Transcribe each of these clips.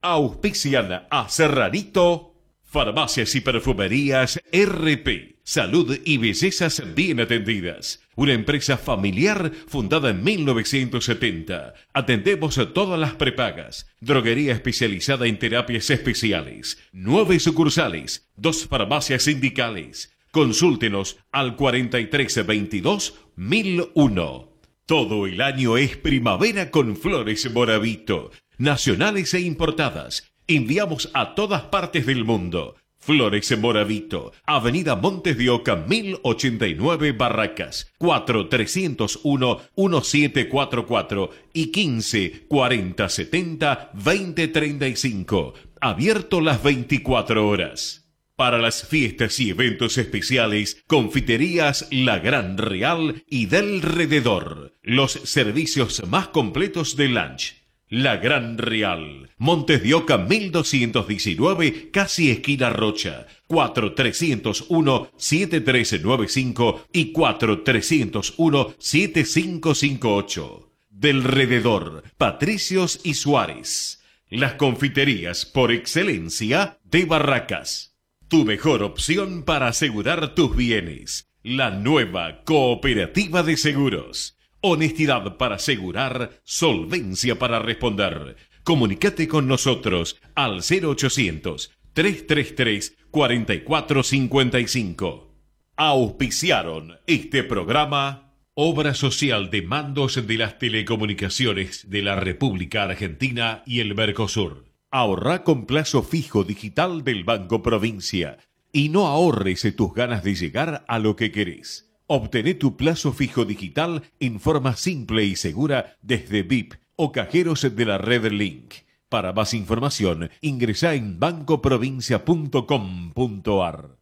Auspician a Serranito, Farmacias y Perfumerías RP. Salud y bellezas bien atendidas. Una empresa familiar fundada en 1970. Atendemos a todas las prepagas. Droguería especializada en terapias especiales. Nueve sucursales. Dos farmacias sindicales. Consúltenos al 4322 1001. Todo el año es primavera con flores Moravito, nacionales e importadas. Enviamos a todas partes del mundo. Flores Moravito, Avenida Montes de Oca, 1089 Barracas, 4301-1744 y 15 40 70 2035. Abierto las 24 horas. Para las fiestas y eventos especiales, Confiterías La Gran Real y del Rededor. Los servicios más completos de lunch la Gran Real. Montes de Oca 1219, casi esquina Rocha. 4301-7395 y 4301-7558. Del Rededor, Patricios y Suárez. Las confiterías por excelencia de Barracas. Tu mejor opción para asegurar tus bienes. La nueva Cooperativa de Seguros. Honestidad para asegurar, solvencia para responder. Comunícate con nosotros al 0800 333 4455. Auspiciaron este programa Obra Social de Mandos de las Telecomunicaciones de la República Argentina y el Mercosur. Ahorra con plazo fijo digital del Banco Provincia y no ahorres tus ganas de llegar a lo que querés. Obtené tu plazo fijo digital en forma simple y segura desde VIP o cajeros de la red Link. Para más información, ingresa en bancoprovincia.com.ar.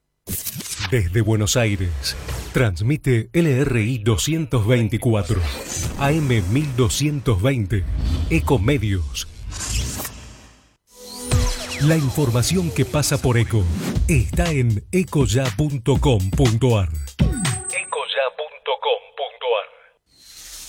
Desde Buenos Aires, transmite LRI 224, AM 1220, Ecomedios. La información que pasa por Eco está en ecoya.com.ar.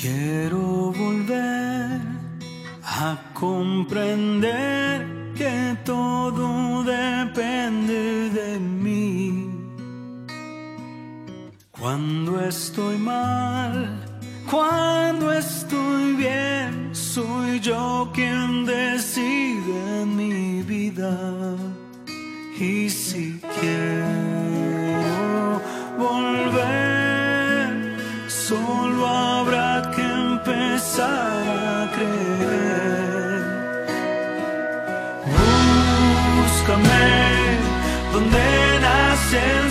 Quiero volver a comprender que todo depende de mí. Cuando estoy mal, cuando estoy bien, soy yo quien decide mi vida. Y si quiero volver, solo habrá que empezar a creer. Búscame donde nace el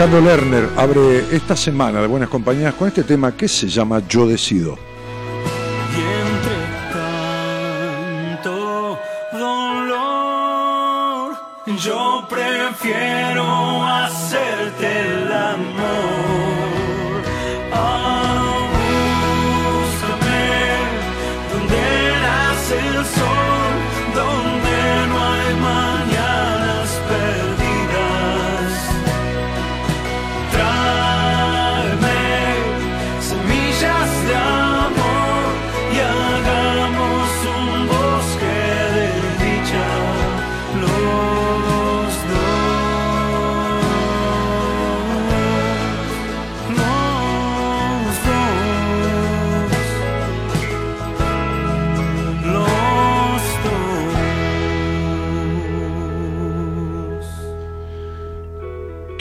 Alejandro Lerner abre esta semana de Buenas Compañías con este tema que se llama Yo Decido. Y tanto dolor, yo prefiero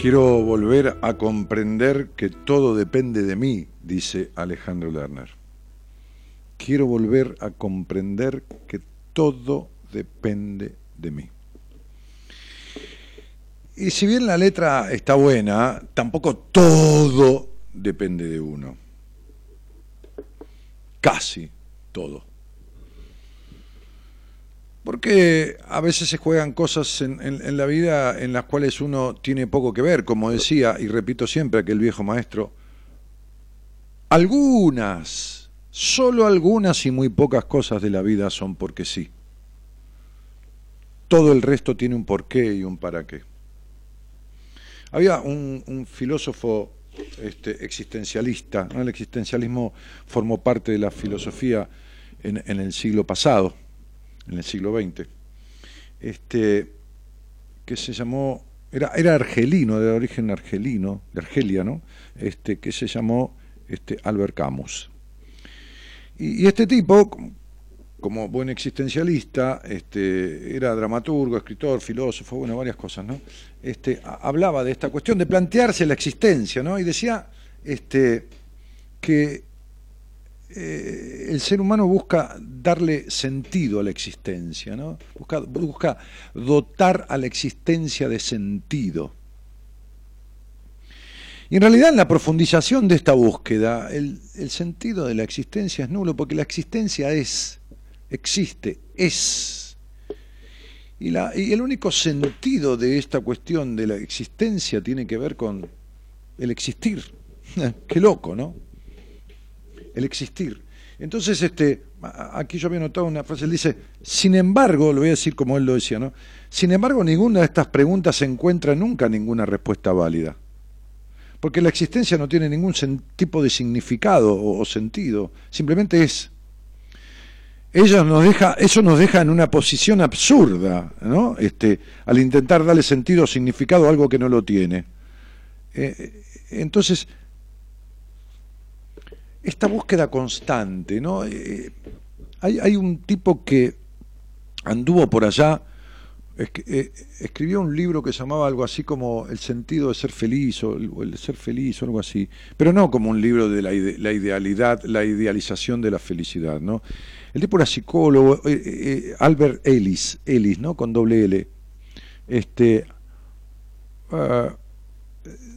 Quiero volver a comprender que todo depende de mí, dice Alejandro Lerner. Quiero volver a comprender que todo depende de mí. Y si bien la letra está buena, tampoco todo depende de uno. Casi todo. Porque a veces se juegan cosas en, la vida en las cuales uno tiene poco que ver, como decía, y repito siempre aquel viejo maestro, algunas, solo algunas y muy pocas cosas de la vida son porque sí. Todo el resto tiene un porqué y un para qué. Había un, filósofo este, existencialista, el existencialismo formó parte de la filosofía en, en el siglo pasado, en el siglo XX, este, que se llamó, era, era argelino, de origen argelino, de Argelia, ¿no? Este, que se llamó este, Albert Camus. Y, este tipo, como- buen existencialista, este, era dramaturgo, escritor, filósofo, bueno, varias cosas, ¿no? Este, hablaba de esta cuestión de plantearse la existencia, ¿no? Y decía este, que eh, el ser humano busca darle sentido a la existencia, ¿no? Busca, dotar a la existencia de sentido. Y en realidad en la profundización de esta búsqueda, el, sentido de la existencia es nulo, porque la existencia es, existe, es. Y el único sentido de esta cuestión de la existencia tiene que ver con el existir. Qué loco, ¿no? El existir. Entonces, este, aquí yo había notado una frase, él dice, sin embargo, lo voy a decir como él lo decía, ¿no? Sin embargo, ninguna de estas preguntas encuentra nunca ninguna respuesta válida. Porque la existencia no tiene ningún tipo de significado o, sentido, simplemente es. Nos deja, eso nos deja en una posición absurda, ¿no? Este, al intentar darle sentido o significado a algo que no lo tiene. Eh, eh, entonces, esta búsqueda constante, ¿no? Eh, hay, hay un tipo que anduvo por allá, eh, escribió un libro que llamaba algo así como El sentido de ser feliz o el, el ser feliz o algo así, pero no como un libro de la, ide- la idealidad, la idealización de la felicidad, ¿no? El tipo era psicólogo, eh, Albert Ellis, Ellis, ¿no? Con doble L. Este, ah,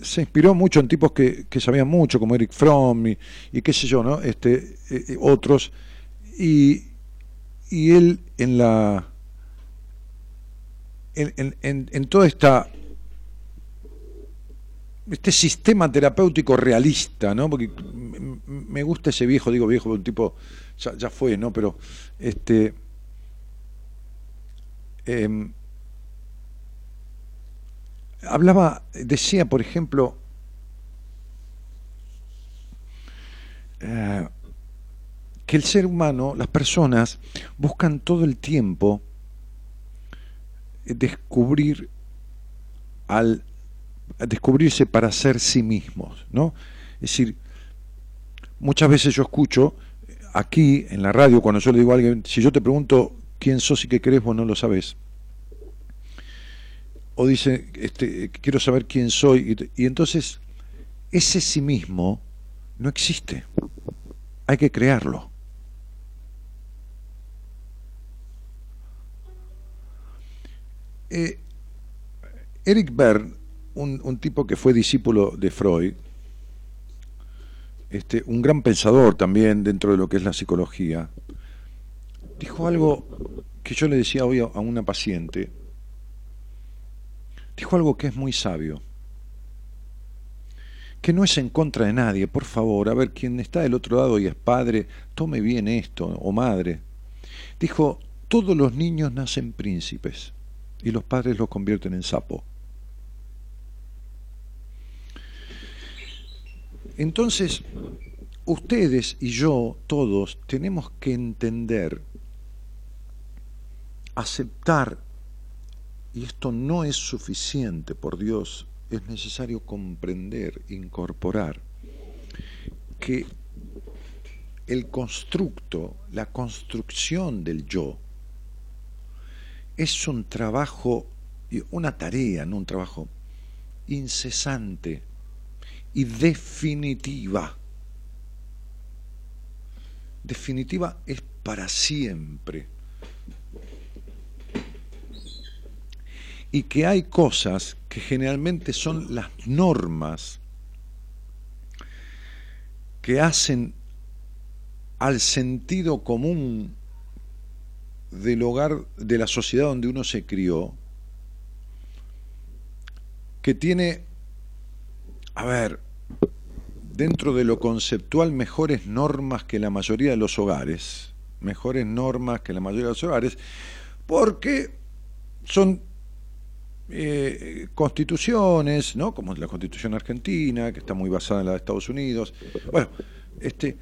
se inspiró mucho en tipos que, que sabían mucho, como Eric Fromm y, qué sé yo, ¿no? Este, eh, eh, otros. Y, y él en la. En, en- toda esta este sistema terapéutico realista, ¿no? Porque me gusta ese viejo, digo viejo, un tipo ya, ya fue, ¿no? Pero este em, hablaba, decía, por ejemplo, eh, que el ser humano, las personas, buscan todo el tiempo eh, descubrir al descubrirse para ser sí mismos, ¿no? Es decir, muchas veces yo escucho eh, aquí en la radio cuando yo le digo a alguien, si yo te pregunto quién sos y qué crees, vos no lo sabés. O dice, este, quiero saber quién soy, y, entonces ese sí mismo no existe. Hay que crearlo. Eh, Eric Berne, un, un tipo que fue discípulo de Freud, este, un gran pensador también dentro de lo que es la psicología, dijo algo que yo le decía hoy a una paciente, dijo algo que es muy sabio, que no es en contra de nadie, por favor, a ver, quien está del otro lado y es padre, tome bien esto, o madre. Dijo, todos los niños nacen príncipes y los padres los convierten en sapo. Entonces, ustedes y yo, todos, tenemos que entender, aceptar, y esto no es suficiente, por Dios, es necesario comprender, incorporar, que el constructo, la construcción del yo, es un trabajo, una tarea, no un trabajo, incesante y definitiva. Definitiva es para siempre. Y que hay cosas que generalmente son las normas que hacen al sentido común del hogar, de la sociedad donde uno se crió, que tiene, a ver, dentro de lo conceptual, mejores normas que la mayoría de los hogares, mejores normas que la mayoría de los hogares, porque son eh, constituciones, ¿no? como la constitución argentina, que está muy basada en la de Estados Unidos, bueno, este,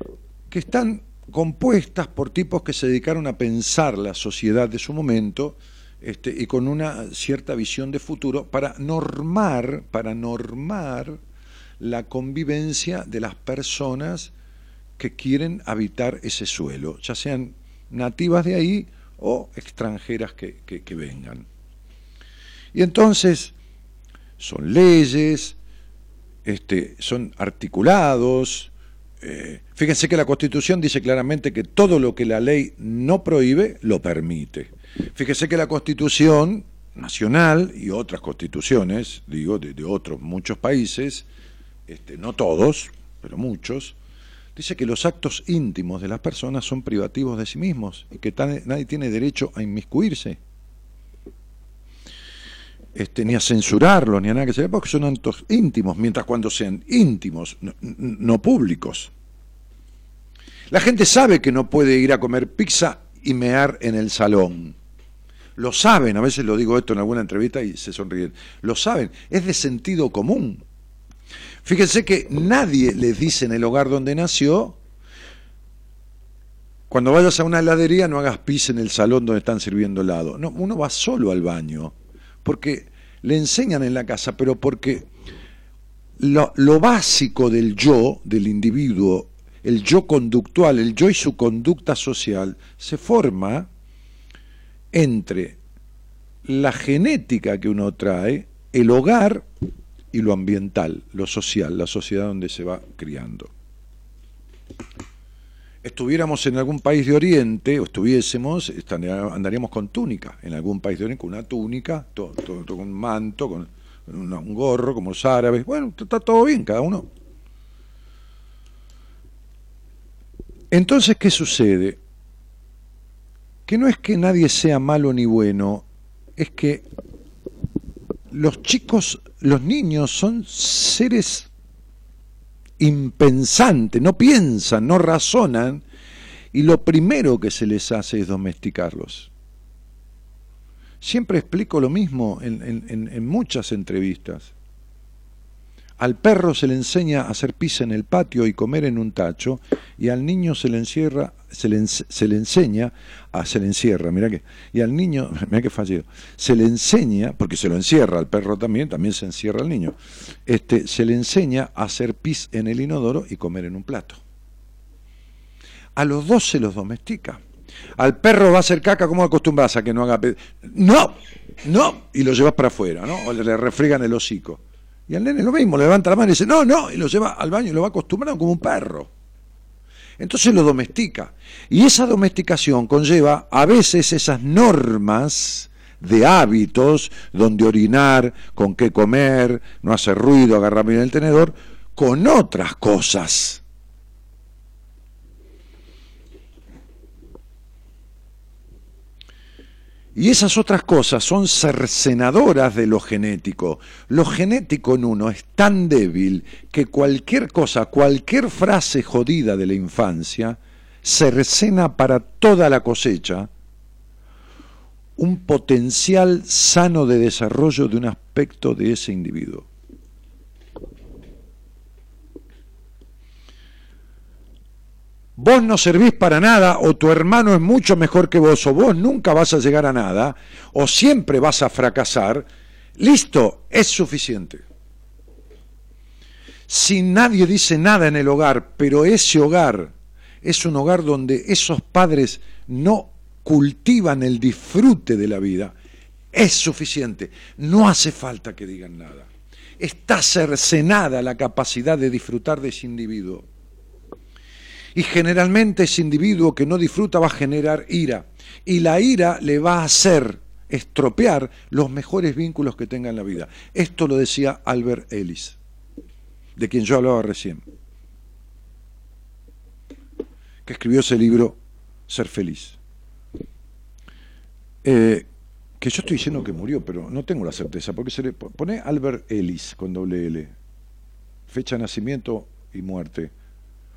que están compuestas por tipos que se dedicaron a pensar la sociedad de su momento este, y con una cierta visión de futuro para normar, para normar la convivencia de las personas que quieren habitar ese suelo, ya sean nativas de ahí o extranjeras que, vengan. Y entonces son leyes, este, son articulados. eh, fíjense que la Constitución dice claramente que todo lo que la ley no prohíbe, lo permite. Fíjense que la Constitución nacional y otras constituciones, digo, de, otros muchos países, este, no todos, pero muchos, dice que los actos íntimos de las personas son privativos de sí mismos y que nadie tiene derecho a inmiscuirse este, ni a censurarlos, ni a nada que se porque son actos íntimos, mientras cuando sean íntimos, no, públicos. La gente sabe que no puede ir a comer pizza y mear en el salón. Lo saben, a veces lo digo esto en alguna entrevista y se sonríen. Lo saben, es de sentido común. Fíjense que nadie les dice en el hogar donde nació, cuando vayas a una heladería no hagas pis en el salón donde están sirviendo helado. No, uno va solo al baño porque le enseñan en la casa, pero porque lo, básico del yo, del individuo, el yo conductual, el yo y su conducta social, se forma entre la genética que uno trae, el hogar y lo ambiental, lo social, la sociedad donde se va criando. Estuviéramos en algún país de Oriente, o estuviésemos, andaríamos con túnica, en algún país de Oriente, con una túnica, todo, con un manto, con un gorro, como los árabes. Bueno, está todo bien, cada uno. Entonces, ¿qué sucede? Que no es que nadie sea malo ni bueno, es que los chicos, los niños son seres impensantes, no piensan, no razonan, y lo primero que se les hace es domesticarlos. Siempre explico lo mismo en- en muchas entrevistas. Al perro se le enseña a hacer pis en el patio y comer en un tacho, y al niño se le encierra, se le, ens- se le enseña, a, se le encierra, mira que, y al niño, mira que fallido, se le enseña, porque se lo encierra al perro también, también se encierra al niño, este, se le enseña a hacer pis en el inodoro y comer en un plato. A los dos se los domestica. Al perro va a hacer caca, ¿cómo acostumbras a que no haga No, no, y lo llevas para afuera, ¿no? O le, le refriegan el hocico. Y al nene lo mismo, le levanta la mano y dice, no, no, y lo lleva al baño y lo va acostumbrando como un perro. Entonces lo domestica. Y esa domesticación conlleva a veces esas normas de hábitos, donde orinar, con qué comer, no hacer ruido, agarrar bien el tenedor, con otras cosas. Y esas otras cosas son cercenadoras de lo genético. Lo genético en uno es tan débil que cualquier cosa, cualquier frase jodida de la infancia, cercena para toda la cosecha un potencial sano de desarrollo de un aspecto de ese individuo. Vos no servís para nada, o tu hermano es mucho mejor que vos, o vos nunca vas a llegar a nada, o siempre vas a fracasar, listo, es suficiente. Si nadie dice nada en el hogar, pero ese hogar es un hogar donde esos padres no cultivan el disfrute de la vida, es suficiente. No hace falta que digan nada. Está cercenada la capacidad de disfrutar de ese individuo. Y generalmente ese individuo que no disfruta va a generar ira. Y la ira le va a hacer estropear los mejores vínculos que tenga en la vida. Esto lo decía Albert Ellis, de quien yo hablaba recién, que escribió ese libro, Ser feliz. Eh, que yo estoy diciendo que murió, pero no tengo la certeza, porque se le pone Albert Ellis con doble L, fecha de nacimiento y muerte.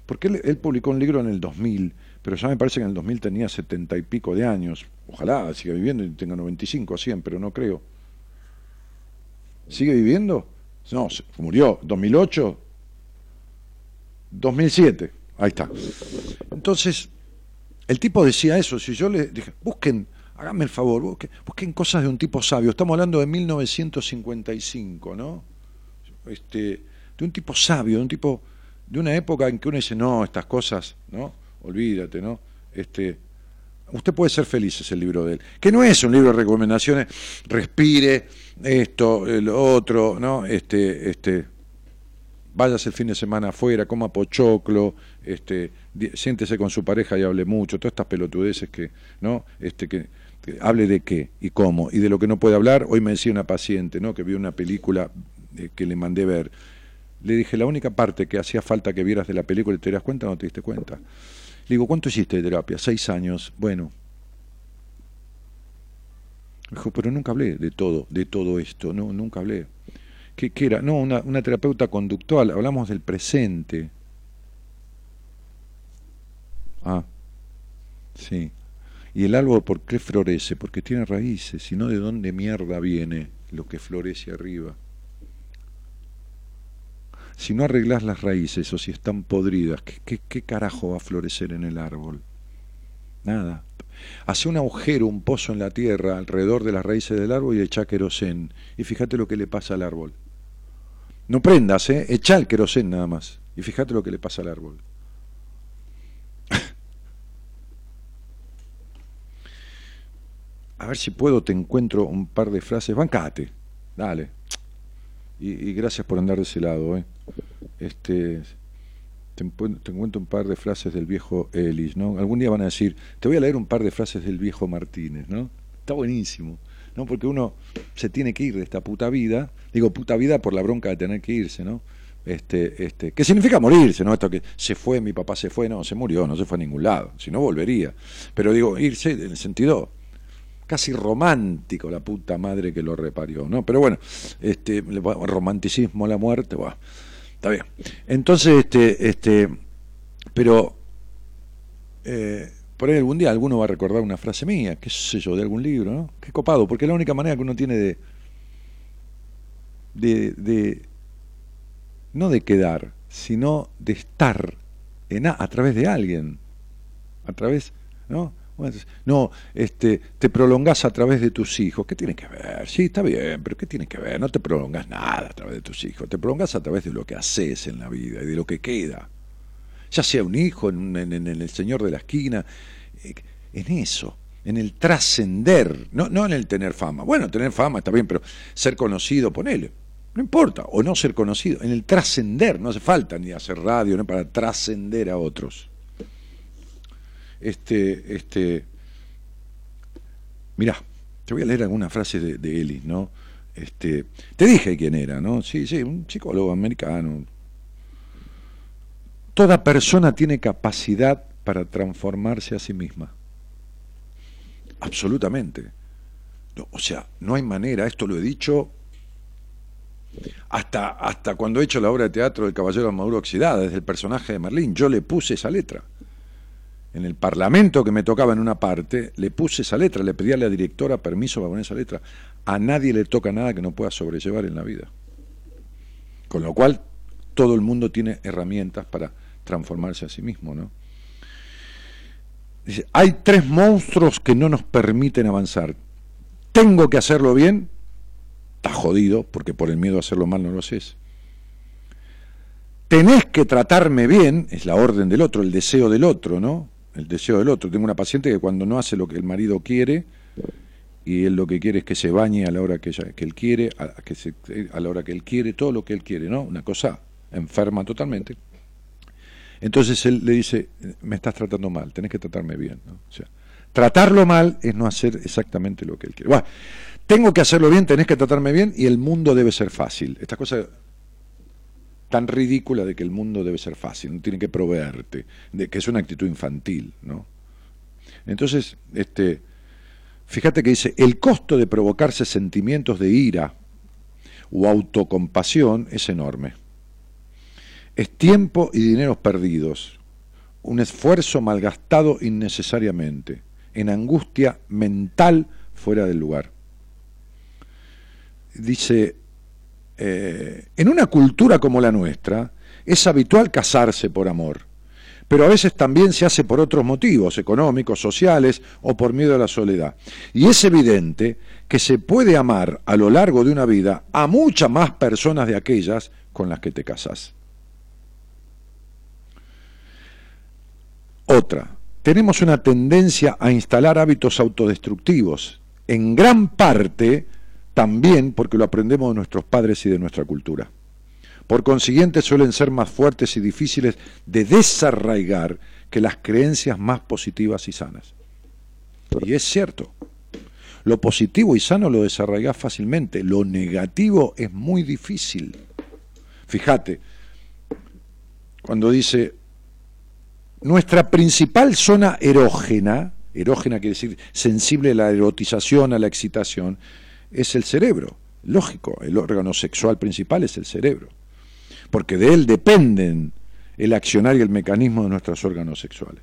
Porque él, publicó un libro en el 2000, pero ya me parece que en el 2000 tenía setenta y pico de años. Ojalá siga viviendo y tenga 95 o 100, pero no creo. ¿Sigue viviendo? No, murió. ¿2008? 2007. Ahí está. Entonces, el tipo decía eso. Si yo le dije, busquen, háganme el favor, busquen, busquen cosas de un tipo sabio. Estamos hablando de 1955, ¿no? Este, de un tipo sabio, de un tipo de una época en que uno dice, no, estas cosas, ¿no? Olvídate, ¿no? Este, usted puede ser feliz, es el libro de él. Que no es un libro de recomendaciones, respire, esto, el otro, ¿no? Este, este, váyase el fin de semana afuera, coma pochoclo, este, siéntese con su pareja y hable mucho, todas estas pelotudeces que, ¿no? Este, que, que hable de qué y cómo, y de lo que no puede hablar. Hoy me decía una paciente, ¿no? Que vio una película eh, que le mandé ver. Le dije, la única parte que hacía falta que vieras de la película y te das cuenta, no te diste cuenta. Le digo, ¿cuánto hiciste de terapia? Seis años. Bueno. Me dijo, pero nunca hablé de todo, de todo esto, no, nunca hablé. ¿Qué, era? No, una, una terapeuta conductual, hablamos del presente. Ah, sí. ¿Y el árbol por qué florece? Porque tiene raíces, si no, ¿de dónde mierda viene lo que florece arriba? Si no arreglas las raíces o si están podridas, ¿qué, qué, qué carajo va a florecer en el árbol? Nada. Hace un agujero, un pozo en la tierra alrededor de las raíces del árbol y echa querosén. Y fíjate lo que le pasa al árbol. No prendas, ¿eh? Echa el querosén nada más. Y fíjate lo que le pasa al árbol. A ver si puedo, te encuentro un par de frases. Bancate, dale. Y, y gracias por andar de ese lado, ¿eh? Este, te, encuent- te encuentro un par de frases del viejo Ellis, ¿no? Algún día van a decir, te voy a leer un par de frases del viejo Martínez, ¿no? Está buenísimo, ¿no? Porque uno se tiene que ir de esta puta vida, digo puta vida por la bronca de tener que irse, ¿no? Este, este, ¿Qué significa morirse, no? Esto que se fue, mi papá se fue, no, se murió, no se fue a ningún lado, si no volvería. Pero digo, irse en el sentido casi romántico, la puta madre que lo reparió, ¿no? Pero bueno, este, romanticismo, la muerte, bueno, está bien. Entonces, este, este, pero eh, por ahí algún día alguno va a recordar una frase mía, qué sé yo, de algún libro, ¿no? Qué copado, porque es la única manera que uno tiene de, de, de no de quedar, sino de estar en a, a través de alguien, a través, ¿no? No, este, te prolongás a través de tus hijos. ¿Qué tiene que ver? Sí, está bien, pero ¿qué tiene que ver? No te prolongas nada a través de tus hijos. Te prolongas a través de lo que haces en la vida y de lo que queda. Ya sea un hijo, en, el señor de la esquina, eh, en eso, en el trascender, no, no en el tener fama. Bueno, tener fama está bien, pero ser conocido, ponele. No importa, o no ser conocido, en el trascender, no hace falta ni hacer radio para trascender a otros. Este, este, mirá, te voy a leer alguna frase de, Ellis, ¿no? Este, te dije quién era, ¿no? Sí, sí, un psicólogo americano. Toda persona tiene capacidad para transformarse a sí misma. Absolutamente. O sea, no hay manera, esto lo he dicho hasta, hasta cuando he hecho la obra de teatro del Caballero Maduro Oxidada, desde el personaje de Merlín, yo le puse esa letra. En el parlamento que me tocaba en una parte, le puse esa letra, le pedí a la directora permiso para poner esa letra. A nadie le toca nada que no pueda sobrellevar en la vida. Con lo cual, todo el mundo tiene herramientas para transformarse a sí mismo, ¿no? Dice, hay tres monstruos que no nos permiten avanzar. Tengo que hacerlo bien, está jodido, porque por el miedo a hacerlo mal no lo haces. Tenés que tratarme bien, es la orden del otro, el deseo del otro, ¿no? El deseo del otro. Tengo una paciente que cuando no hace lo que el marido quiere, y él lo que quiere es que se bañe a la hora que, ella- que él quiere, a, que se- a la hora que él quiere, todo lo que él quiere, ¿no? Una cosa enferma totalmente. Entonces él le dice, me estás tratando mal, tenés que tratarme bien. ¿no? O sea, tratarlo mal es no hacer exactamente lo que él quiere. Bueno, tengo que hacerlo bien, tenés que tratarme bien y el mundo debe ser fácil. Esta cosa tan ridícula de que el mundo debe ser fácil, no tiene que proveerte, de que es una actitud infantil, ¿no? Entonces, este, fíjate que dice, el costo de provocarse sentimientos de ira o autocompasión es enorme. Es tiempo y dineros perdidos, un esfuerzo malgastado innecesariamente, en angustia mental fuera del lugar. Dice, eh, en una cultura como la nuestra, es habitual casarse por amor, pero a veces también se hace por otros motivos, económicos, sociales o por miedo a la soledad. Y es evidente que se puede amar a lo largo de una vida a muchas más personas de aquellas con las que te casas. Otra, tenemos una tendencia a instalar hábitos autodestructivos, en gran parte también porque lo aprendemos de nuestros padres y de nuestra cultura. Por consiguiente suelen ser más fuertes y difíciles de desarraigar que las creencias más positivas y sanas. Y es cierto, lo positivo y sano lo desarraigás fácilmente, lo negativo es muy difícil. Fíjate, cuando dice, nuestra principal zona erógena, erógena quiere decir sensible a la erotización, a la excitación, es el cerebro. Lógico, el órgano sexual principal es el cerebro, porque de él dependen el accionar y el mecanismo de nuestros órganos sexuales.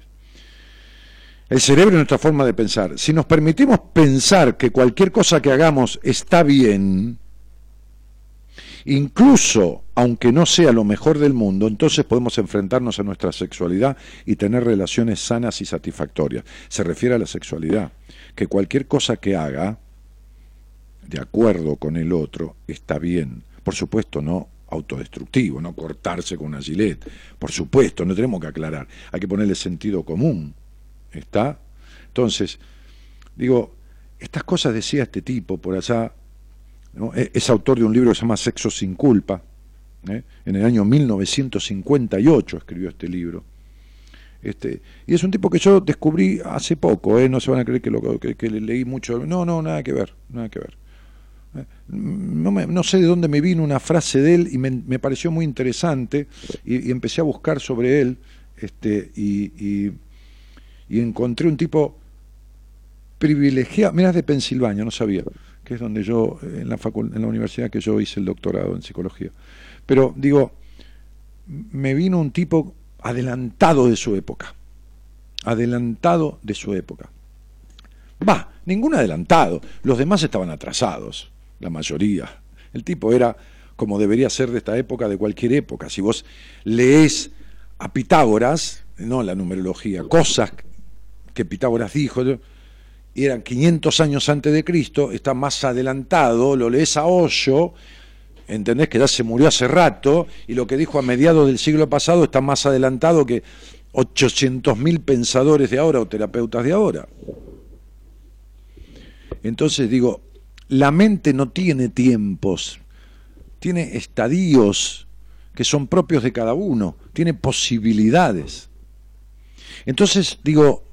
El cerebro es nuestra forma de pensar. Si nos permitimos pensar que cualquier cosa que hagamos está bien, incluso aunque no sea lo mejor del mundo, entonces podemos enfrentarnos a nuestra sexualidad y tener relaciones sanas y satisfactorias. Se refiere a la sexualidad, que cualquier cosa que haga, de acuerdo con el otro, está bien. Por supuesto, no autodestructivo, no cortarse con una gilet. Por supuesto, no tenemos que aclarar. Hay que ponerle sentido común. ¿Está? Entonces, digo, estas cosas decía este tipo por allá, ¿no? E- es autor de un libro que se llama Sexo sin culpa, ¿eh? en el año 1958 escribió este libro. Este, y es un tipo que yo descubrí hace poco, ¿eh? no se van a creer que, lo, que, que le leí mucho. No, no, nada que ver, nada que ver. No, sé de dónde me vino una frase de él y me, pareció muy interesante y, empecé a buscar sobre él este, y, encontré un tipo privilegiado, mira, es de Pensilvania, no sabía, que es donde yo, en la, en la universidad que yo hice el doctorado en psicología. Pero digo, me vino un tipo adelantado de su época, adelantado de su época. Va, ningún adelantado, los demás estaban atrasados, la mayoría. El tipo era como debería ser de esta época, de cualquier época. Si vos lees a Pitágoras, no la numerología, cosas que Pitágoras dijo, eran 500 años antes de Cristo, está más adelantado, lo lees a Hoyo, entendés que ya se murió hace rato, y lo que dijo a mediados del siglo pasado está más adelantado que 800.000 pensadores de ahora o terapeutas de ahora. Entonces digo, la mente no tiene tiempos, tiene estadios que son propios de cada uno, tiene posibilidades. Entonces digo,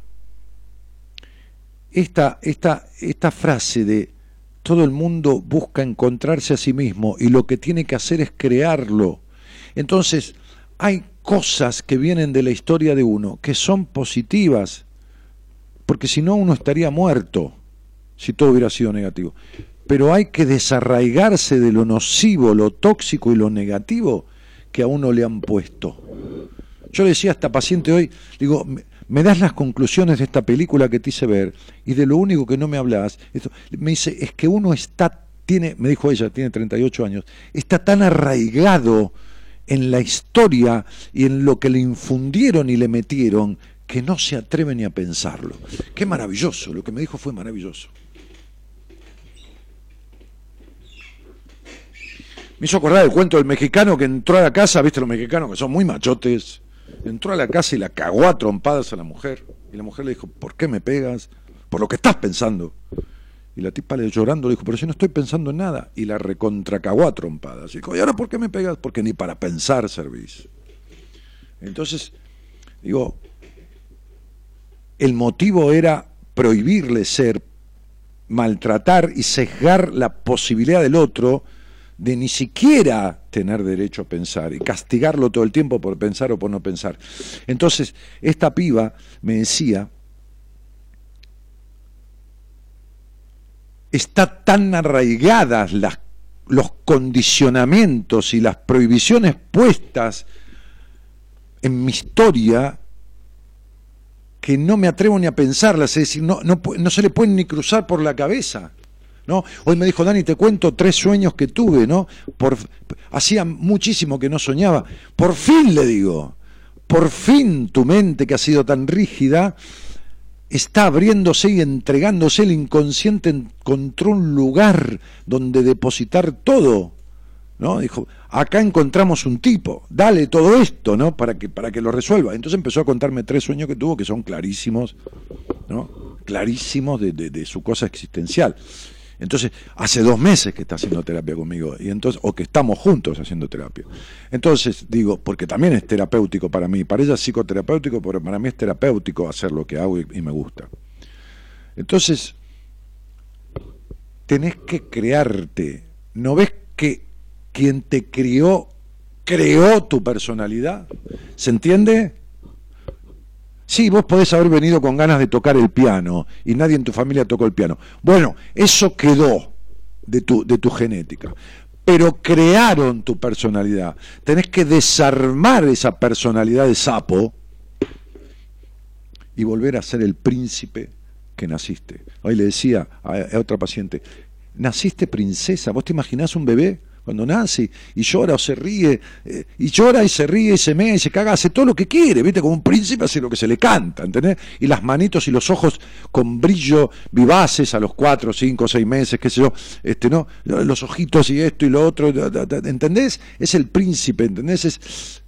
esta, esta, esta frase de todo el mundo busca encontrarse a sí mismo y lo que tiene que hacer es crearlo. Entonces, hay cosas que vienen de la historia de uno que son positivas, porque si no uno estaría muerto, si todo hubiera sido negativo. Pero hay que desarraigarse de lo nocivo, lo tóxico y lo negativo que a uno le han puesto. Yo le decía a esta paciente hoy, digo, me, das las conclusiones de esta película que te hice ver y de lo único que no me hablas, esto, me dice, es que uno está, tiene, me dijo ella, tiene 38 años, está tan arraigado en la historia y en lo que le infundieron y le metieron que no se atreve ni a pensarlo. Qué maravilloso, lo que me dijo fue maravilloso. Me hizo acordar el cuento del mexicano que entró a la casa, viste los mexicanos que son muy machotes, entró a la casa y la cagó a trompadas a la mujer. Y la mujer le dijo, ¿por qué me pegas? Por lo que estás pensando. Y la tipa le llorando le dijo, pero yo no estoy pensando en nada. Y la recontracagó a trompadas. Y dijo, ¿y ahora por qué me pegas? Porque ni para pensar servís. Entonces, digo, el motivo era prohibirle ser, maltratar y sesgar la posibilidad del otro de ni siquiera tener derecho a pensar y castigarlo todo el tiempo por pensar o por no pensar. Entonces, esta piba me decía, está tan arraigadas las, los condicionamientos y las prohibiciones puestas en mi historia que no me atrevo ni a pensarlas, es decir, no, no, no se le pueden ni cruzar por la cabeza. ¿No? Hoy me dijo Dani, te cuento tres sueños que tuve, ¿no? Por, hacía muchísimo que no soñaba. Por fin le digo, por fin tu mente que ha sido tan rígida está abriéndose y entregándose el inconsciente encontró un lugar donde depositar todo. ¿No? Dijo, acá encontramos un tipo, dale todo esto, ¿no? Para que, para que lo resuelva. Entonces empezó a contarme tres sueños que tuvo que son clarísimos, ¿no? Clarísimos de, de, de su cosa existencial. Entonces, hace dos meses que está haciendo terapia conmigo, y entonces, o que estamos juntos haciendo terapia. Entonces, digo, porque también es terapéutico para mí, para ella es psicoterapéutico, pero para mí es terapéutico hacer lo que hago y, y me gusta. Entonces, tenés que crearte. ¿No ves que quien te crió creó tu personalidad? ¿Se entiende? Sí, vos podés haber venido con ganas de tocar el piano y nadie en tu familia tocó el piano. Bueno, eso quedó de tu, de tu genética. Pero crearon tu personalidad. Tenés que desarmar esa personalidad de sapo y volver a ser el príncipe que naciste. Hoy le decía a, a otra paciente, naciste princesa, ¿vos te imaginás un bebé? Cuando nace y llora o se ríe, eh, y llora y se ríe y se mea y se caga, hace todo lo que quiere, ¿viste? Como un príncipe hace lo que se le canta, ¿entendés? Y las manitos y los ojos con brillo vivaces a los cuatro, cinco, seis meses, qué sé yo, este, ¿no? Los ojitos y esto y lo otro, ¿entendés? Es el príncipe, ¿entendés? Es...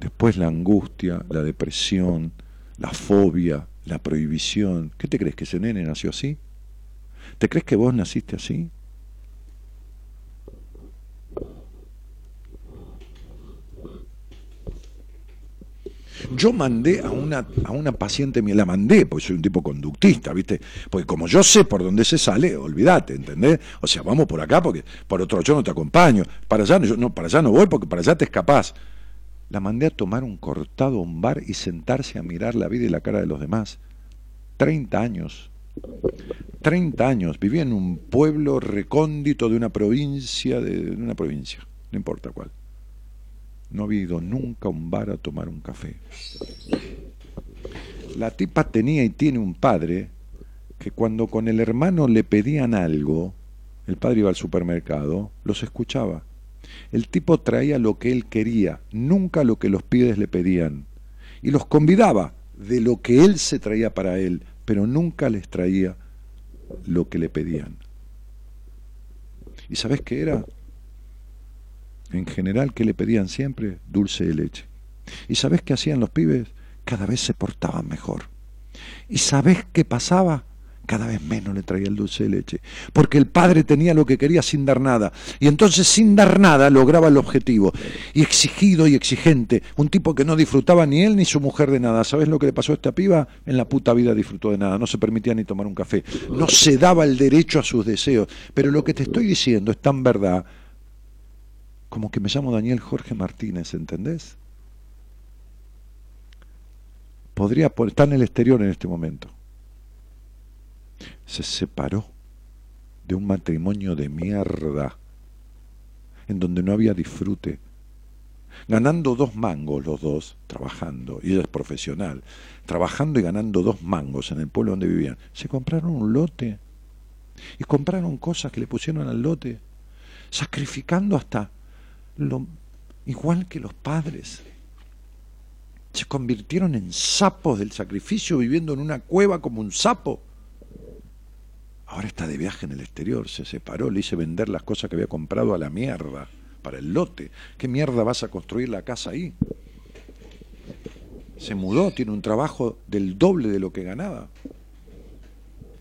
Después la angustia, la depresión, la fobia, la prohibición. ¿Qué te crees que ese nene nació así? ¿Te crees que vos naciste así? Yo mandé a una, a una paciente mía, la mandé, porque soy un tipo conductista, ¿viste? Porque como yo sé por dónde se sale, olvídate, ¿entendés? O sea, vamos por acá porque por otro yo no te acompaño. Para allá, yo, no, para allá no voy porque para allá te escapás. La mandé a tomar un cortado a un bar y sentarse a mirar la vida y la cara de los demás. 30 años. 30 años. Vivía en un pueblo recóndito de una provincia, de, de una provincia, no importa cuál. No había ido nunca un bar a tomar un café. La tipa tenía y tiene un padre que cuando con el hermano le pedían algo, el padre iba al supermercado, los escuchaba. El tipo traía lo que él quería, nunca lo que los pibes le pedían. Y los convidaba de lo que él se traía para él, pero nunca les traía lo que le pedían. ¿Y sabes qué era? En general, ¿qué le pedían siempre? Dulce de leche. ¿Y sabes qué hacían los pibes? Cada vez se portaban mejor. ¿Y sabes qué pasaba? cada vez menos le traía el dulce de leche, porque el padre tenía lo que quería sin dar nada, y entonces sin dar nada lograba el objetivo, y exigido y exigente, un tipo que no disfrutaba ni él ni su mujer de nada. ¿Sabes lo que le pasó a esta piba? En la puta vida disfrutó de nada, no se permitía ni tomar un café, no se daba el derecho a sus deseos, pero lo que te estoy diciendo es tan verdad como que me llamo Daniel Jorge Martínez, ¿entendés? Podría estar en el exterior en este momento se separó de un matrimonio de mierda, en donde no había disfrute, ganando dos mangos los dos, trabajando, y ella es profesional, trabajando y ganando dos mangos en el pueblo donde vivían. Se compraron un lote y compraron cosas que le pusieron al lote, sacrificando hasta igual que los padres. Se convirtieron en sapos del sacrificio viviendo en una cueva como un sapo. Ahora está de viaje en el exterior, se separó, le hice vender las cosas que había comprado a la mierda, para el lote. ¿Qué mierda vas a construir la casa ahí? Se mudó, tiene un trabajo del doble de lo que ganaba.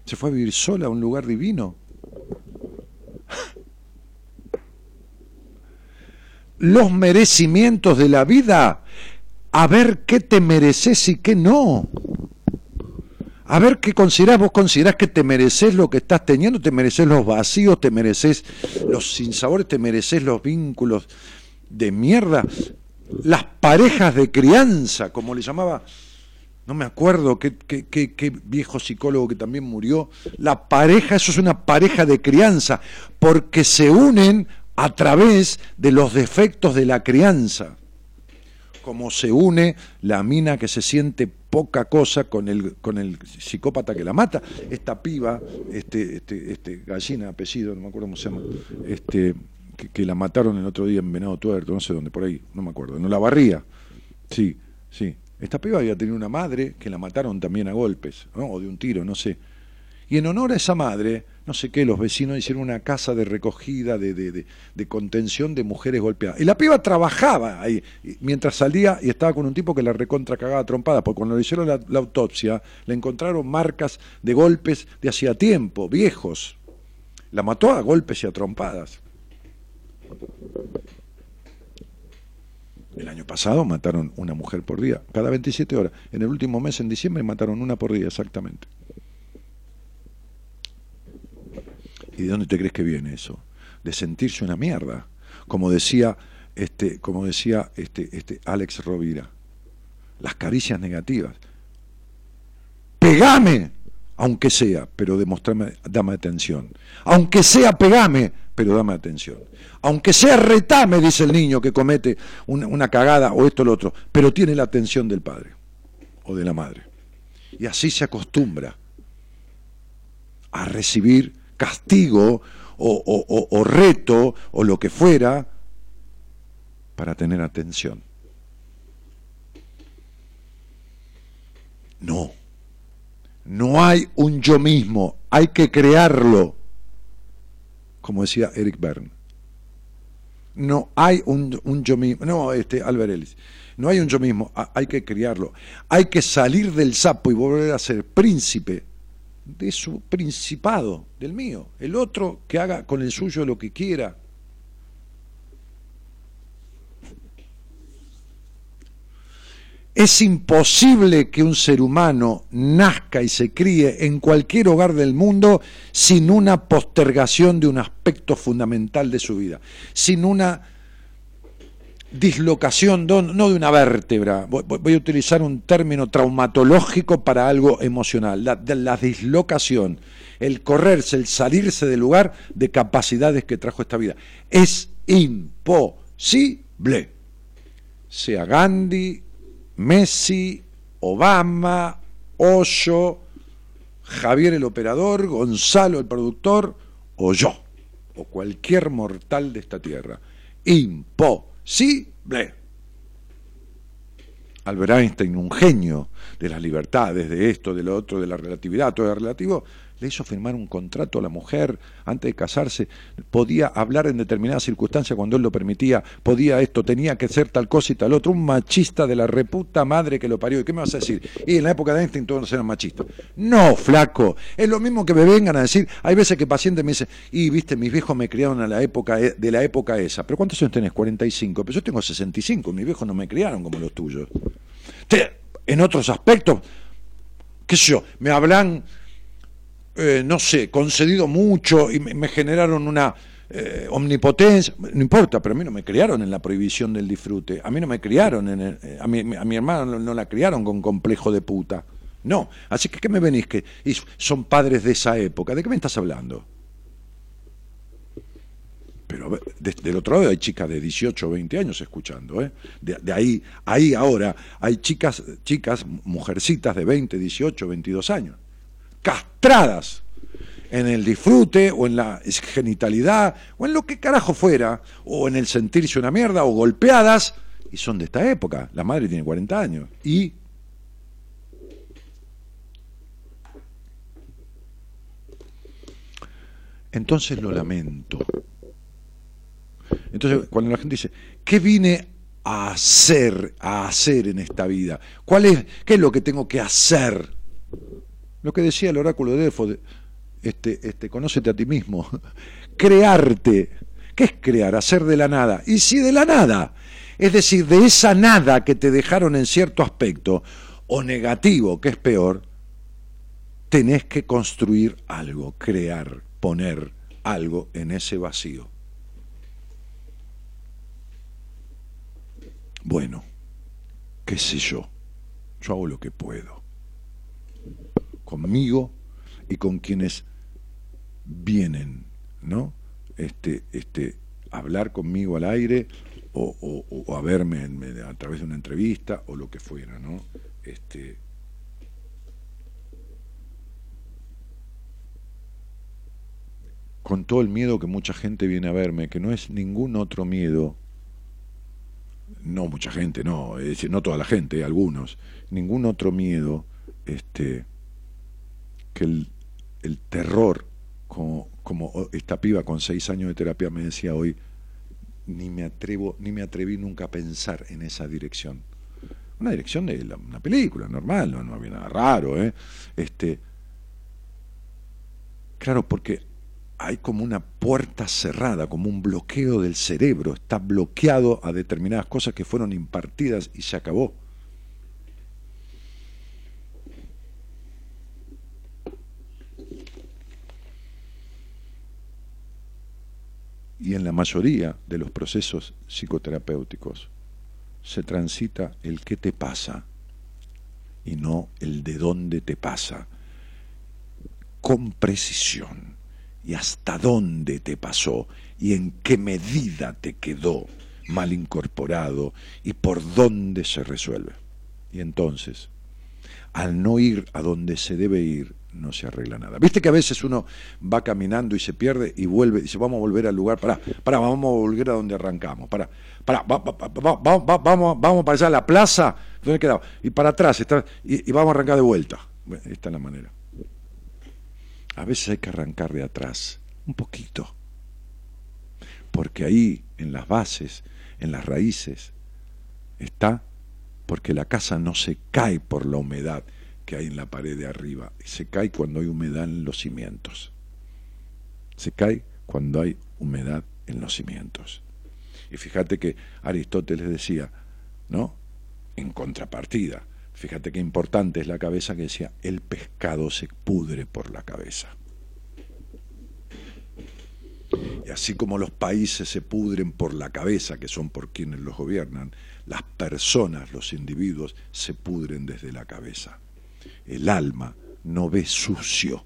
Se fue a vivir sola a un lugar divino. Los merecimientos de la vida, a ver qué te mereces y qué no. A ver qué considerás, vos considerás que te mereces lo que estás teniendo, te mereces los vacíos, te mereces los sinsabores, te mereces los vínculos de mierda, las parejas de crianza, como le llamaba, no me acuerdo qué, qué, qué, qué viejo psicólogo que también murió, la pareja, eso es una pareja de crianza, porque se unen a través de los defectos de la crianza como se une la mina que se siente poca cosa con el, con el psicópata que la mata. Esta piba, este, este, este gallina, apellido, no me acuerdo cómo se llama, este, que, que la mataron el otro día en Venado Tuerto, no sé dónde, por ahí, no me acuerdo, no la barría. Sí, sí. Esta piba había tenido una madre que la mataron también a golpes, ¿no? o de un tiro, no sé. Y en honor a esa madre, no sé qué, los vecinos hicieron una casa de recogida, de, de, de, de contención de mujeres golpeadas. Y la piba trabajaba ahí, mientras salía y estaba con un tipo que la recontra cagaba trompada, porque cuando le hicieron la, la autopsia, le encontraron marcas de golpes de hacía tiempo, viejos. La mató a golpes y a trompadas. El año pasado mataron una mujer por día, cada 27 horas. En el último mes, en diciembre, mataron una por día exactamente. ¿Y de dónde te crees que viene eso? De sentirse una mierda. Como decía, este, como decía este, este Alex Rovira. Las caricias negativas. Pegame, aunque sea, pero demostrame, dame atención. Aunque sea, pegame, pero dame atención. Aunque sea, retame, dice el niño que comete una, una cagada o esto o lo otro, pero tiene la atención del padre o de la madre. Y así se acostumbra a recibir castigo o, reto o lo que fuera para tener atención. No, no hay un yo mismo, hay que crearlo, como decía Eric Berne. No hay un, un yo mismo, no, este Albert Ellis, no hay un yo mismo, hay que criarlo. Hay que salir del sapo y volver a ser príncipe de su principado, del mío. El otro que haga con el suyo lo que quiera. Es imposible que un ser humano nazca y se críe en cualquier hogar del mundo sin una postergación de un aspecto fundamental de su vida, sin una dislocación, no, no de una vértebra, voy, a utilizar un término traumatológico para algo emocional, la, de la dislocación, el correrse, el salirse del lugar de capacidades que trajo esta vida. Es imposible. Sea Gandhi, Messi, Obama, Hoyo, Javier el operador, Gonzalo el productor, o yo, o cualquier mortal de esta tierra. Imposible. Albert Einstein, un genio de las libertades, de esto, de lo otro, de la relatividad, todo era relativo, le hizo firmar un contrato a la mujer antes de casarse, podía hablar en determinadas circunstancias cuando él lo permitía, podía esto, tenía que ser tal cosa y tal otro, un machista de la reputa madre que lo parió. ¿Y qué me vas a decir? Y en la época de Einstein todos eran machistas. No, flaco, es lo mismo que me vengan a decir, hay veces que pacientes me dicen, y viste, mis viejos me criaron a la época e- de la época esa, pero ¿cuántos años tenés? 45, pero yo tengo 65, mis viejos no me criaron como los tuyos. En otros aspectos, qué sé yo, me hablan, eh, no sé, concedido mucho y me, generaron una eh, omnipotencia, no importa, pero a mí no me criaron en la prohibición del disfrute, a mí no me criaron, en el- eh, a, mi, a mi hermana no, la criaron con complejo de puta. No, así que ¿qué me venís que son padres de esa época? ¿De qué me estás hablando? Pero del otro lado hay chicas de 18 o 20 años escuchando, ¿eh? De, de ahí, ahí ahora hay chicas, chicas, mujercitas de 20, 18, 22 años, castradas en el disfrute o en la genitalidad o en lo que carajo fuera, o en el sentirse una mierda o golpeadas, y son de esta época. La madre tiene 40 años. Y entonces lo lamento. Entonces, cuando la gente dice, ¿qué vine a hacer, a hacer en esta vida? ¿Cuál es, qué es lo que tengo que hacer? Lo que decía el oráculo de Delfo, de- este, este, conócete a ti mismo, crearte. ¿Qué es crear? Hacer de la nada. Y si de la nada, es decir, de esa nada que te dejaron en cierto aspecto, o negativo, que es peor, tenés que construir algo, crear, poner algo en ese vacío. Bueno, qué sé yo, yo hago lo que puedo, conmigo y con quienes vienen, ¿no? Este, este, hablar conmigo al aire o, o- o a verme a través de una entrevista o lo que fuera, ¿no? Este, con todo el miedo que mucha gente viene a verme, que no es ningún otro miedo, no mucha gente, no, es decir, no toda la gente, algunos, ningún otro miedo este, que el, el terror, como, como esta piba con seis años de terapia me decía hoy, ni me atrevo, ni me atreví nunca a pensar en esa dirección. Una dirección de una película normal, no, no había nada raro, ¿eh? Este, claro, porque hay como una puerta cerrada, como un bloqueo del cerebro, está bloqueado a determinadas cosas que fueron impartidas y se acabó. Y en la mayoría de los procesos psicoterapéuticos se transita el qué te pasa y no el de dónde te pasa, con precisión y hasta dónde te pasó y en qué medida te quedó mal incorporado y por dónde se resuelve. Y entonces, al no ir a donde se debe ir, no se arregla nada. Viste que a veces uno va caminando y se pierde y vuelve, y dice, vamos a volver al lugar, pará, pará, vamos a volver a donde arrancamos, pará, pará, va- va- va- va- va- va- vamos, vamos para allá a la plaza, ¿dónde quedaba? Y para atrás, está, y, y vamos a arrancar de vuelta. Bueno, esta es la manera. A veces hay que arrancar de atrás, un poquito. Porque ahí, en las bases, en las raíces, está porque la casa no se cae por la humedad que hay en la pared de arriba, se cae cuando hay humedad en los cimientos. Se cae cuando hay humedad en los cimientos. Y fíjate que Aristóteles decía, ¿no? En contrapartida, fíjate qué importante es la cabeza que decía, el pescado se pudre por la cabeza. Y así como los países se pudren por la cabeza, que son por quienes los gobiernan, las personas, los individuos, se pudren desde la cabeza. El alma no ve sucio.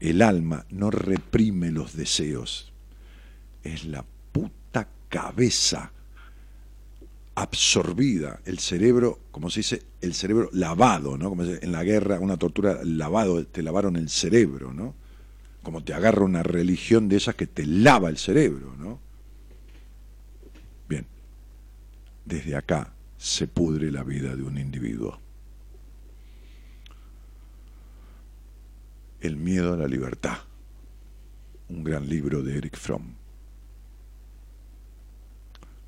El alma no reprime los deseos. Es la puta cabeza absorbida, el cerebro, como se dice, el cerebro lavado, ¿no? Como se dice, en la guerra, una tortura lavado, te lavaron el cerebro, ¿no? Como te agarra una religión de esas que te lava el cerebro, ¿no? Bien, desde acá se pudre la vida de un individuo. El miedo a la libertad, un gran libro de Eric Fromm.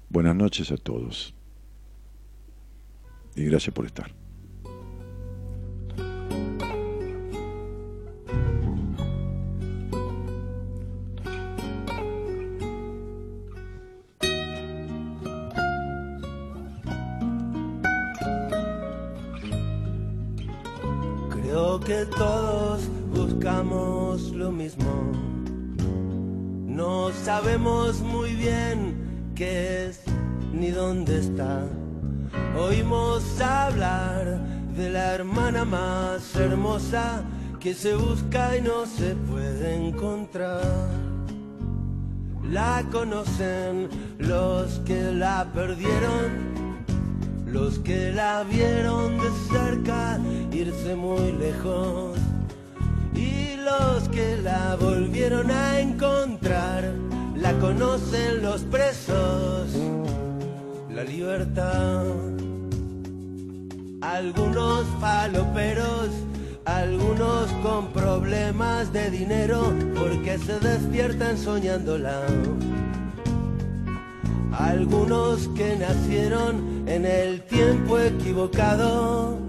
Buenas noches a todos y gracias por estar. Creo que todos buscamos lo mismo. No sabemos muy bien qué es ni dónde está. Oímos hablar de la hermana más hermosa que se busca y no se puede encontrar. La conocen los que la perdieron, los que la vieron de cerca irse muy lejos y los que la volvieron a encontrar. La conocen los presos la libertad. Algunos faloperos, algunos con problemas de dinero porque se despiertan soñándola. Algunos que nacieron en el tiempo equivocado.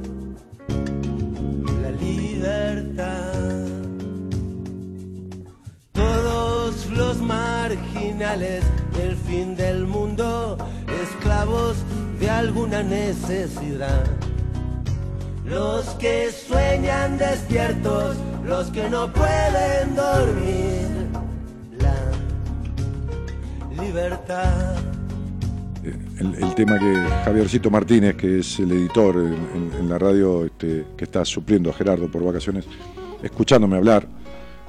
Libertad. Todos los marginales del fin del mundo esclavos de alguna necesidad. Los que sueñan despiertos, los que no pueden dormir. La libertad. El, tema que Javiercito Martínez, que es el editor en la radio este, que está supliendo a Gerardo por vacaciones, escuchándome hablar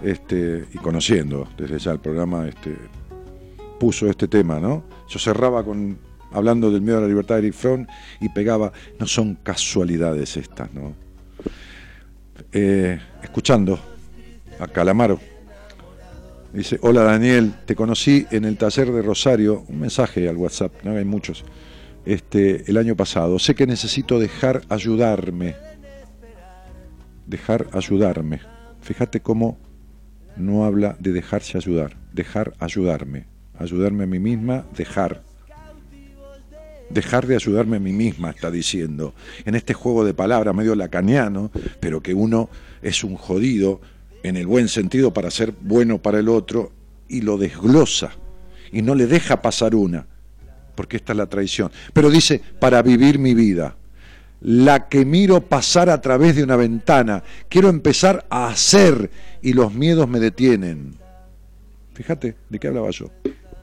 este, y conociendo desde ya el programa, este, puso este tema, ¿no? Yo cerraba con hablando del miedo a la libertad de Eric Fromm y pegaba, no son casualidades estas, ¿no? Eh, escuchando a Calamaro. Dice, hola Daniel, te conocí en el taller de Rosario, un mensaje al WhatsApp, no hay muchos, este, el año pasado. Sé que necesito dejar ayudarme. Dejar ayudarme. Fíjate cómo no habla de dejarse ayudar, dejar ayudarme. Ayudarme a mí misma, dejar. Dejar de ayudarme a mí misma, está diciendo. En este juego de palabras medio lacaniano, pero que uno es un jodido en el buen sentido para ser bueno para el otro y lo desglosa y no le deja pasar una, porque esta es la traición. Pero dice, para vivir mi vida, la que miro pasar a través de una ventana, quiero empezar a hacer y los miedos me detienen. Fíjate de qué hablaba yo.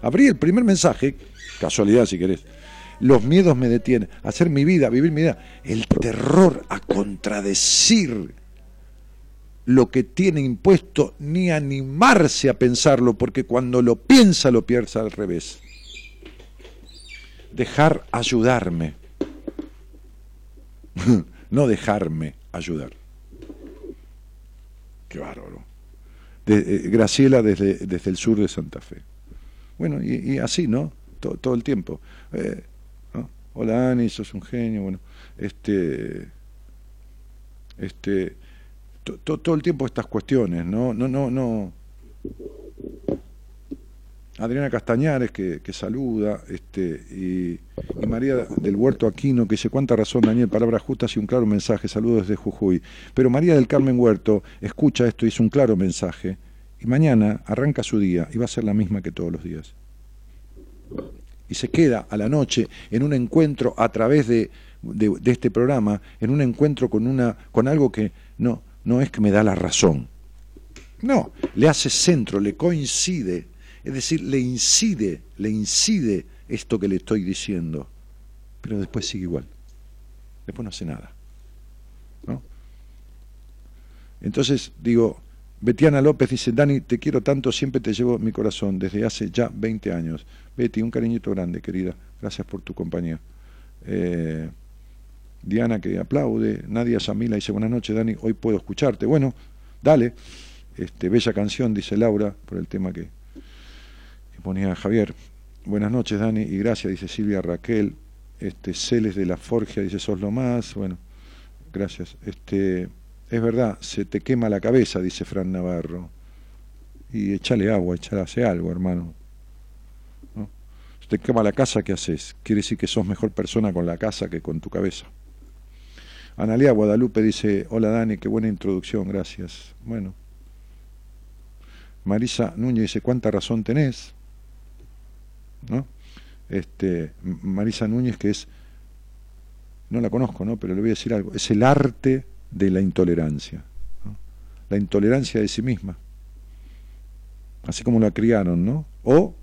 Abrí el primer mensaje, casualidad si querés. Los miedos me detienen. Hacer mi vida, vivir mi vida. El terror a contradecir lo que tiene impuesto, ni animarse a pensarlo, porque cuando lo piensa lo piensa al revés. Dejar ayudarme. no dejarme ayudar. Qué bárbaro. Eh, Graciela desde, desde el sur de Santa Fe. Bueno, y, así, ¿no? To- todo el tiempo. Eh, ¿no? Hola Ani, sos un genio. Bueno, este, este, to- to- todo el tiempo estas cuestiones, ¿no? No, no, no. Adriana Castañares que, que saluda, este, y, y María del Huerto Aquino que dice cuánta razón Daniel, palabras justas y un claro mensaje, saludos desde Jujuy. Pero María del Carmen Huerto escucha esto y es un claro mensaje, y mañana arranca su día y va a ser la misma que todos los días. Y se queda a la noche en un encuentro a través de, de- de este programa, en un encuentro con, una, con algo que no, no es que me da la razón, no, le hace centro, le coincide Es decir, le incide, le incide esto que le estoy diciendo, pero después sigue igual. Después no hace nada. ¿no? Entonces digo, Betiana López dice, Dani, te quiero tanto, siempre te llevo mi corazón, desde hace ya 20 años. Betty, un cariñito grande, querida. Gracias por tu compañía. Eh, Diana que aplaude, Nadia Samila dice, buenas noches, Dani, hoy puedo escucharte. Bueno, dale. Este, bella canción, dice Laura, por el tema que, ponía Javier. Buenas noches, Dani, y gracias, dice Silvia Raquel. Este, Celes de la Forgia dice, sos lo más. Bueno, gracias. Este, es verdad, se te quema la cabeza, dice Fran Navarro. Y échale agua, échale hace algo, hermano. ¿No? Se te quema la casa, ¿qué haces? Quiere decir que sos mejor persona con la casa que con tu cabeza. Analia Guadalupe dice, hola Dani, qué buena introducción, gracias. Bueno. Marisa Núñez dice, ¿cuánta razón tenés? ¿No? Este, Marisa Núñez, que es, no la conozco, ¿no? Pero le voy a decir algo, es el arte de la intolerancia. La intolerancia de sí misma. Así como la criaron, ¿no? O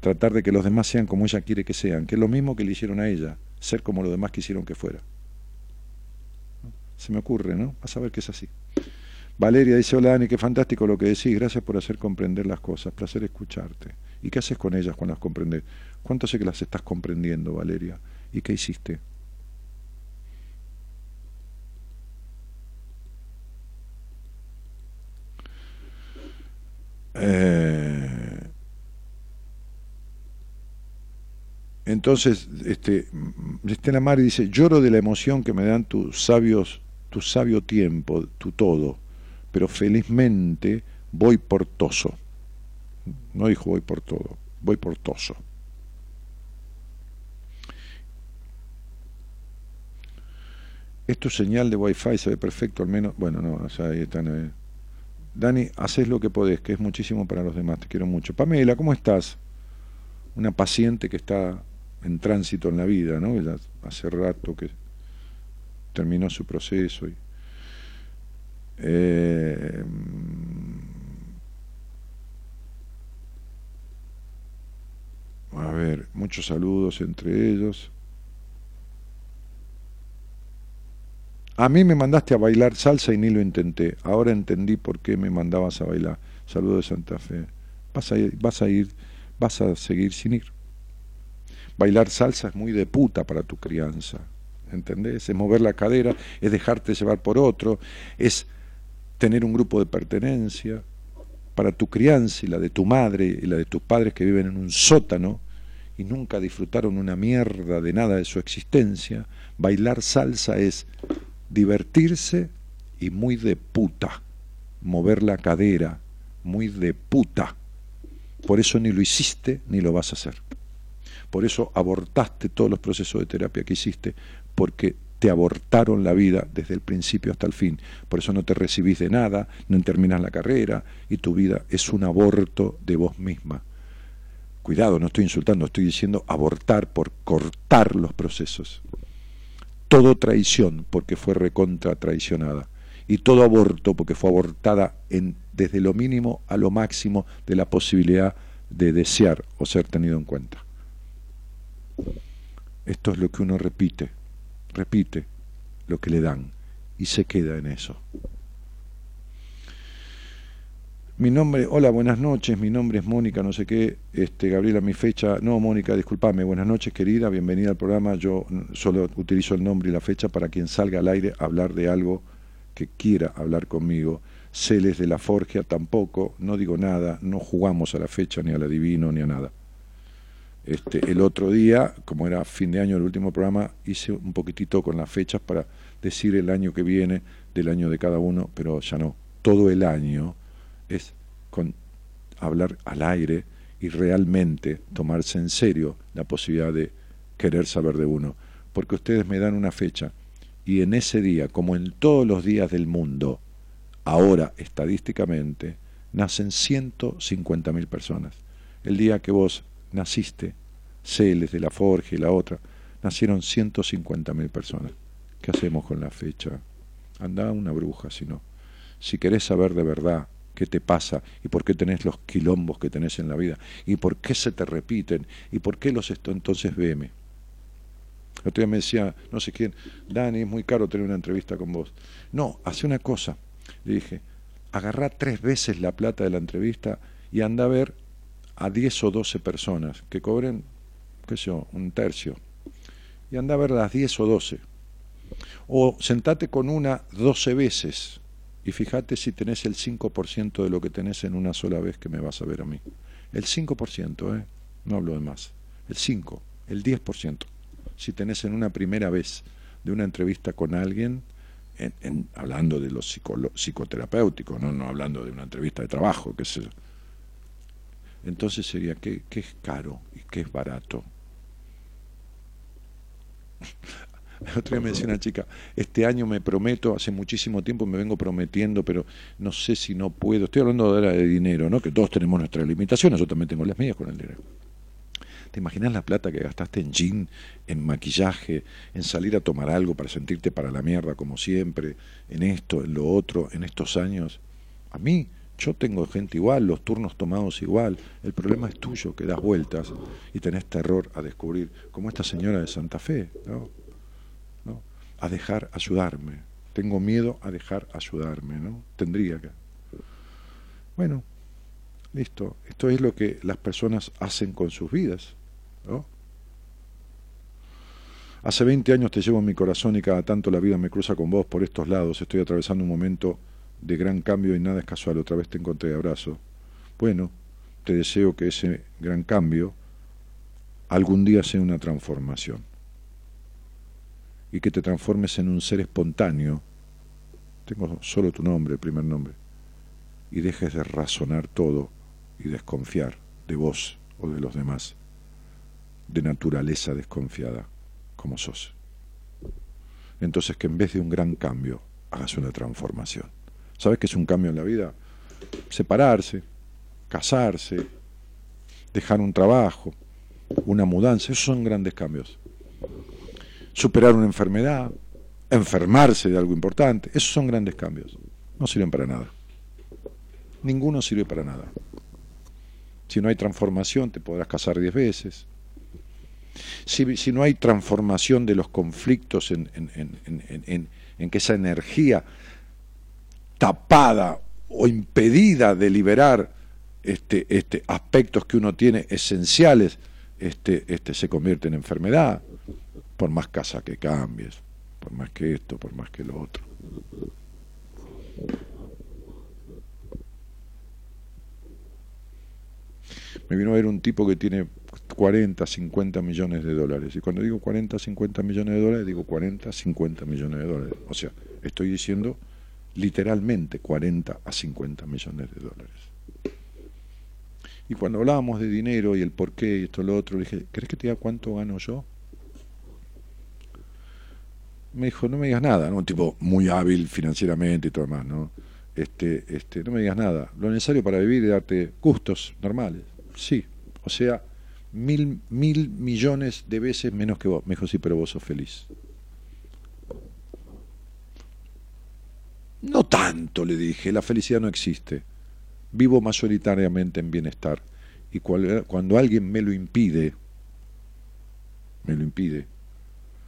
tratar de que los demás sean como ella quiere que sean, que es lo mismo que le hicieron a ella, ser como los demás quisieron que fuera. Se me ocurre, ¿no? A saber que es así. Valeria dice, hola Dani, qué fantástico lo que decís, gracias por hacer comprender las cosas, placer escucharte. ¿Y qué haces con ellas cuando las comprendes? ¿Cuánto sé que las estás comprendiendo, Valeria? ¿Y qué hiciste? Eh, entonces, este, Estela Mari dice, lloro de la emoción que me dan tus sabios, tu sabio tiempo, tu todo, pero felizmente voy por toso. No dijo voy por todo, voy por toso. Es tu señal de wifi, se ve perfecto al menos. Bueno, no, o sea, ahí están. Eh. Dani, haces lo que podés, que es muchísimo para los demás, te quiero mucho. Pamela, ¿cómo estás? Una paciente que está en tránsito en la vida, ¿no? Hace rato que terminó su proceso. Y, eh, a ver, muchos saludos entre ellos. A mí me mandaste a bailar salsa y ni lo intenté. Ahora entendí por qué me mandabas a bailar. Saludos de Santa Fe. Vas a ir, vas a ir, vas a seguir sin ir. Bailar salsa es muy de puta para tu crianza. ¿Entendés? Es mover la cadera, es dejarte llevar por otro, es tener un grupo de pertenencia. Para tu crianza y la de tu madre y la de tus padres que viven en un sótano y nunca disfrutaron una mierda de nada de su existencia, bailar salsa es divertirse y muy de puta, mover la cadera, muy de puta. Por eso ni lo hiciste ni lo vas a hacer. Por eso abortaste todos los procesos de terapia que hiciste, porque te abortaron la vida desde el principio hasta el fin. Por eso no te recibís de nada, no terminas la carrera y tu vida es un aborto de vos misma. Cuidado, no estoy insultando, estoy diciendo abortar por cortar los procesos todo traición porque fue recontra traicionada y todo aborto porque fue abortada desde lo mínimo a lo máximo de la posibilidad de desear o ser tenido en cuenta. Esto es lo que uno repite, repite lo que le dan y se queda en eso. Mi nombre, hola, buenas noches, mi nombre es Mónica, no sé qué, este, Gabriela, mi fecha, no, Mónica, discúlpame, buenas noches, querida, bienvenida al programa, yo solo utilizo el nombre y la fecha para quien salga al aire a hablar de algo que quiera hablar conmigo. Celes de la Forgia tampoco, no digo nada, no jugamos a la fecha, ni a la adivino, ni a nada. Este, el otro día, como era fin de año el último programa, hice un poquitito con las fechas para decir el año que viene, del año de cada uno, pero ya no, todo el año es con hablar al aire y realmente tomarse en serio la posibilidad de querer saber de uno. Porque ustedes me dan una fecha y en ese día, como en todos los días del mundo, ahora estadísticamente, nacen 150.000 personas. El día que vos naciste, Celes de la Forja y la otra, nacieron 150.000 personas. ¿Qué hacemos con la fecha? Anda una bruja, si no. Si querés saber de verdad qué te pasa y por qué tenés los quilombos que tenés en la vida y por qué se te repiten y por qué los esto entonces veme. El otro día me decía, no sé quién, Dani, es muy caro tener una entrevista con vos. No, hace una cosa. Le dije, agarrá tres veces la plata de la entrevista y anda a ver a 10 o 12 personas que cobren, qué sé yo, un tercio. Y anda a ver las 10 o 12. O sentate con una 12 veces y fíjate si tenés el 5% de lo que tenés en una sola vez que me vas a ver a mí. El 5%, ¿eh? no hablo de más. El 5, el 10%. Si tenés en una primera vez de una entrevista con alguien, en, hablando de lo psicoterapéutico, ¿no? no hablando de una entrevista de trabajo, sé yo entonces sería ¿qué, es caro y qué es barato? El otro día me decía una chica, este año me prometo, hace muchísimo tiempo me vengo prometiendo, pero no sé si no puedo. Estoy hablando de, de dinero, ¿no? Que todos tenemos nuestras limitaciones, yo también tengo las mías con el dinero. ¿Te imaginas la plata que gastaste en jean, en maquillaje, en salir a tomar algo para sentirte para la mierda como siempre, en esto, en lo otro, en estos años? A mí yo tengo gente igual, los turnos tomados igual. El problema es tuyo, que das vueltas y tenés terror a descubrir, como esta señora de Santa Fe, ¿no? A dejar ayudarme. Tengo miedo a dejar ayudarme, ¿no? Tendría que. Bueno, listo. Esto es lo que las personas hacen con sus vidas, ¿no? Hace 20 años te llevo en mi corazón y cada tanto la vida me cruza con vos por estos lados. Estoy atravesando un momento de gran cambio y nada es casual, otra vez te encontré abrazo. Bueno, te deseo que ese gran cambio algún día sea una transformación y que te transformes en un ser espontáneo. Tengo solo tu nombre, primer nombre. Y dejes de razonar todo y desconfiar de vos o de los demás, de naturaleza desconfiada como sos. Entonces que en vez de un gran cambio, hagas una transformación. ¿Sabes qué es un cambio en la vida? Separarse, casarse, dejar un trabajo, una mudanza, esos son grandes cambios. Superar una enfermedad, enfermarse de algo importante, esos son grandes cambios. No sirven para nada. Ninguno sirve para nada. Si no hay transformación, te podrás casar diez veces. Si, no hay transformación de los conflictos en, en, en que esa energía tapada o impedida de liberar este, este, aspectos que uno tiene esenciales, este, este, se convierte en enfermedad, por más casa que cambies, por más que esto, por más que lo otro. Me vino a ver un tipo que tiene 40, 50 millones de dólares. Y cuando digo 40, 50 millones de dólares, digo 40, 50 millones de dólares. O sea, estoy diciendo literalmente 40 a 50 millones de dólares. Y cuando hablábamos de dinero y el por qué y esto lo otro, le dije, ¿crees que te diga cuánto gano yo? Me dijo, no me digas nada, ¿no? Un tipo muy hábil financieramente y todo demás, ¿no? Este, este, no me digas nada. Lo necesario para vivir es darte gustos normales. Sí. O sea, mil, mil millones de veces menos que vos. Me dijo, sí, pero vos sos feliz. No tanto, le dije, la felicidad no existe. Vivo mayoritariamente en bienestar. Y cuando alguien me lo impide, me lo impide.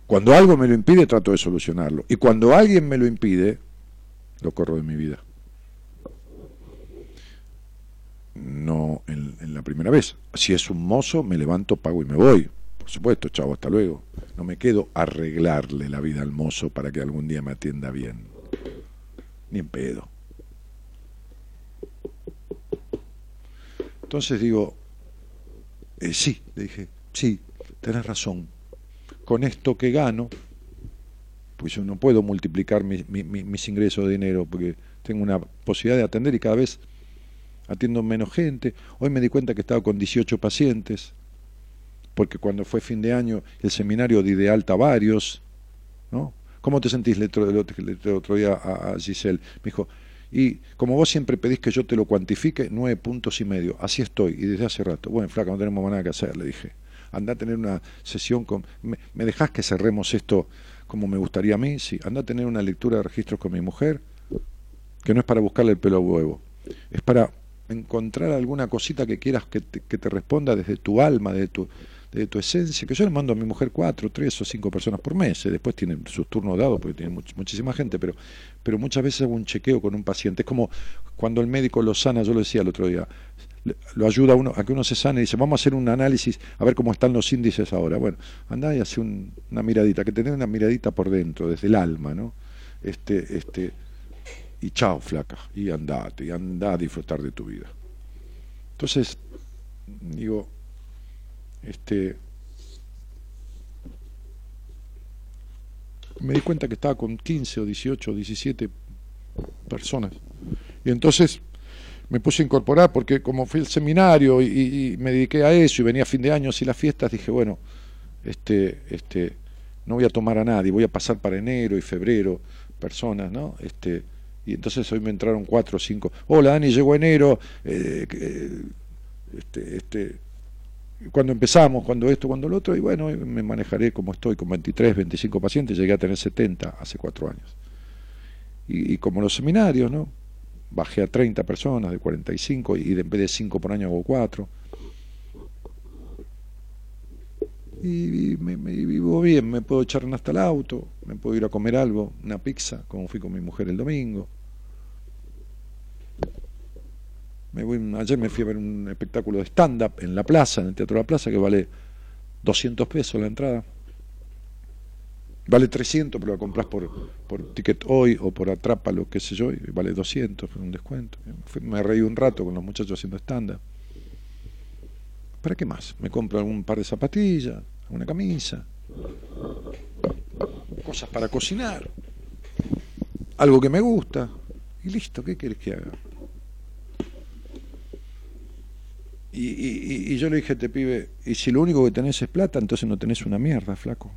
Cuando algo me lo impide, trato de solucionarlo. Y cuando alguien me lo impide, lo corro de mi vida. No en, en, la primera vez. Si es un mozo, me levanto, pago y me voy. Por supuesto, chavo, hasta luego. No me quedo a arreglarle la vida al mozo para que algún día me atienda bien ni en pedo. Entonces digo, eh, sí, le dije, sí, tenés razón. Con esto que gano, pues yo no puedo multiplicar mis ingresos de dinero porque tengo una posibilidad de atender y cada vez atiendo menos gente. Hoy me di cuenta que estaba con 18 pacientes, porque cuando fue fin de año el seminario de Ideal varios, ¿no? ¿Cómo te sentís? Le, el otro día a, Giselle. Me dijo, y como vos siempre pedís que yo te lo cuantifique, nueve puntos y medio. Así estoy, y desde hace rato. Bueno, flaca, no tenemos nada que hacer, le dije. Anda a tener una sesión con... ¿Me, ¿Me dejás que cerremos esto como me gustaría a mí? Sí. Anda a tener una lectura de registros con mi mujer, que no es para buscarle el pelo a huevo. es para encontrar alguna cosita que quieras que te, que te responda desde tu alma, desde tu, de tu esencia, que yo le mando a mi mujer cuatro, tres o cinco personas por mes, eh, después tienen sus turnos dados porque tienen muchísima gente, pero, pero muchas veces hago un chequeo con un paciente. Es como cuando el médico lo sana, yo lo decía el otro día, lo ayuda a, que uno se sane y dice, vamos a hacer un análisis a ver cómo están los índices ahora. Bueno, anda y hace una miradita, que tener una miradita por dentro, desde el alma, ¿no? Este, este, y chao, flaca, y andate, y anda a disfrutar de tu vida. Entonces, digo, este, me di cuenta que estaba con 15 o 18 o 17 personas. Y entonces me puse a incorporar porque como fui al seminario y, me dediqué a eso y venía a fin de año y las fiestas, dije, bueno, este, este, no voy a tomar a nadie, voy a pasar para enero y febrero personas, ¿no? Este, y entonces hoy me entraron cuatro o cinco. Hola Dani, llegó enero. Eh, este, este, cuando empezamos, cuando esto, cuando lo otro, y bueno, me manejaré como estoy, con 23, 25 pacientes, llegué a tener 70 hace cuatro años. Y, como los seminarios, ¿no? Bajé a 30 personas de 45 y en vez de 5 por año hago 4. Y, me, vivo bien, me puedo echar hasta el auto, me puedo ir a comer algo, una pizza, como fui con mi mujer el domingo ayer me fui a ver un espectáculo de stand-up en la plaza, en el Teatro de la Plaza, que vale 200 pesos la entrada. Vale 300, pero la compras por, por ticket hoy o por atrapa, lo que sé yo, y vale 200, por un descuento. Me reí un rato con los muchachos haciendo stand-up. ¿Para qué más? Me compro algún par de zapatillas, una camisa, cosas para cocinar, algo que me gusta, y listo, ¿qué quieres que haga? Y, yo le dije a este pibe, y si lo único que tenés es plata, entonces no tenés una mierda, flaco.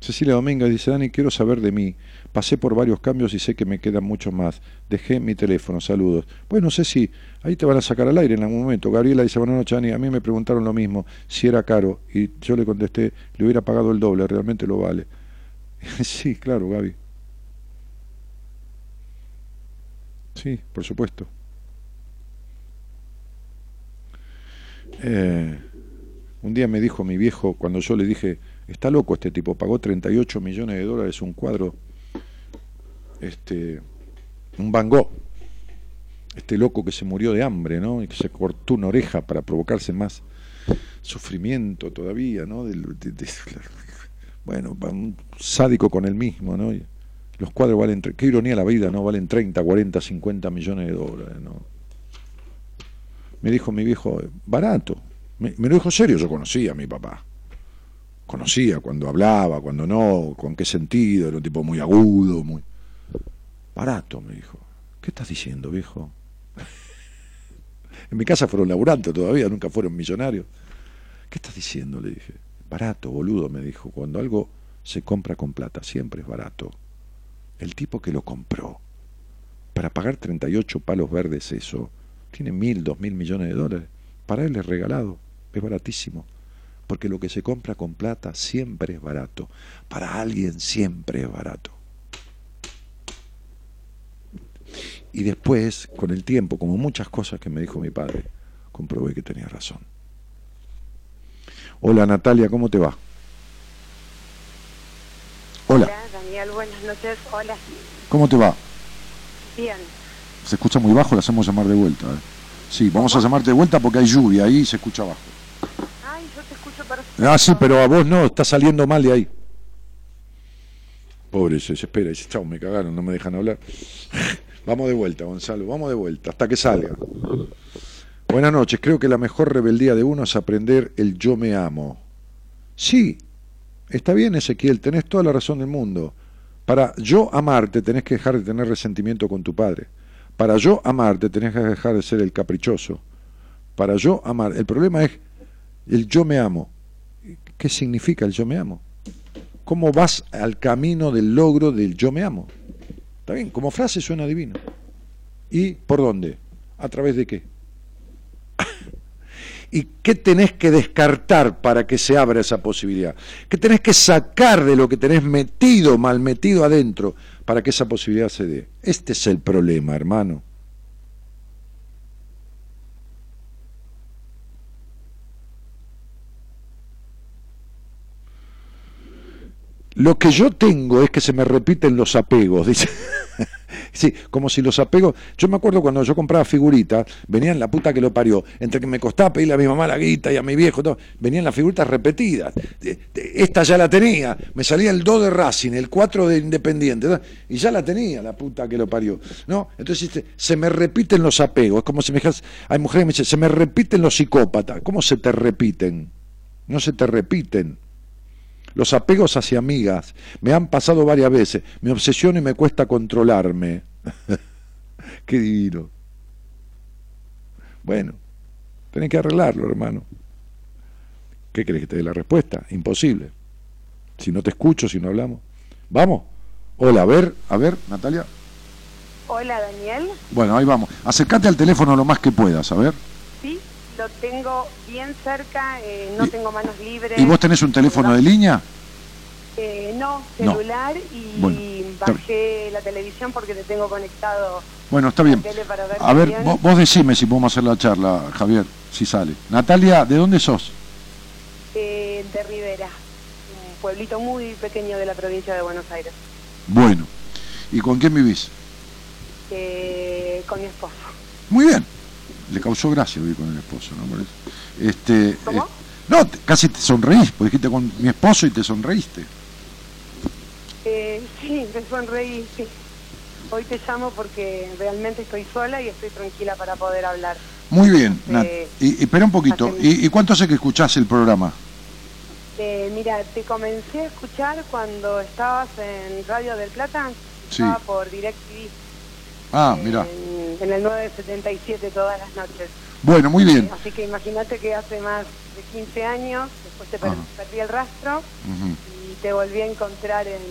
Cecilia Domínguez dice, Dani, quiero saber de mí. Pasé por varios cambios y sé que me quedan muchos más. Dejé mi teléfono, saludos. Bueno, sé si ahí te van a sacar al aire en algún momento. Gabriela dice, buenas noches, Dani. A mí me preguntaron lo mismo, si era caro. Y yo le contesté, le hubiera pagado el doble, realmente lo vale. sí, claro, Gaby. Sí, por supuesto. Eh, un día me dijo mi viejo, cuando yo le dije, está loco este tipo, pagó 38 millones de dólares un cuadro, este, un Van Gogh, este loco que se murió de hambre, ¿no? Y que se cortó una oreja para provocarse más sufrimiento todavía, ¿no? bueno, un sádico con él mismo, ¿no? Los cuadros valen, qué ironía la vida, ¿no? Valen 30, 40, 50 millones de dólares, ¿no? Me dijo mi viejo, barato. Me, lo dijo serio, yo conocía a mi papá. Conocía cuando hablaba, cuando no, con qué sentido, era un tipo muy agudo, muy... Barato, me dijo. ¿Qué estás diciendo, viejo? en mi casa fueron laburantes todavía, nunca fueron millonarios. ¿Qué estás diciendo? Le dije. Barato, boludo, me dijo. Cuando algo se compra con plata, siempre es barato el tipo que lo compró, para pagar 38 palos verdes eso, tiene mil, dos mil millones de dólares. Para él es regalado, es baratísimo. Porque lo que se compra con plata siempre es barato. Para alguien siempre es barato. Y después, con el tiempo, como muchas cosas que me dijo mi padre, comprobé que tenía razón. Hola Natalia, ¿cómo te va? Hola. Buenas noches. Hola. ¿Cómo te va? Bien. Se escucha muy bajo, la hacemos llamar de vuelta. ¿eh? Sí, vamos a llamarte de vuelta porque hay lluvia ahí se escucha bajo. Ay, yo te escucho perfecto. Ah, sí, pero a vos no, está saliendo mal de ahí. Pobre, se desespera. Dice, chao, me cagaron, no me dejan hablar. vamos de vuelta, Gonzalo, vamos de vuelta, hasta que salga. Buenas noches, creo que la mejor rebeldía de uno es aprender el yo me amo. Sí, Está bien, Ezequiel, tenés toda la razón del mundo. Para yo amarte tenés que dejar de tener resentimiento con tu padre. Para yo amarte tenés que dejar de ser el caprichoso. Para yo amar, el problema es el yo me amo. ¿Qué significa el yo me amo? ¿Cómo vas al camino del logro del yo me amo? Está bien, como frase suena divino. ¿Y por dónde? ¿A través de qué? ¿Y qué tenés que descartar para que se abra esa posibilidad? ¿Qué tenés que sacar de lo que tenés metido, mal metido adentro, para que esa posibilidad se dé? Este es el problema, hermano. Lo que yo tengo es que se me repiten los apegos, sí, como si los apegos. Yo me acuerdo cuando yo compraba figuritas, venían la puta que lo parió, entre que me costaba pedirle a mi mamá la guita y a mi viejo, todo, venían las figuritas repetidas. Esta ya la tenía, me salía el 2 de Racing, el 4 de Independiente, y ya la tenía la puta que lo parió. ¿no? Entonces se me repiten los apegos, es como si me Hay mujeres que me dicen, se me repiten los psicópatas. ¿Cómo se te repiten? No se te repiten. Los apegos hacia amigas me han pasado varias veces. Me obsesiono y me cuesta controlarme. Qué divino. Bueno, tenés que arreglarlo, hermano. ¿Qué crees que te dé la respuesta? Imposible. Si no te escucho, si no hablamos. Vamos. Hola, a ver, a ver, Natalia. Hola, Daniel. Bueno, ahí vamos. Acércate al teléfono lo más que puedas, a ver. Lo tengo bien cerca, eh, no tengo manos libres. ¿Y vos tenés un teléfono de línea? Eh, no, celular y bajé la televisión porque te tengo conectado. Bueno, está bien. a ver, vos, decime si podemos hacer la charla, Javier, si sale. Natalia, ¿de dónde sos? Eh, de Rivera, un pueblito muy pequeño de la provincia de Buenos Aires. Bueno, ¿y con quién vivís? con mi esposo. Muy bien le causó gracia vivir con el esposo, ¿no? Este, ¿Cómo? Eh, no, casi te sonreís, porque dijiste con mi esposo y te sonreíste. Eh, sí, me sonreí, sí. Hoy te llamo porque realmente estoy sola y estoy tranquila para poder hablar. Muy bien, Nat. Y, espera un poquito. ¿Y, cuánto hace que escuchás el programa? Eh, mira, te comencé a escuchar cuando estabas en Radio del Plata, estaba por DirecTV. Ah, mira. En, el 977 todas las noches. Bueno, muy bien. Así que imagínate que hace más de 15 años, después te perdí el rastro y te volví a encontrar en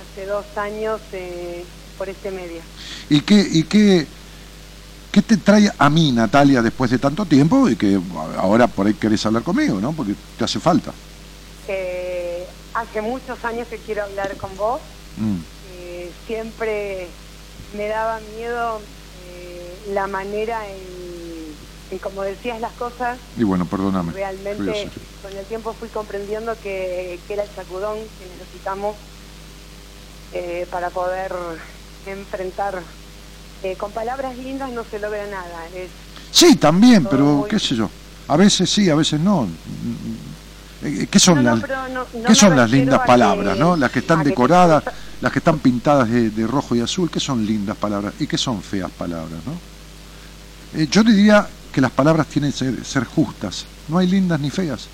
hace dos años eh, por este medio. ¿Y qué, y qué, qué te trae a mí, Natalia, después de tanto tiempo y que ahora por ahí querés hablar conmigo, ¿no? Porque te hace falta. Eh, hace muchos años que quiero hablar con vos. Mm. Eh, siempre me daba miedo eh, la manera en, como decías las cosas. Y bueno, perdóname. Realmente con el tiempo fui comprendiendo que, era el sacudón que necesitamos eh, para poder enfrentar. Eh, con palabras lindas no se logra nada. Es sí, también, pero qué sé yo. A veces sí, a veces no. ¿Qué son, las, ¿qué son las lindas palabras, no? Las que están decoradas, las que están pintadas de, rojo y azul, ¿qué son lindas palabras? ¿Y qué son feas palabras, no? Eh, yo diría que las palabras tienen que ser, justas, no hay lindas ni feas.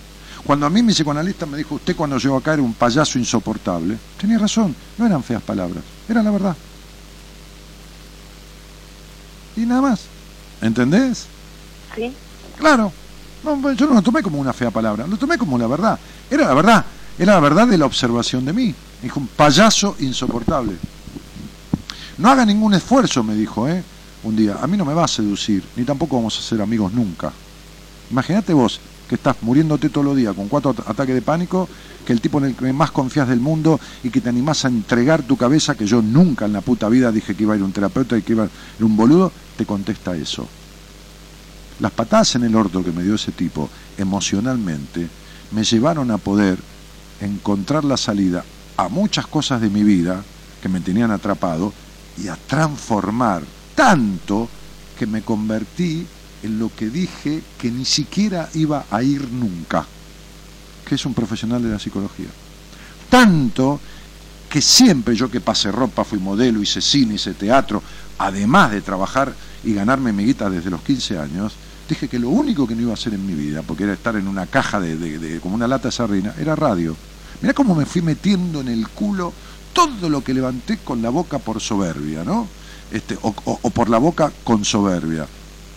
Cuando a mí mi psicoanalista me dijo, usted cuando llegó acá era un payaso insoportable, tenía razón, no eran feas palabras, era la verdad. Y nada más, ¿entendés? Sí. Claro, no, yo no lo tomé como una fea palabra, lo tomé como la verdad. Era la verdad, era la verdad de la observación de mí. Me dijo, un payaso insoportable. No haga ningún esfuerzo, me dijo, ¿eh? un día. A mí no me va a seducir, ni tampoco vamos a ser amigos nunca. Imagínate vos que estás muriéndote todos los días con cuatro ataques de pánico, que el tipo en el que más confías del mundo y que te animás a entregar tu cabeza, que yo nunca en la puta vida dije que iba a ir un terapeuta y que iba a ir un boludo, te contesta eso. Las patadas en el orto que me dio ese tipo emocionalmente me llevaron a poder encontrar la salida a muchas cosas de mi vida que me tenían atrapado y a transformar tanto que me convertí en lo que dije que ni siquiera iba a ir nunca, que es un profesional de la psicología. Tanto que siempre yo que pasé ropa, fui modelo, hice cine, hice teatro, además de trabajar y ganarme mi guita desde los 15 años, dije que lo único que no iba a hacer en mi vida, porque era estar en una caja de, como una lata de sardina, era radio. Mirá cómo me fui metiendo en el culo todo lo que levanté con la boca por soberbia, ¿no? Este, o, por la boca con soberbia.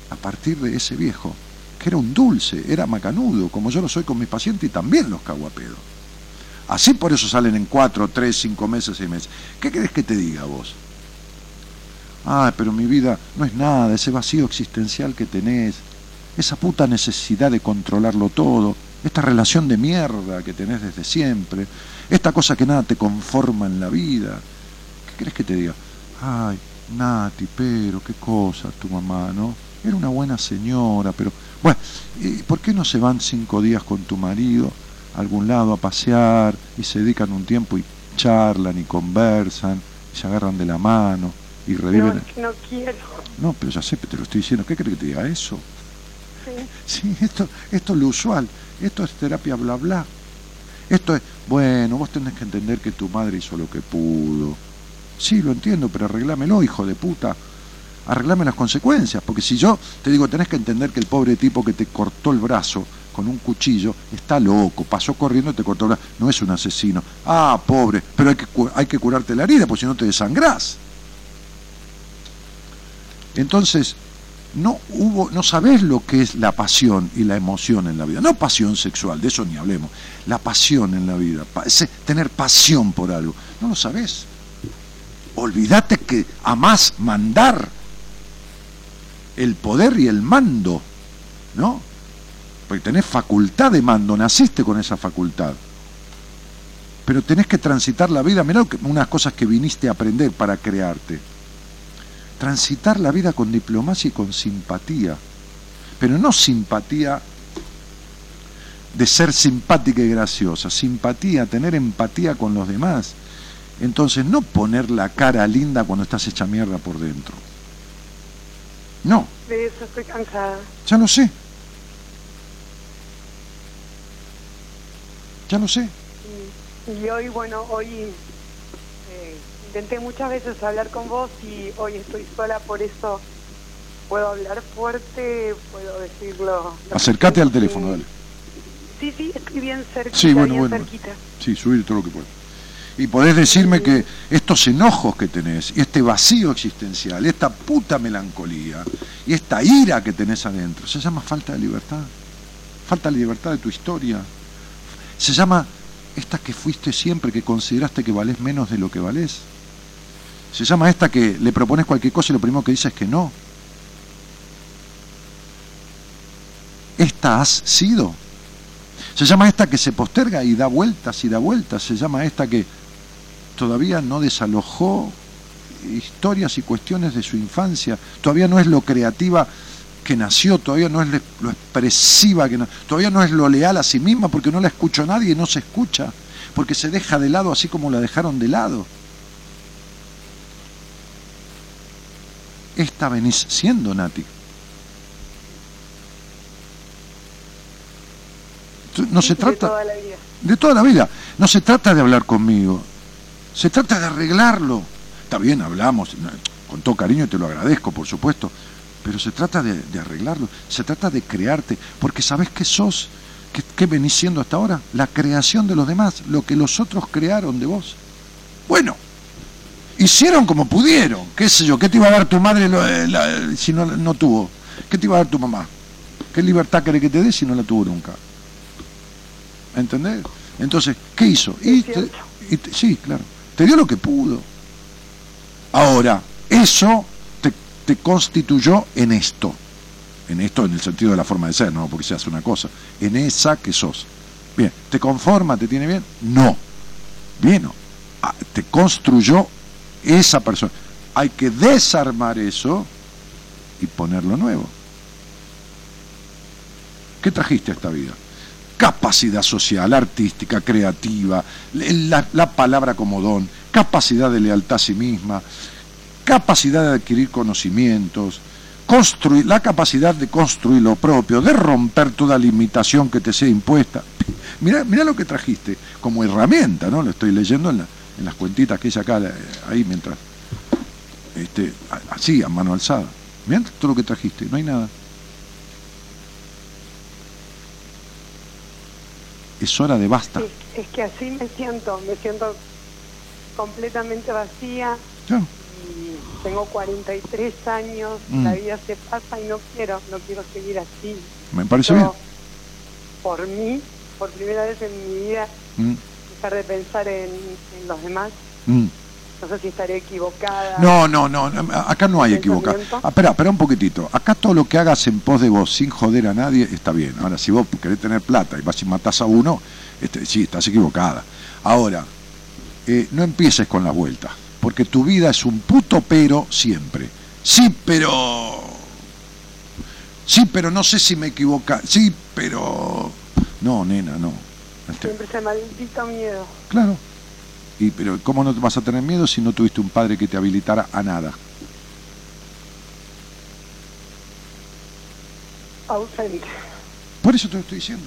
A partir de ese viejo, que era un dulce, era macanudo, como yo lo soy con mis pacientes y también los cago a pedo. Así por eso salen en cuatro, tres, cinco meses, seis meses. ¿Qué querés que te diga vos? Ah, pero mi vida no es nada, ese vacío existencial que tenés, esa puta necesidad de controlarlo todo, esta relación de mierda que tenés desde siempre, esta cosa que nada te conforma en la vida. ¿Qué crees que te diga? Ay, Nati, pero qué cosa tu mamá, ¿no? Era una buena señora, pero... Bueno, ¿por qué no se van cinco días con tu marido a algún lado a pasear y se dedican un tiempo y charlan y conversan y se agarran de la mano y reviven... No, no quiero. No, pero ya sé, te lo estoy diciendo. ¿Qué crees que te diga eso? Sí, esto, esto es lo usual, esto es terapia bla bla. Esto es, bueno, vos tenés que entender que tu madre hizo lo que pudo. Sí, lo entiendo, pero arreglámelo, hijo de puta. Arreglame las consecuencias, porque si yo te digo, tenés que entender que el pobre tipo que te cortó el brazo con un cuchillo está loco, pasó corriendo y te cortó el brazo, no es un asesino. Ah, pobre, pero hay que, hay que curarte la herida, porque si no te desangrás. Entonces, no hubo, no sabés lo que es la pasión y la emoción en la vida. No pasión sexual, de eso ni hablemos. La pasión en la vida, tener pasión por algo. No lo sabés. Olvídate que amás mandar el poder y el mando, ¿no? Porque tenés facultad de mando, naciste con esa facultad. Pero tenés que transitar la vida, mirá unas cosas que viniste a aprender para crearte transitar la vida con diplomacia y con simpatía, pero no simpatía de ser simpática y graciosa, simpatía, tener empatía con los demás. Entonces, no poner la cara linda cuando estás hecha mierda por dentro. No. De eso estoy cansada. Ya lo sé. Ya lo sé. Y, hoy, bueno, hoy intenté muchas veces hablar con vos y hoy estoy sola, por eso puedo hablar fuerte, puedo decirlo. Acércate al teléfono, dale. Sí, sí, estoy bien cerquita, sí, bueno, bien bueno. cerquita. Sí, subir todo lo que puedas. Y podés decirme que estos enojos que tenés, y este vacío existencial, esta puta melancolía, y esta ira que tenés adentro, se llama falta de libertad. Falta de libertad de tu historia. Se llama esta que fuiste siempre, que consideraste que valés menos de lo que valés. Se llama esta que le propones cualquier cosa y lo primero que dice es que no. Esta has sido. Se llama esta que se posterga y da vueltas y da vueltas. Se llama esta que todavía no desalojó historias y cuestiones de su infancia. Todavía no es lo creativa que nació, todavía no es lo expresiva que todavía no es lo leal a sí misma porque no la escucha nadie no se escucha, porque se deja de lado así como la dejaron de lado. Esta venís siendo, Nati. No se trata... De toda la vida. De toda la vida. No se trata de hablar conmigo. Se trata de arreglarlo. Está bien, hablamos, con todo cariño y te lo agradezco, por supuesto. Pero se trata de, arreglarlo. Se trata de crearte. Porque sabes que sos, que, que venís siendo hasta ahora, la creación de los demás, lo que los otros crearon de vos. Bueno, hicieron como pudieron, qué sé yo, ¿qué te iba a dar tu madre eh, si no, no tuvo? ¿Qué te iba a dar tu mamá? ¿Qué libertad quiere que te dé si no la tuvo nunca? ¿Entendés? Entonces, ¿qué hizo? Y, sí, claro, te dio lo que pudo. Ahora, eso te, te constituyó en esto. En esto, en el sentido de la forma de ser, no porque se hace una cosa. En esa que sos. Bien, ¿te conforma? ¿Te tiene bien? No. Bien, no. Ah, te construyó esa persona. Hay que desarmar eso y ponerlo nuevo. ¿Qué trajiste a esta vida? Capacidad social, artística, creativa, la, la, palabra como don, capacidad de lealtad a sí misma, capacidad de adquirir conocimientos, construir, la capacidad de construir lo propio, de romper toda limitación que te sea impuesta. Mira, mira lo que trajiste como herramienta, ¿no? Lo estoy leyendo en la, en las cuentitas que hice acá, ahí mientras, este, así, a mano alzada. Mirá todo lo que trajiste, no hay nada. Es hora de basta. es que así me siento, me siento completamente vacía. Y tengo 43 años, la mm. vida se pasa y no quiero, no quiero seguir así. Me parece bien. Por mí, por primera vez en mi vida, mm de pensar en, los demás. Mm. No sé si estaré equivocada. No, no, no, acá no hay equivocado. Ah, espera, espera un poquitito. Acá todo lo que hagas en pos de vos sin joder a nadie está bien. Ahora, si vos querés tener plata y vas y matás a uno, este, sí, estás equivocada. Ahora, eh, no empieces con la vuelta, porque tu vida es un puto pero siempre. Sí, pero... Sí, pero no sé si me equivoca. Sí, pero... No, nena, no. Este... Siempre ese maldito miedo. Claro. Y, pero ¿cómo no te vas a tener miedo si no tuviste un padre que te habilitara a nada? Ausente. Por eso te lo estoy diciendo.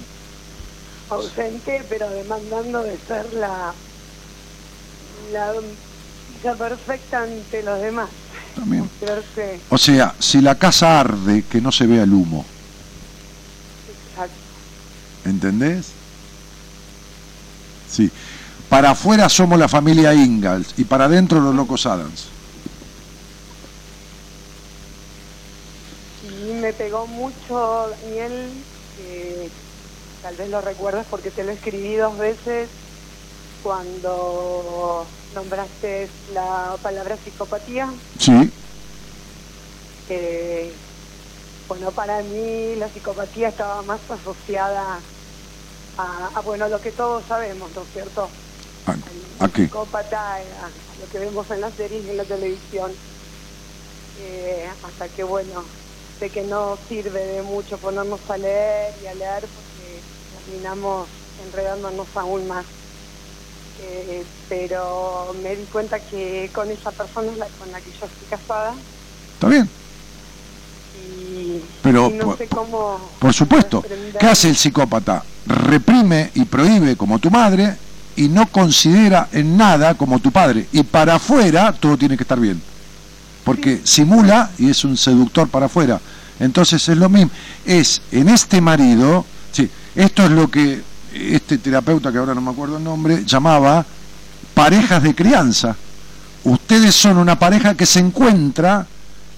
Ausente, pero demandando de ser la, la, la perfecta ante los demás. También. O sea, si la casa arde, que no se vea el humo. Exacto. ¿Entendés? Sí. Para afuera somos la familia Ingalls y para adentro los locos Adams. Y me pegó mucho, Daniel, que tal vez lo recuerdas porque te lo escribí dos veces cuando nombraste la palabra psicopatía. Sí. bueno, para mí la psicopatía estaba más asociada a, a, bueno, lo que todos sabemos, ¿no es cierto? ¿A, qué? Psicópata, a, lo que vemos en las series y en la televisión. Eh, hasta que, bueno, sé que no sirve de mucho ponernos a leer y a leer porque terminamos enredándonos aún más. Eh, pero me di cuenta que con esa persona con la que yo estoy casada. Está bien. Y, pero no sé cómo. Por supuesto. ¿Qué hace el psicópata? Reprime y prohíbe como tu madre y no considera en nada como tu padre. Y para afuera todo tiene que estar bien. Porque simula y es un seductor para afuera. Entonces es lo mismo. Es en este marido, sí, esto es lo que este terapeuta, que ahora no me acuerdo el nombre, llamaba parejas de crianza. Ustedes son una pareja que se encuentra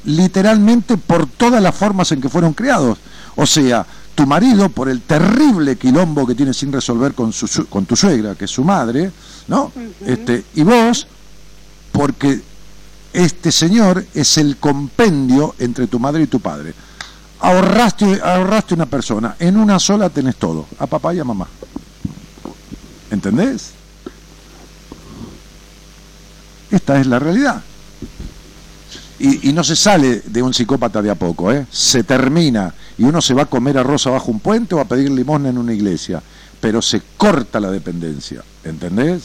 literalmente por todas las formas en que fueron criados. O sea, tu marido por el terrible quilombo que tiene sin resolver con, su, con tu suegra, que es su madre, ¿no? este, y vos, porque este señor es el compendio entre tu madre y tu padre. Ahorraste, ahorraste una persona, en una sola tenés todo, a papá y a mamá. ¿Entendés? Esta es la realidad. Y, no se sale de un psicópata de a poco, ¿eh? se termina y uno se va a comer arroz abajo un puente o a pedir limosna en una iglesia, pero se corta la dependencia, ¿entendés?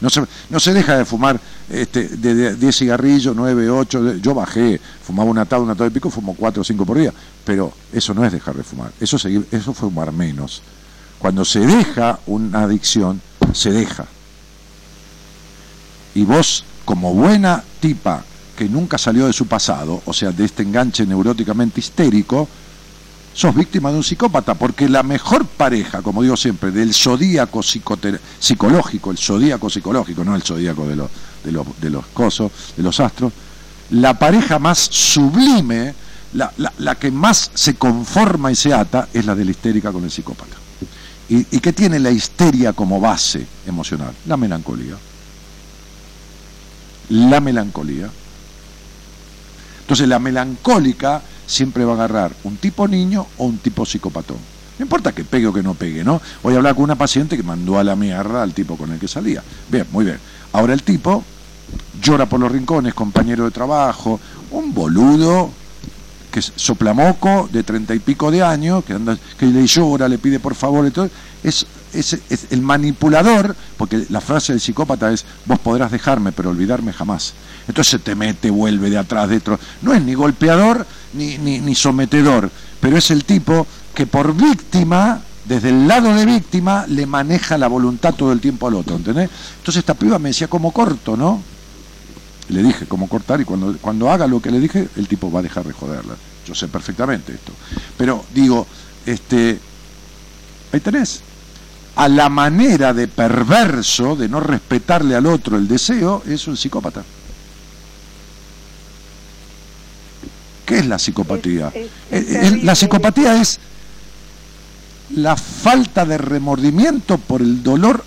No se, no se deja de fumar este, de 10 cigarrillos, 9, 8, yo bajé, fumaba un atado, un atado de pico, fumo 4 o 5 por día, pero eso no es dejar de fumar, eso, seguir, eso es fumar menos. Cuando se deja una adicción, se deja. Y vos, como buena tipa que nunca salió de su pasado, o sea, de este enganche neuróticamente histérico, sos víctima de un psicópata, porque la mejor pareja, como digo siempre, del zodíaco psicológico, el zodíaco psicológico, no el zodíaco de los, de, de los cosos, de los astros, la pareja más sublime, la, la, que más se conforma y se ata, es la de la histérica con el psicópata. ¿Y, ¿Y qué tiene la histeria como base emocional? La melancolía. La melancolía. Entonces la melancólica siempre va a agarrar un tipo niño o un tipo psicopatón. No importa que pegue o que no pegue, ¿no? Voy a hablar con una paciente que mandó a la mierda al tipo con el que salía. Bien, muy bien. Ahora el tipo llora por los rincones, compañero de trabajo, un boludo que es soplamoco de treinta y pico de años, que, anda, que le llora, le pide por favor, y todo, es, es, el manipulador, porque la frase del psicópata es, vos podrás dejarme, pero olvidarme jamás. Entonces te mete, vuelve de atrás, de otro. No es ni golpeador ni, ni, ni sometedor, pero es el tipo que por víctima, desde el lado de víctima, le maneja la voluntad todo el tiempo al otro, ¿entendés? Entonces esta piba me decía como corto, ¿no? Le dije cómo cortar y cuando, cuando haga lo que le dije, el tipo va a dejar de joderla. Yo sé perfectamente esto. Pero digo, este, ahí tenés. A la manera de perverso, de no respetarle al otro el deseo, es un psicópata. ¿Qué es la psicopatía? Eh, la psicopatía es la falta de remordimiento por el dolor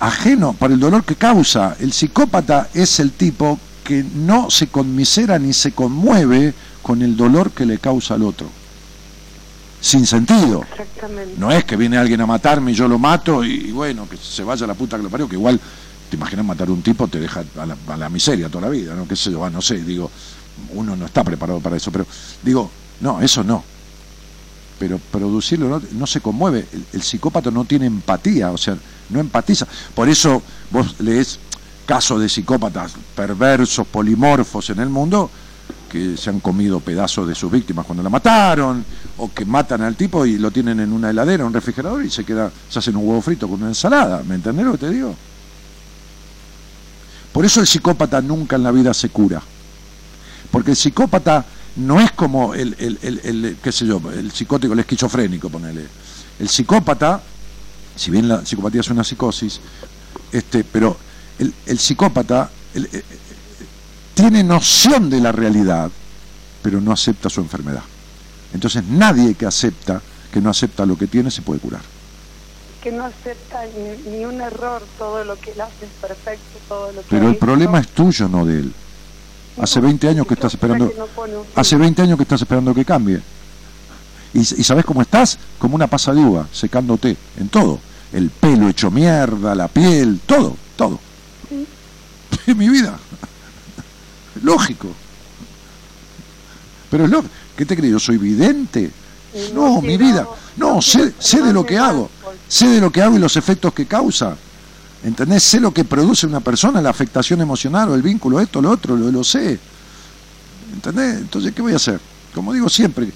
ajeno para el dolor que causa. El psicópata es el tipo que no se conmisera ni se conmueve con el dolor que le causa al otro. Sin sentido. Exactamente. No es que viene alguien a matarme y yo lo mato y, bueno, que se vaya a la puta que lo parió, que igual te imaginas matar a un tipo te deja a la, a la miseria toda la vida, ¿no? ¿Qué sé yo? Ah, no sé, digo, uno no está preparado para eso, pero digo, no, eso no. Pero producirlo no, no se conmueve. El, el psicópata no tiene empatía, o sea, no empatiza. Por eso vos lees casos de psicópatas perversos, polimorfos en el mundo, que se han comido pedazos de sus víctimas cuando la mataron, o que matan al tipo y lo tienen en una heladera, un refrigerador y se queda, se hacen un huevo frito con una ensalada. ¿Me entendés lo que te digo? Por eso el psicópata nunca en la vida se cura. Porque el psicópata no es como el, el, el, el qué sé yo, el psicótico, el esquizofrénico, ponele. El psicópata, si bien la psicopatía es una psicosis, este, pero el, psicópata tiene noción de la realidad, pero no acepta su enfermedad. Entonces nadie que acepta, que no acepta lo que tiene, se puede curar. Que no acepta ni, ni un error, todo lo que él hace es perfecto, todo lo que Pero el problema es tuyo, no de él. Hace No, 20 años que estás esperando, hace 20 años que estás esperando que cambie. Y, y sabes cómo estás? Como una pasa de uva, secándote en todo. El pelo hecho mierda, la piel, todo, todo. Es mi vida. Lógico. Pero es lógico. ¿Qué te crees? ¿Yo soy vidente? No, mi vida. No, sé, sé de lo que hago. Sé de lo que hago y los efectos que causa. ¿Entendés? Sé lo que produce una persona, la afectación emocional o el vínculo, esto, lo otro, lo, lo sé. ¿Entendés? Entonces, ¿qué voy a hacer? Como digo siempre,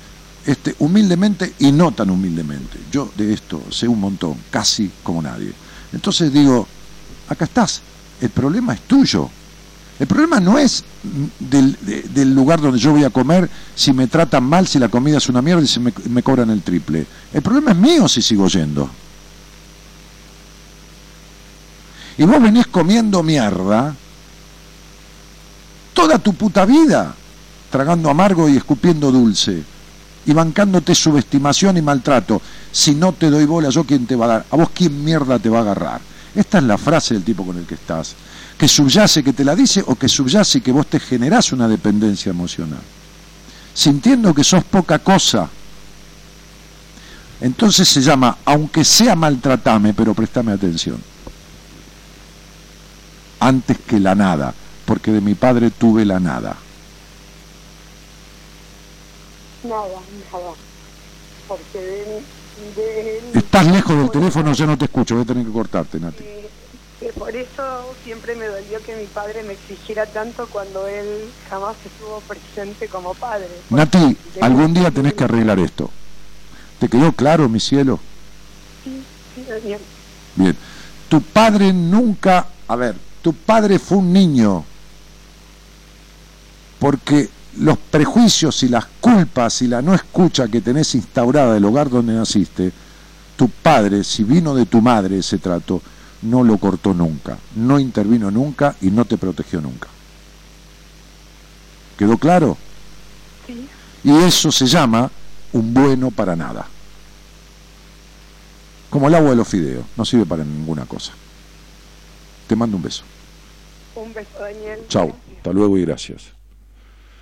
este, humildemente y no tan humildemente. Yo de esto sé un montón, casi como nadie. Entonces digo, acá estás, el problema es tuyo. El problema no es del, de- del lugar donde yo voy a comer, si me tratan mal, si la comida es una mierda y si me, me cobran el triple. El problema es mío si sigo yendo. Y vos venís comiendo mierda toda tu puta vida, tragando amargo y escupiendo dulce, y bancándote subestimación y maltrato. Si no te doy bola, ¿yo quién te va a dar? ¿A vos quién mierda te va a agarrar? Esta es la frase del tipo con el que estás. Que subyace que te la dice o que subyace que vos te generás una dependencia emocional. Sintiendo que sos poca cosa. Entonces se llama, aunque sea maltratame, pero préstame atención. Antes que la nada, porque de mi padre tuve la nada. Nada, nada. Porque de, de. Estás lejos del teléfono, yo no te escucho, voy a tener que cortarte, Nati. Que por eso siempre me dolió que mi padre me exigiera tanto cuando él jamás estuvo presente como padre. Nati, algún día tenés que arreglar esto. ¿Te quedó claro, mi cielo? Sí, sí, Daniel. Bien. Tu padre nunca, a ver, tu padre fue un niño. Porque los prejuicios y las culpas y la no escucha que tenés instaurada del hogar donde naciste, tu padre, si vino de tu madre ese trato, no lo cortó nunca, no intervino nunca y no te protegió nunca. ¿Quedó claro? Sí, Y eso se llama un bueno para nada. Como el agua de los fideos, no sirve para ninguna cosa. Te mando un beso. un beso, Daniel. Chao, hasta luego y gracias.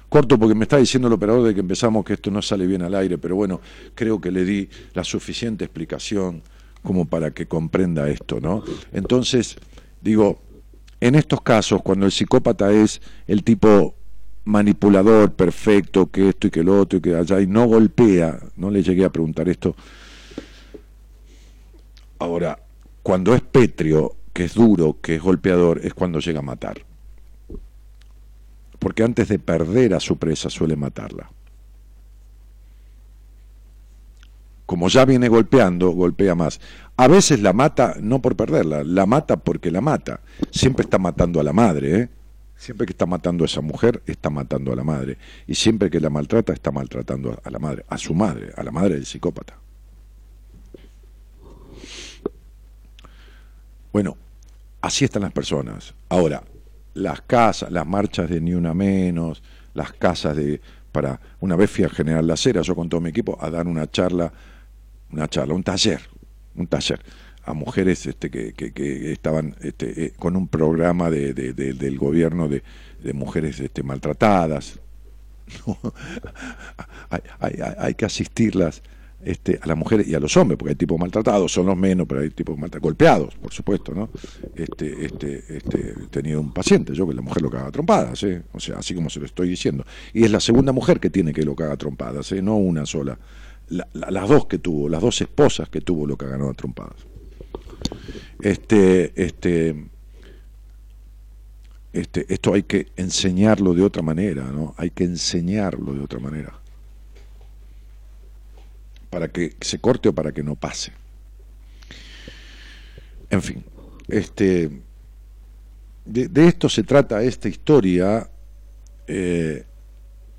Corto porque me está diciendo el operador de que empezamos que esto no sale bien al aire, pero bueno, creo que le di la suficiente explicación como para que comprenda esto, ¿no? Entonces, digo, en estos casos, cuando el psicópata es el tipo manipulador, perfecto, que esto y que lo otro y que allá, y no golpea, no le llegué a preguntar esto. Ahora, cuando es pétreo, que es duro, que es golpeador, es cuando llega a matar porque antes de perder a su presa suele matarla. Como ya viene golpeando, golpea más. A veces la mata no por perderla, la mata porque la mata. Siempre está matando a la madre, ¿eh? Siempre que está matando a esa mujer, está matando a la madre. Y siempre que la maltrata, está maltratando a la madre, a su madre, a la madre del psicópata. Bueno, así están las personas. Ahora, las casas, las marchas de Ni Una Menos, las casas de... para Una vez fui General La Cera, yo con todo mi equipo, a dar una charla, una charla, un taller, un taller, a mujeres este, que, que, estaban este, eh, con un programa de, del gobierno de, mujeres este, maltratadas. hay, hay, hay, que asistirlas este, a las mujeres y a los hombres, porque hay tipos maltratados, son los menos, pero hay tipos maltratados, golpeados, por supuesto, ¿no? Este, este, este, he tenido un paciente, yo que la mujer lo caga trompadas, ¿eh? o sea, así como se lo estoy diciendo. Y es la segunda mujer que tiene que lo caga trompadas, ¿eh? no una sola. Las dos que tuvo, las dos esposas que tuvo lo cagaron a trompadas. Este, este, este, esto hay que enseñarlo de otra manera, ¿no? Hay que enseñarlo de otra manera para que se corte o para que no pase. En fin, este, de, esto se trata esta historia eh,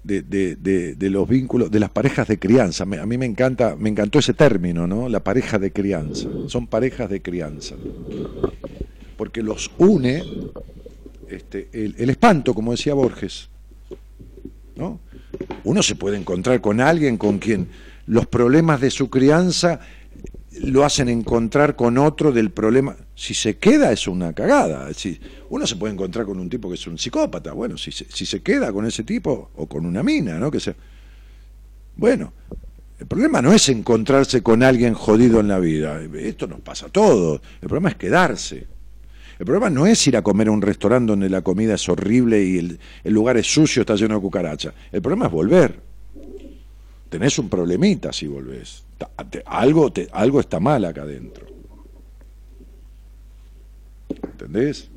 de, los vínculos, de las parejas de crianza. a mí me encanta, me encantó ese término, ¿no? La pareja de crianza. Son parejas de crianza. Porque los une este, el, el espanto, como decía Borges. ¿no? Uno se puede encontrar con alguien con quien los problemas de su crianza lo hacen encontrar con otro del problema. Si se queda es una cagada. Si uno se puede encontrar con un tipo que es un psicópata. Bueno, si se, si se queda con ese tipo o con una mina, ¿no? Que sea. Bueno, el problema no es encontrarse con alguien jodido en la vida. Esto nos pasa a todos. El problema es quedarse. El problema no es ir a comer a un restaurante donde la comida es horrible y el, el lugar es sucio, está lleno de cucarachas. El problema es volver tenés un problemita si volvés. Algo, algo está mal acá adentro. ¿Entendés?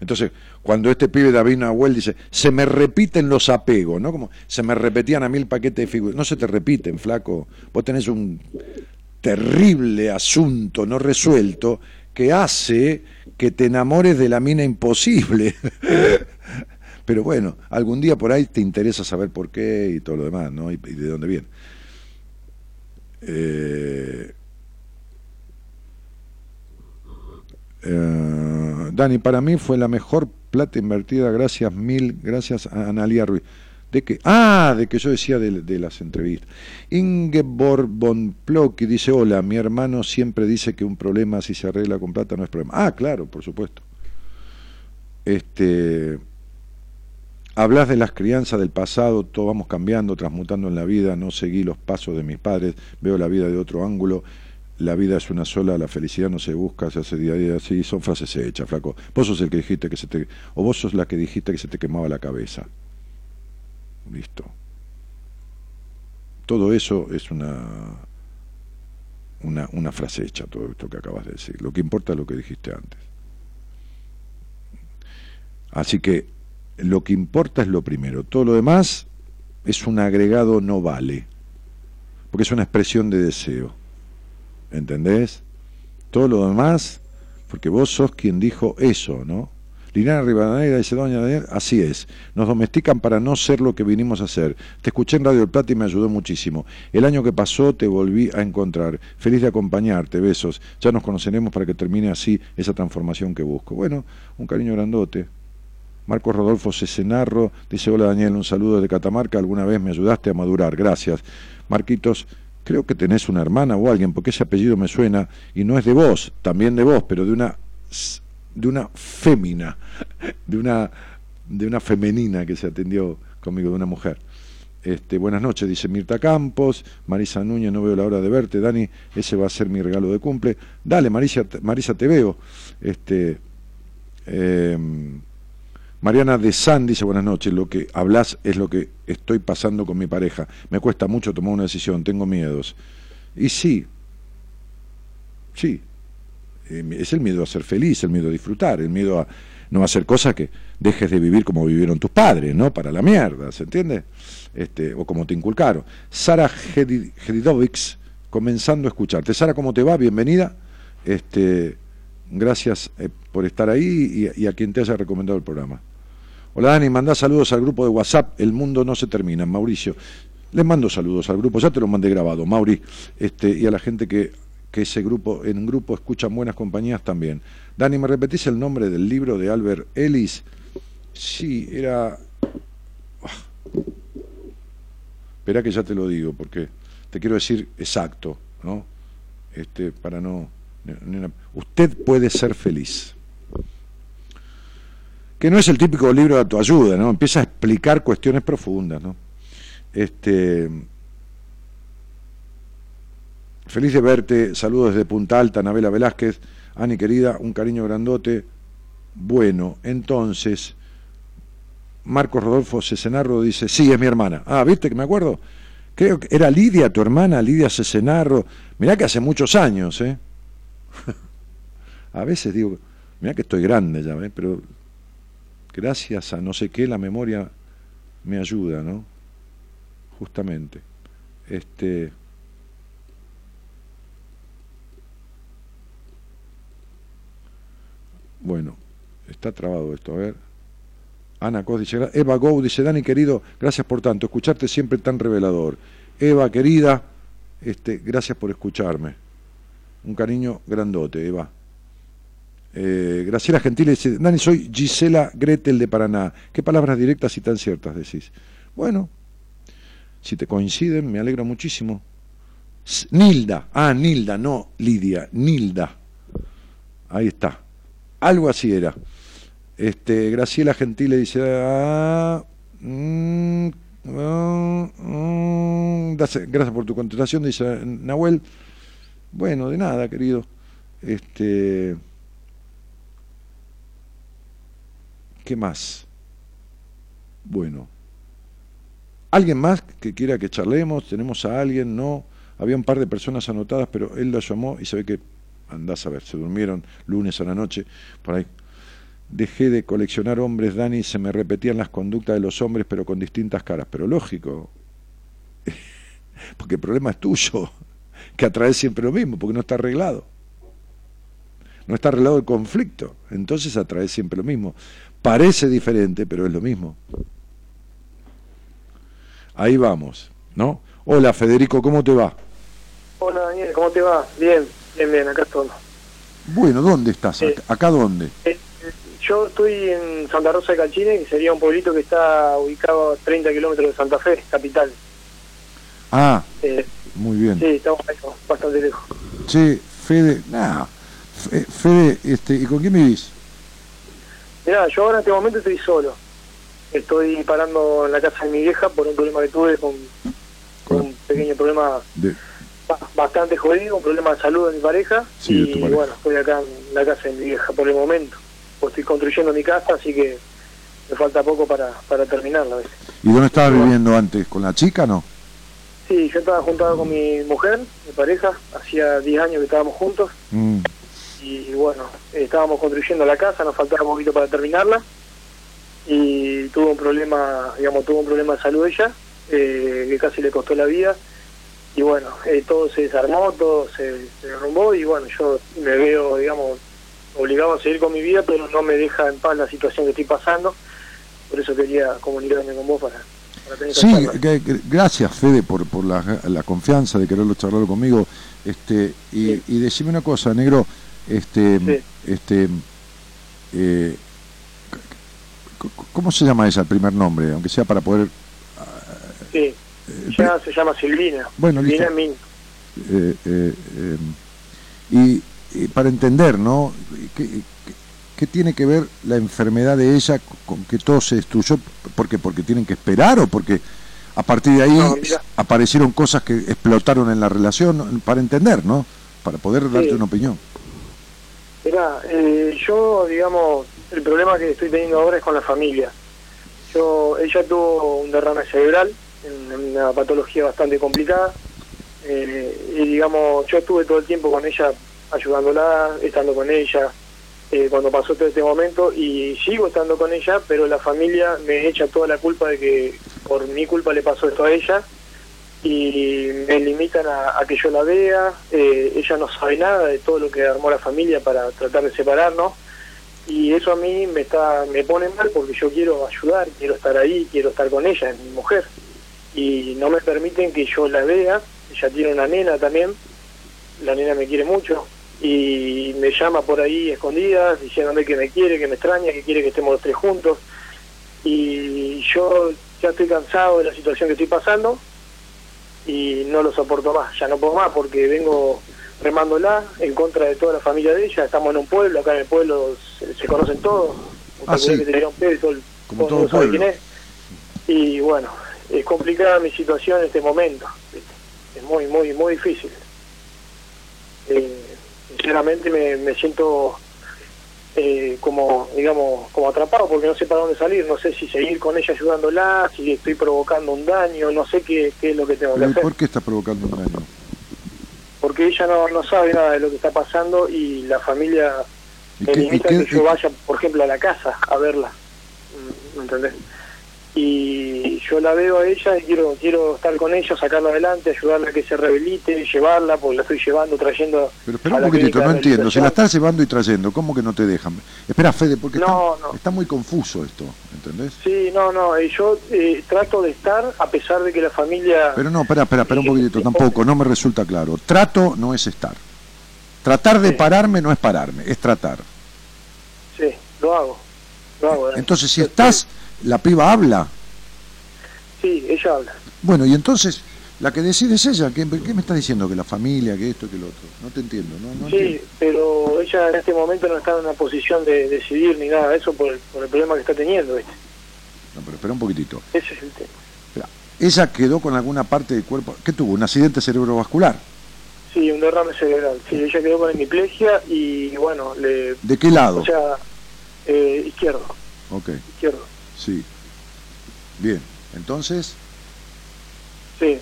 Entonces, cuando este pibe David Nahuel dice, se me repiten los apegos, ¿no? Como se me repetían a mí el paquete de figuras. No se te repiten, flaco. Vos tenés un terrible asunto no resuelto que hace que te enamores de la mina imposible. Pero bueno, algún día por ahí te interesa saber por qué y todo lo demás, ¿no? Y, de dónde viene. Eh, eh, Dani, para mí fue la mejor plata invertida, gracias mil, gracias a Analia Ruiz. ¿De qué? Ah, de que yo decía de, las entrevistas. Ingeborg von Plocky dice, hola, mi hermano siempre dice que un problema si se arregla con plata no es problema. Ah, claro, por supuesto. Este, Hablas de las crianzas del pasado, todo vamos cambiando, transmutando en la vida, no seguí los pasos de mis padres, veo la vida de otro ángulo, la vida es una sola, la felicidad no se busca, se hace día a día, así, son frases hechas, flaco. Vos sos el que dijiste que se te, o vos sos la que dijiste que se te quemaba la cabeza. Listo. Todo eso es una, una, una frase hecha, todo esto que acabas de decir. Lo que importa es lo que dijiste antes. Así que lo que importa es lo primero. Todo lo demás es un agregado no vale, porque es una expresión de deseo. ¿Entendés? Todo lo demás, porque vos sos quien dijo eso, ¿no? Liliana Rivadeneira dice, doña Daniel, así es, nos domestican para no ser lo que vinimos a ser. Te escuché en Radio El Plata y me ayudó muchísimo. El año que pasó te volví a encontrar. Feliz de acompañarte, besos. Ya nos conoceremos para que termine así esa transformación que busco. Bueno, un cariño grandote. Marcos Rodolfo Cesenarro dice, hola Daniel, un saludo de Catamarca, alguna vez me ayudaste a madurar, gracias. Marquitos, creo que tenés una hermana o alguien, porque ese apellido me suena, y no es de vos, también de vos, pero de una, de una fémina, de una, de una femenina que se atendió conmigo, de una mujer. Este, buenas noches, dice Mirta Campos, Marisa Núñez, no veo la hora de verte, Dani, ese va a ser mi regalo de cumple. Dale, Marisa, Marisa te veo. Este, eh, Mariana de San dice buenas noches, lo que hablas es lo que estoy pasando con mi pareja. Me cuesta mucho tomar una decisión, tengo miedos. Y sí, sí, eh, es el miedo a ser feliz, el miedo a disfrutar, el miedo a no hacer cosas que dejes de vivir como vivieron tus padres, ¿no? Para la mierda, ¿se entiende? Este, o como te inculcaron. Sara Gedidovics, comenzando a escucharte. Sara, ¿cómo te va? Bienvenida. Este, gracias eh, por estar ahí y, y a quien te haya recomendado el programa. Hola Dani, manda saludos al grupo de WhatsApp, El Mundo No Se Termina, Mauricio. Les mando saludos al grupo, ya te lo mandé grabado, Mauri, este, y a la gente que, que ese grupo, en grupo escuchan buenas compañías también. Dani, ¿me repetís el nombre del libro de Albert Ellis? Sí, era... Ah. Espera que ya te lo digo, porque te quiero decir exacto, ¿no? este, para no... Usted puede ser feliz. Que no es el típico libro de autoayuda, ¿no? Empieza a explicar cuestiones profundas, ¿no? Este, feliz de verte, saludos desde Punta Alta, Anabela Velázquez, Ani querida, un cariño grandote. Bueno, entonces, Marcos Rodolfo Cesenarro dice, sí, es mi hermana. Ah, ¿viste que me acuerdo? Creo que era Lidia, tu hermana, Lidia Cesenarro. Mirá que hace muchos años, ¿eh? a veces digo, mirá que estoy grande ya, ¿eh? pero gracias a no sé qué la memoria me ayuda, ¿no? Justamente. Este Bueno, está trabado esto, a ver. Ana Cos dice, Eva Gou dice, Dani querido, gracias por tanto, escucharte siempre tan revelador. Eva querida, este, gracias por escucharme. Un cariño grandote, Eva. Eh, Graciela Gentile dice, Dani, soy Gisela Gretel de Paraná. ¿Qué palabras directas y tan ciertas decís? Bueno, si te coinciden, me alegra muchísimo. Nilda, ah, Nilda, no Lidia, Nilda. Ahí está. Algo así era. Este, Graciela Gentile dice, ah, mm, ah, mm, gracias por tu contestación, dice Nahuel. Bueno, de nada, querido. Este, ¿Qué más? Bueno. ¿Alguien más que quiera que charlemos? ¿Tenemos a alguien? No. Había un par de personas anotadas, pero él lo llamó y se ve que, andás a ver, se durmieron lunes a la noche, por ahí. Dejé de coleccionar hombres, Dani, se me repetían las conductas de los hombres, pero con distintas caras. Pero lógico, porque el problema es tuyo, que atrae siempre lo mismo, porque no está arreglado. No está arreglado el conflicto, entonces atrae siempre lo mismo. Parece diferente, pero es lo mismo. Ahí vamos, ¿no? Hola Federico, ¿cómo te va? Hola Daniel, ¿cómo te va? Bien, bien, bien, acá estoy. Bueno, ¿dónde estás? ¿Acá dónde? Eh, yo estoy en Santa Rosa de Cachine, que sería un pueblito que está ubicado a 30 kilómetros de Santa Fe, capital. Ah, eh, muy bien. Sí, estamos bastante lejos. Sí, Fede, nada. Fede, este, ¿y con quién vivís? Mirá, yo ahora en este momento estoy solo. Estoy parando en la casa de mi vieja por un problema que tuve con, un pequeño problema bastante jodido, un problema de salud de mi pareja. y bueno, estoy acá en la casa de mi vieja por el momento. Pues estoy construyendo mi casa, así que me falta poco para, para terminarla. ¿Y dónde estabas viviendo antes? ¿Con la chica no? Sí, yo estaba juntado con mi mujer, mi pareja, hacía 10 años que estábamos juntos. Mm y bueno, estábamos construyendo la casa, nos faltaba un poquito para terminarla y tuvo un problema, digamos, tuvo un problema de salud ella, eh, que casi le costó la vida y bueno, eh, todo se desarmó, todo se, derrumbó y bueno, yo me veo, digamos, obligado a seguir con mi vida, pero no me deja en paz la situación que estoy pasando, por eso quería comunicarme con vos para... tener sí, gracias Fede por, por la, la, confianza de quererlo charlar conmigo. Este, y, y decime una cosa, negro, este, este, eh, ¿Cómo se llama ella, el primer nombre? Aunque sea para poder... Sí, eh, ya se llama Silvina. Bueno, Silvina Min. Eh, eh, y, para entender, ¿no? ¿Qué, ¿Qué, tiene que ver la enfermedad de ella con que todo se destruyó? ¿Por qué? ¿Porque tienen que esperar o porque a partir de ahí aparecieron cosas que explotaron en la relación? Para entender, ¿no? Para poder darte una opinión. Mira, eh, yo, digamos, el problema que estoy teniendo ahora es con la familia. Yo, ella tuvo un derrame cerebral, una patología bastante complicada, eh, y digamos, yo estuve todo el tiempo con ella, ayudándola, estando con ella, eh, cuando pasó todo este momento, y sigo estando con ella, pero la familia me echa toda la culpa de que por mi culpa le pasó esto a ella, y me limitan a, que yo la vea, eh, ella no sabe nada de todo lo que armó la familia para tratar de separarnos. Y eso a mí me está me pone mal porque yo quiero ayudar, quiero estar ahí, quiero estar con ella, es mi mujer. Y no me permiten que yo la vea, ella tiene una nena también, la nena me quiere mucho. Y me llama por ahí escondidas diciéndome que me quiere, que me extraña, que quiere que estemos los tres juntos. Y yo ya estoy cansado de la situación que estoy pasando y no lo soporto más, ya no puedo más porque vengo remándola en contra de toda la familia de ella, estamos en un pueblo, acá en el pueblo se, conocen todos, ah, sí. Como todo, pueblo. Y bueno, es complicada mi situación en este momento, es muy, muy, muy difícil. Eh, sinceramente me, me siento eh, como, digamos, como atrapado porque no sé para dónde salir, no sé si seguir con ella ayudándola, si estoy provocando un daño, no sé qué, qué es lo que tengo que hacer. ¿Por qué está provocando un daño? Porque ella no, no sabe nada de lo que está pasando y la familia me limita que yo vaya, por ejemplo, a la casa a verla. ¿Me entendés? Y yo la veo a ella y quiero quiero estar con ella, sacarla adelante, ayudarla a que se rehabilite, llevarla, porque la estoy llevando, trayendo. Pero espera un poquitito, no entiendo. Si la estás llevando y trayendo, ¿cómo que no te dejan? Espera, Fede, porque está, muy confuso esto, ¿entendés? Sí, no, no. Eh, yo eh, trato de estar a pesar de que la familia. Pero no, espera, espera, espera un poquitito, tampoco, no me resulta claro. Trato no es estar. Tratar de pararme no es pararme, es tratar. Sí, lo hago. Lo hago Entonces, si estás ¿La piba habla? Sí, ella habla. Bueno, y entonces, la que decide es ella. ¿Qué, me está diciendo? ¿Que la familia, que esto, que lo otro? No te entiendo, ¿no? sí, pero ella en este momento no está en una posición de decidir ni nada de eso por el, por el problema que está teniendo, ¿viste? No, pero espera un poquitito. Ese es el tema. ¿Ella quedó con alguna parte del cuerpo? ¿Qué tuvo? ¿Un accidente cerebrovascular? Sí, un derrame cerebral. Sí, ella quedó con hemiplegia y, bueno, le... ¿De qué lado? O sea, eh, izquierdo. Ok. Izquierdo. Sí. Bien, entonces... Sí.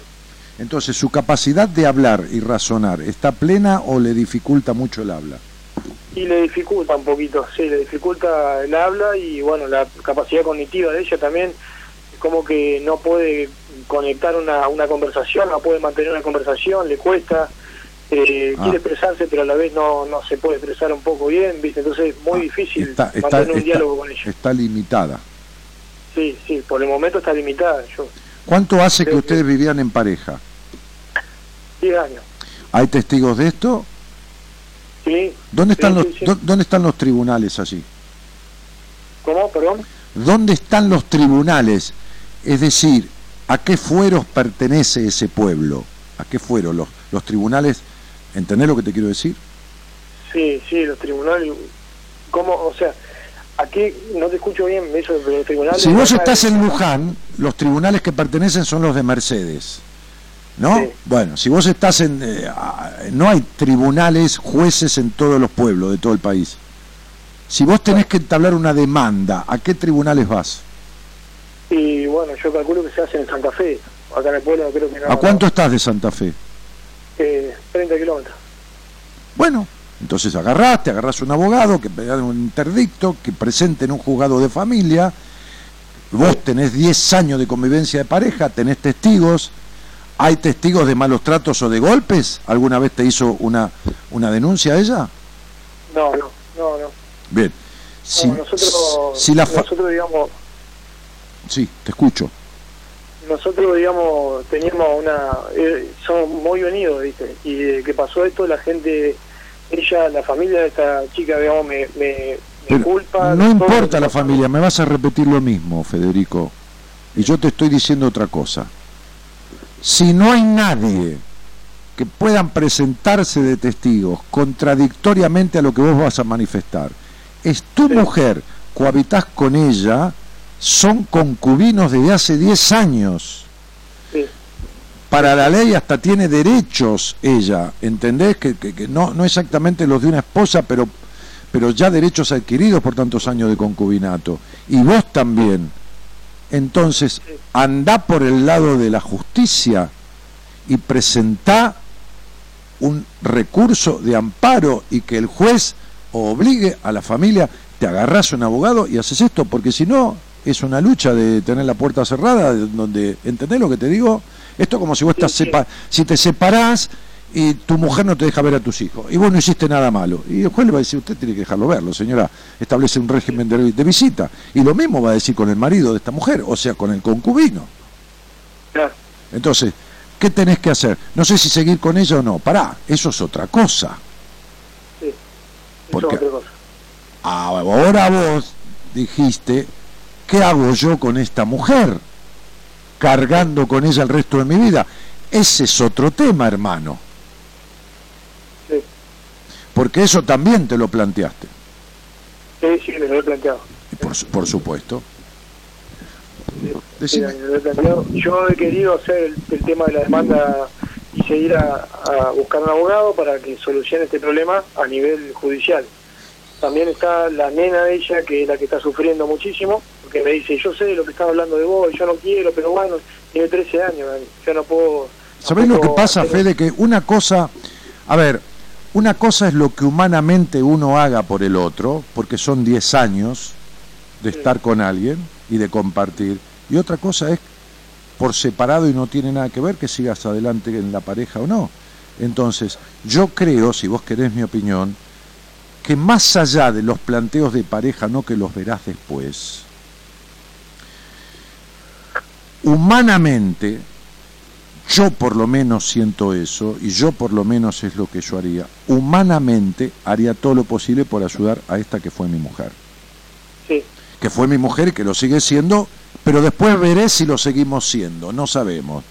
Entonces, ¿su capacidad de hablar y razonar está plena o le dificulta mucho el habla? Y le dificulta un poquito, sí, le dificulta el habla y bueno, la capacidad cognitiva de ella también, como que no puede conectar una, una conversación, no puede mantener una conversación, le cuesta, eh, ah. quiere expresarse pero a la vez no, no se puede expresar un poco bien, ¿viste? Entonces es muy ah, difícil mantener un diálogo con ella. Está limitada. Sí, sí, por el momento está limitada. Yo ¿Cuánto hace que ustedes vivían en pareja? Diez años. ¿Hay testigos de esto? Sí. ¿Dónde están, los, ¿dónde están los tribunales allí? ¿Cómo, perdón? ¿Dónde están los tribunales? Es decir, ¿a qué fueros pertenece ese pueblo? ¿A qué fueros los, los tribunales? ¿Entendés lo que te quiero decir? Sí, sí, los tribunales. ¿Cómo? O sea, Aquí no te escucho bien, eso de los tribunales. Si vos estás en Luján, los tribunales que pertenecen son los de Mercedes. ¿No? Bueno, si vos estás en. Eh, no hay tribunales, jueces en todos los pueblos de todo el país. Si vos tenés que entablar una demanda, ¿a qué tribunales vas? Y bueno, yo calculo que se hace en Santa Fe. Acá en el pueblo creo que no. ¿A cuánto estás de Santa Fe? Eh, 30 kilómetros. Bueno, entonces agarraste, agarras un abogado que haga un interdicto, que presente en un juzgado de familia, vos tenés 10 años de convivencia de pareja, tenés testigos, ¿hay testigos de malos tratos o de golpes? ¿Alguna vez te hizo una, una denuncia a ella? No, no, no, no. Bien. Si, nosotros, nosotros, digamos... Sí, te escucho. Nosotros, digamos, teníamos una... Eh, somos muy unidos, ¿viste? Y que pasó esto, la gente ella, la familia de esta chica, digamos, me, me, culpa. No importa la familia, me vas a repetir lo mismo, Federico. Y yo te estoy diciendo otra cosa. Si no hay nadie que puedan presentarse de testigos contradictoriamente a lo que vos vas a manifestar, es tu mujer, cohabitas con ella, son concubinos desde hace 10 años para la ley hasta tiene derechos ella, ¿entendés? Que, no, no exactamente los de una esposa, pero, pero ya derechos adquiridos por tantos años de concubinato. Y vos también. Entonces, anda por el lado de la justicia y presentá un recurso de amparo y que el juez obligue a la familia, te agarras un abogado y haces esto, porque si no, es una lucha de tener la puerta cerrada, donde, ¿entendés lo que te digo? Esto como si vos estás si te separás y tu mujer no te deja ver a tus hijos y vos no hiciste nada malo. Y el juez le va a decir, usted tiene que dejarlo verlo, señora, establece un régimen de, visita. Y lo mismo va a decir con el marido de esta mujer, o sea, con el concubino. Entonces, ¿qué tenés que hacer? No sé si seguir con ella o no. Pará, eso es otra cosa. Sí, Porque es otra cosa. Ahora vos dijiste, ¿qué hago yo con esta mujer? Cargando con ella el resto de mi vida. ese es otro tema, hermano. Sí. Porque eso también te lo planteaste. Sí, sí, me lo he planteado. Por, por supuesto. Sí, me lo he planteado. Yo he querido hacer el, el tema de la demanda y seguir a, a, buscar un abogado para que solucione este problema a nivel judicial. También está la nena de ella, que es la que está sufriendo muchísimo, porque me dice, yo sé lo que estaba hablando de vos, yo no quiero, pero bueno, tiene 13 años, yo no puedo... ¿Sabés lo que pasa, Fede? Que una cosa, a ver, una cosa es lo que humanamente uno haga por el otro, porque son 10 años de estar con alguien y de compartir, y otra cosa es por separado y no tiene nada que ver que sigas adelante en la pareja o no. Entonces, yo creo, si vos querés mi opinión, que más allá de los planteos de pareja, no que los verás después, humanamente, yo por lo menos siento eso, y yo por lo menos es lo que yo haría, humanamente haría todo lo posible por ayudar a esta que fue mi mujer. Sí. Que fue mi mujer y que lo sigue siendo, pero después veré si lo seguimos siendo, no sabemos.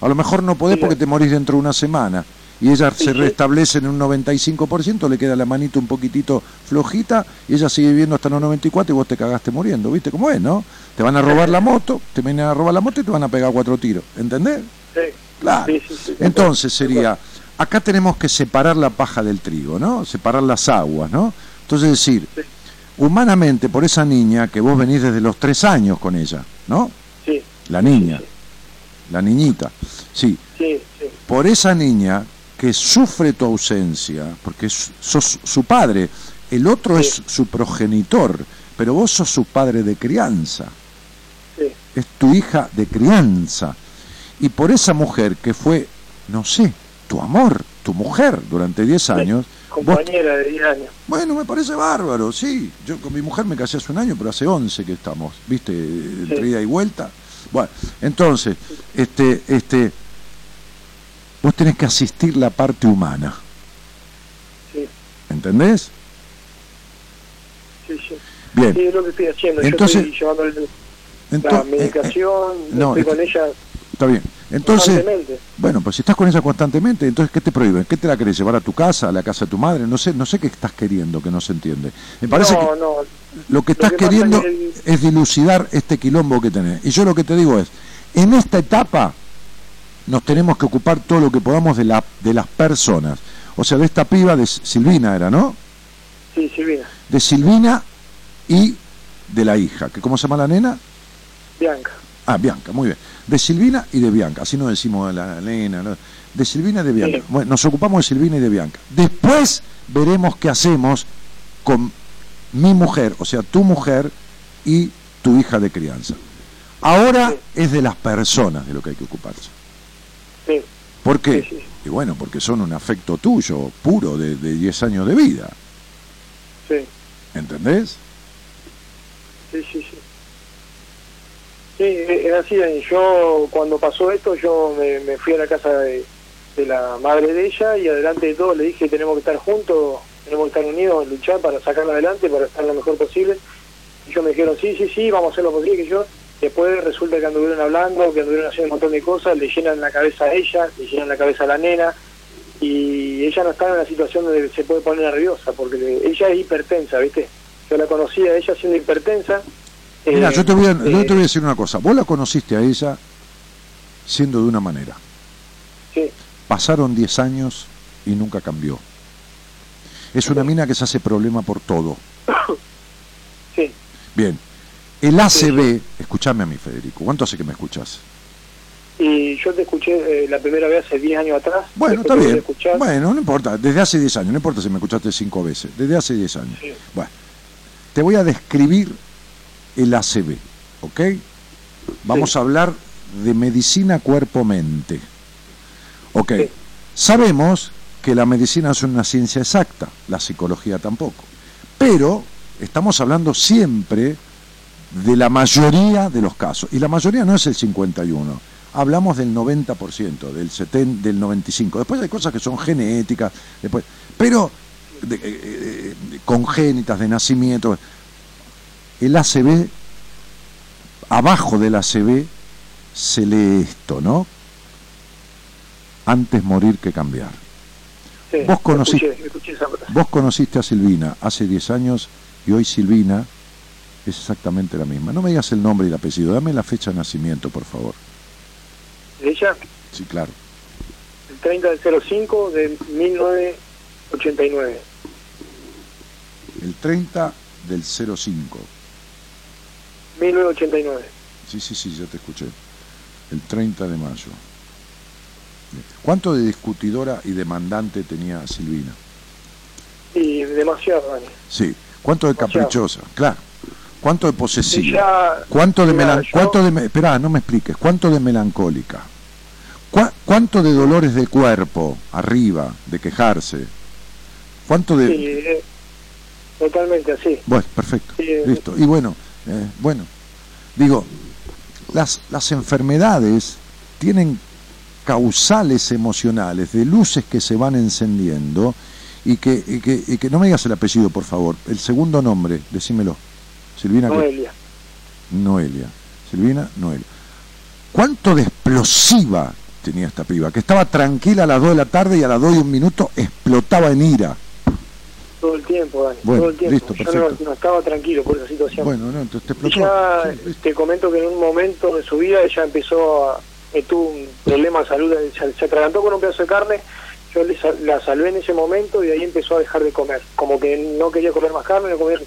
A lo mejor no podés porque te morís dentro de una semana y ella se restablece en un 95%, le queda la manito un poquitito flojita y ella sigue viviendo hasta los 94 y vos te cagaste muriendo, ¿viste cómo es, no? Te van a robar la moto, te vienen a robar la moto y te van a pegar cuatro tiros, ¿entendés? Sí. Claro. Entonces sería, acá tenemos que separar la paja del trigo, ¿no? Separar las aguas, ¿no? Entonces decir, humanamente por esa niña que vos venís desde los tres años con ella, ¿no? Sí. La niña, la niñita, sí. Sí, sí. Por esa niña que sufre tu ausencia, porque sos su padre, el otro es su progenitor, pero vos sos su padre de crianza, Sí. es tu hija de crianza, y por esa mujer que fue, no sé, tu amor, tu mujer durante 10 años, vos- Compañera de 10 años. bueno, me parece bárbaro, sí, yo con mi mujer me casé hace un año, pero hace 11 que estamos, viste, entre ida y vuelta, bueno, entonces, este, este, vos tenés que asistir la parte humana. Sí. ¿Entendés? Sí, sí. Bien. Sí, es lo que estoy haciendo. Entonces- Yo estoy llevando el- la Ento- medicación, eh, eh, no, estoy con este- ella Está bien. Entonces, bueno, pues si estás con ella constantemente, entonces ¿qué te prohíben? ¿Qué te la querés llevar a tu casa, a la casa de tu madre? No sé, no sé qué estás queriendo, que no se entiende. Me parece no, que no, lo que estás que queriendo que el- es dilucidar este quilombo que tenés. Y yo lo que te digo es, en esta etapa nos tenemos que ocupar todo lo que podamos de, la, de las personas. O sea, de esta piba de Silvina era, ¿no? sí, Silvina, De Silvina y de la hija. que ¿Cómo se llama la nena? Bianca. Ah, Bianca, muy bien. De Silvina y de Bianca, así no decimos de la nena. ¿no? De Silvina y de Bianca. Sí. Bueno, nos ocupamos de Silvina y de Bianca. Después veremos qué hacemos con mi mujer, o sea, tu mujer y tu hija de crianza. Ahora es de las personas de lo que hay que ocuparse. Sí, ¿Por qué? Sí, sí. Y bueno, porque son un afecto tuyo, puro, de, de 10 años de vida. sí, ¿Entendés? sí, sí, sí. Sí, es así. Dani. Yo, cuando pasó esto, yo me, me fui a la casa de, de la madre de ella y adelante de todo le dije tenemos que estar juntos, tenemos que estar unidos, luchar para sacarla adelante, para estar lo mejor posible. Y ellos me dijeron, sí, sí, sí, vamos a hacer lo posible que yo. Después resulta que anduvieron hablando, que anduvieron haciendo un montón de cosas, le llenan la cabeza a ella, le llenan la cabeza a la nena, y ella no está en una situación donde se puede poner nerviosa, porque le- ella es hipertensa, ¿viste? Yo la conocí a ella siendo hipertensa. Mira, eh, yo te, voy a, yo eh, te voy a decir una cosa. Vos la conociste a ella siendo de una manera. Sí, Pasaron 10 años y nunca cambió. Es una mina que se hace problema por todo. sí. Bien. El ACB, escúchame a mí, Federico. ¿Cuánto hace que me escuchas? Y yo te escuché eh, la primera vez hace 10 años atrás. Bueno, está bien. Bueno, no importa. Desde hace 10 años. No importa si me escuchaste cinco veces. Desde hace 10 años. Sí. Bueno. Te voy a describir el ACB. ¿Ok? Vamos Sí. a hablar de medicina cuerpo-mente. Ok. Sí. Sabemos que la medicina es una ciencia exacta, la psicología tampoco. Pero estamos hablando siempre de la mayoría de los casos. Y la mayoría no es el 51. Hablamos del 90%, del 70, del 95%. Después hay cosas que son genéticas, después, pero de- eh, eh, congénitas de nacimiento. El ACB, abajo del ACB se lee esto, ¿no? antes morir que cambiar. Sí, Vos conociste- escuché- escuché. Vos conociste a Silvina hace 10 años y hoy Silvina es exactamente la misma. No me digas el nombre y el apellido, dame la fecha de nacimiento, por favor. ¿De ella? Sí, claro. El 30 del 05 de 1989. El 30 del 05. 1989. Sí, sí, sí, ya te escuché. El 30 de mayo. ¿Cuánto de discutidora y demandante tenía Silvina? Y demasiado, Dani. Sí. ¿Cuánto de Demasiado. caprichosa? Claro. ¿Cuánto de posesiva? Ella- ¿Cuánto de mira, yo- ¿Cuánto de... me- Esperá, no me expliques. ¿Cuánto de melancólica? ¿Cuá- ¿Cuánto de dolores de cuerpo arriba, de quejarse? ¿Cuánto de... Sí, eh, totalmente así. Bueno, perfecto. Eh. Listo. Y bueno, eh, bueno, digo, las, las enfermedades tienen causales emocionales de luces que se van encendiendo y que, y que, y que no me digas el apellido, por favor. El segundo nombre, decímelo. Silvina. Noelia. Noelia. Silvina Noelia. ¿Cuánto de explosiva tenía esta piba? Que estaba tranquila a las 2 de la tarde y a las 2 y un minuto explotaba en ira. Todo el tiempo, Dani. Bueno, todo el tiempo. listo, Yo no, no estaba tranquilo por esa situación. Bueno, no, entonces te explotó. ya Sí, te comento que en un momento de su vida ella empezó a. eh, tuvo un problema de salud, se, se atragantó con un pedazo de carne. Yo la salvé en ese momento y de ahí empezó a dejar de comer. Como que no quería comer más carne, no comer,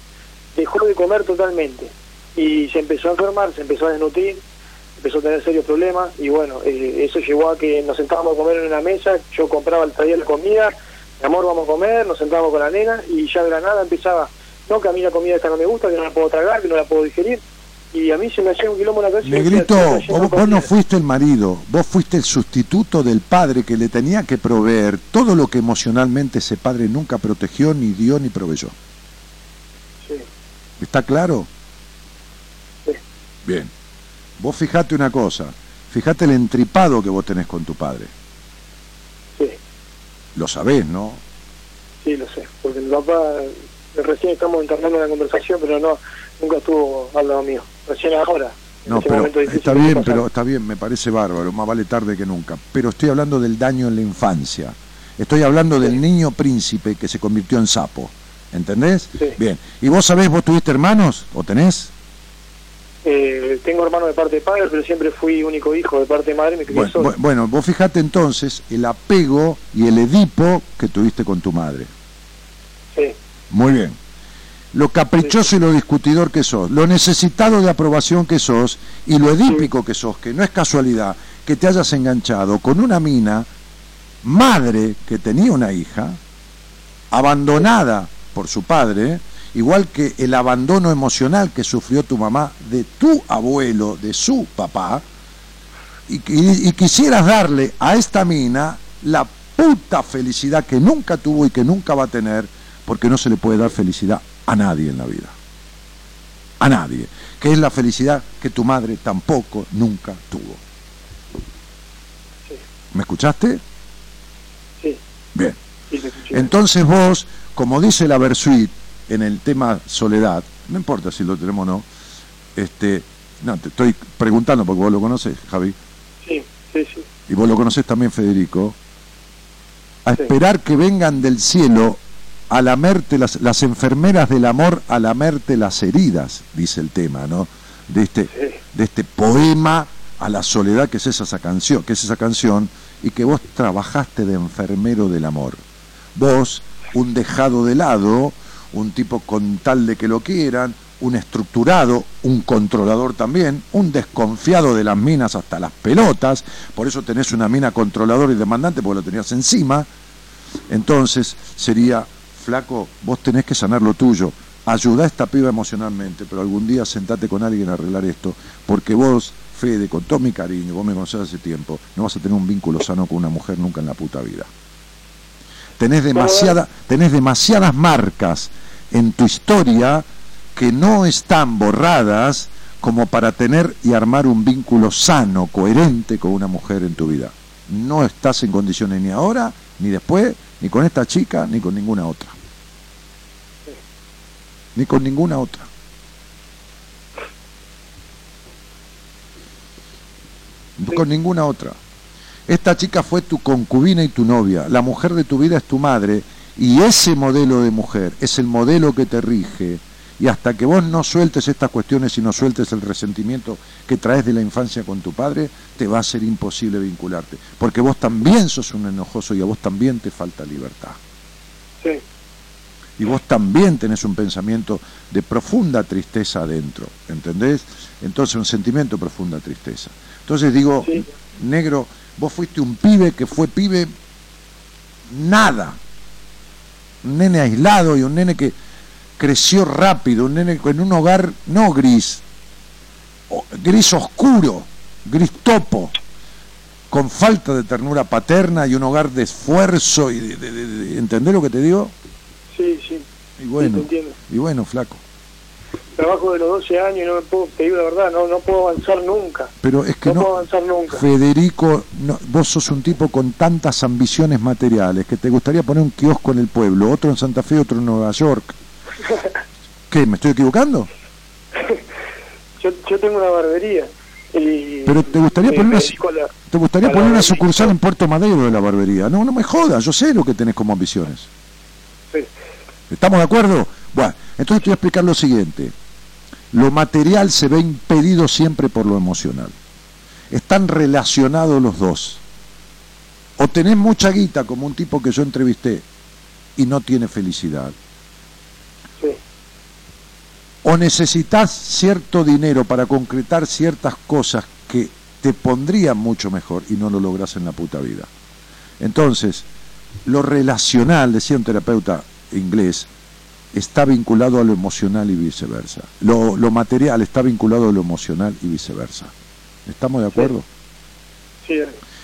dejó de comer totalmente. Y se empezó a enfermar, se empezó a desnutrir, empezó a tener serios problemas. Y bueno, eh, eso llevó a que nos sentábamos a comer en una mesa. Yo compraba el traía la comida, mi amor, vamos a comer, nos sentábamos con la nena y ya de la nada empezaba. No, que a mí la comida esta no me gusta, que no la puedo tragar, que no la puedo digerir. Y a mí se me hacía un quilombo en la cabeza. Negrito, "¿Qué está yendo vos, vos no comida?". fuiste el marido, vos fuiste el sustituto del padre que le tenía que proveer todo lo que emocionalmente ese padre nunca protegió, ni dio, ni proveyó. ¿Está claro? Sí. Bien. Vos fijate una cosa, fijate el entripado que vos tenés con tu padre. sí, Lo sabés, ¿no? sí, lo sé. Porque mi papá, eh, recién estamos internando la conversación, pero no, nunca estuvo al lado mío. Recién ahora. No, pero está bien, pero está bien, me parece bárbaro, más vale tarde que nunca. Pero estoy hablando del daño en la infancia. Estoy hablando del niño príncipe que se convirtió en sapo. ¿Entendés? Sí. Bien. ¿Y vos sabés, vos tuviste hermanos o tenés? Eh, tengo hermanos de parte de padre, pero siempre fui único hijo de parte de madre, me crié Bueno, solo. bueno, vos fijate entonces el apego y el edipo que tuviste con tu madre. Sí, Muy bien. Lo caprichoso y lo discutidor que sos, lo necesitado de aprobación que sos y lo edípico que sos, que no es casualidad que te hayas enganchado con una mina, madre que tenía una hija, abandonada por su padre, igual que el abandono emocional que sufrió tu mamá de tu abuelo, de su papá, y, y- y quisieras darle a esta mina la puta felicidad que nunca tuvo y que nunca va a tener, porque no se le puede dar felicidad a nadie en la vida. A nadie. Que es la felicidad que tu madre tampoco nunca tuvo. Sí. ¿Me escuchaste? sí, Bien. sí. Entonces vos, como dice la Versuit en el tema soledad, no importa si lo tenemos o no, este, no, te estoy preguntando porque vos lo conoces, Javi, Sí, sí, sí. y vos lo conocés también, Federico, a Sí. esperar que vengan del cielo a lamerte las, las enfermeras del amor a lamerte las heridas, dice el tema, ¿no? De este, Sí. de este poema a la soledad que es esa canción, que es esa canción, y que vos trabajaste de enfermero del amor. Vos, un dejado de lado, un tipo con tal de que lo quieran, un estructurado, un controlador también, un desconfiado de las minas hasta las pelotas, por eso tenés una mina controlador y demandante porque lo tenías encima. Entonces sería, flaco, vos tenés que sanar lo tuyo, ayuda a esta piba emocionalmente, pero algún día sentate con alguien a arreglar esto, porque vos, Fede, con todo mi cariño, vos me conocés hace tiempo, no vas a tener un vínculo sano con una mujer nunca en la puta vida. Tenés, demasiada, tenés demasiadas marcas en tu historia que no están borradas como para tener y armar un vínculo sano, coherente con una mujer en tu vida. No estás en condiciones ni ahora, ni después, ni con esta chica, ni con ninguna otra. Ni con ninguna otra. Ni con ninguna otra. Esta chica fue tu concubina y tu novia. La mujer de tu vida es tu madre. Y ese modelo de mujer es el modelo que te rige. Y hasta que vos no sueltes estas cuestiones y no sueltes el resentimiento que traes de la infancia con tu padre, te va a ser imposible vincularte. Porque vos también sos un enojoso y a vos también te falta libertad. Sí. Y vos también tenés un pensamiento de profunda tristeza adentro, ¿entendés? Entonces un sentimiento de profunda tristeza. Entonces digo, Sí. negro, vos fuiste un pibe que fue pibe nada. Un nene aislado y un nene que creció rápido, un nene en un hogar no gris, gris oscuro, gris topo, con falta de ternura paterna y un hogar de esfuerzo y de, de- de- de- ¿entendés lo que te digo? Sí, sí. Y bueno, te entiendo. y bueno, flaco. Trabajo de los 12 años y no me puedo, te digo la verdad, no, no puedo avanzar nunca. Pero es que no, no, puedo avanzar nunca. Federico, no- vos sos un tipo con tantas ambiciones materiales que te gustaría poner un kiosco en el pueblo, otro en Santa Fe, otro en Nueva York. ¿Qué? ¿Me estoy equivocando? Yo, yo tengo una barbería. Y Pero te gustaría poner una, la- te gustaría poner una sucursal en Puerto Madero de la barbería. No, no me jodas, yo sé lo que tenés como ambiciones. ¿Estamos de acuerdo? Bueno, entonces te voy a explicar lo siguiente. Lo material se ve impedido siempre por lo emocional. Están relacionados los dos. O tenés mucha guita, como un tipo que yo entrevisté, y no tiene felicidad. Sí. O necesitas cierto dinero para concretar ciertas cosas que te pondrían mucho mejor y no lo logras en la puta vida. Entonces, lo relacional, decía un terapeuta inglés, está vinculado a lo emocional y viceversa. Lo, lo material está vinculado a lo emocional y viceversa. ¿Estamos de acuerdo? Sí.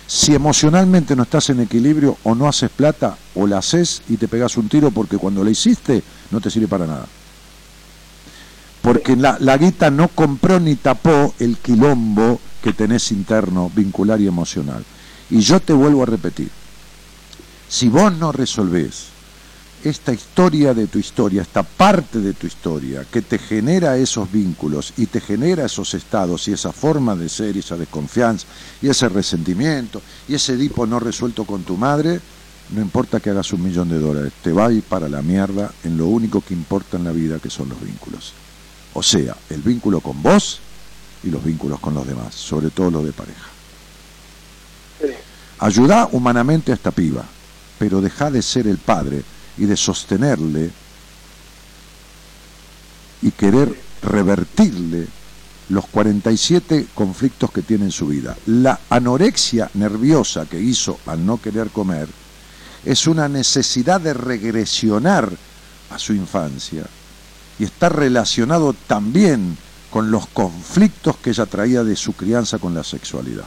Si emocionalmente no estás en equilibrio o no haces plata o la haces y te pegas un tiro porque cuando la hiciste no te sirve para nada. Porque la, la guita no compró ni tapó el quilombo que tenés interno, vincular y emocional. Y yo te vuelvo a repetir, si vos no resolvés esta historia de tu historia, esta parte de tu historia que te genera esos vínculos y te genera esos estados y esa forma de ser y esa desconfianza y ese resentimiento y ese Edipo no resuelto con tu madre, no importa que hagas un millón de dólares, te va a ir para la mierda en lo único que importa en la vida que son los vínculos. O sea, el vínculo con vos y los vínculos con los demás, sobre todo los de pareja. Sí. Ayuda humanamente a esta piba, pero deja de ser el padre y de sostenerle y querer revertirle los 47 conflictos que tiene en su vida. La anorexia nerviosa que hizo al no querer comer es una necesidad de regresionar a su infancia y está relacionado también con los conflictos que ella traía de su crianza con la sexualidad.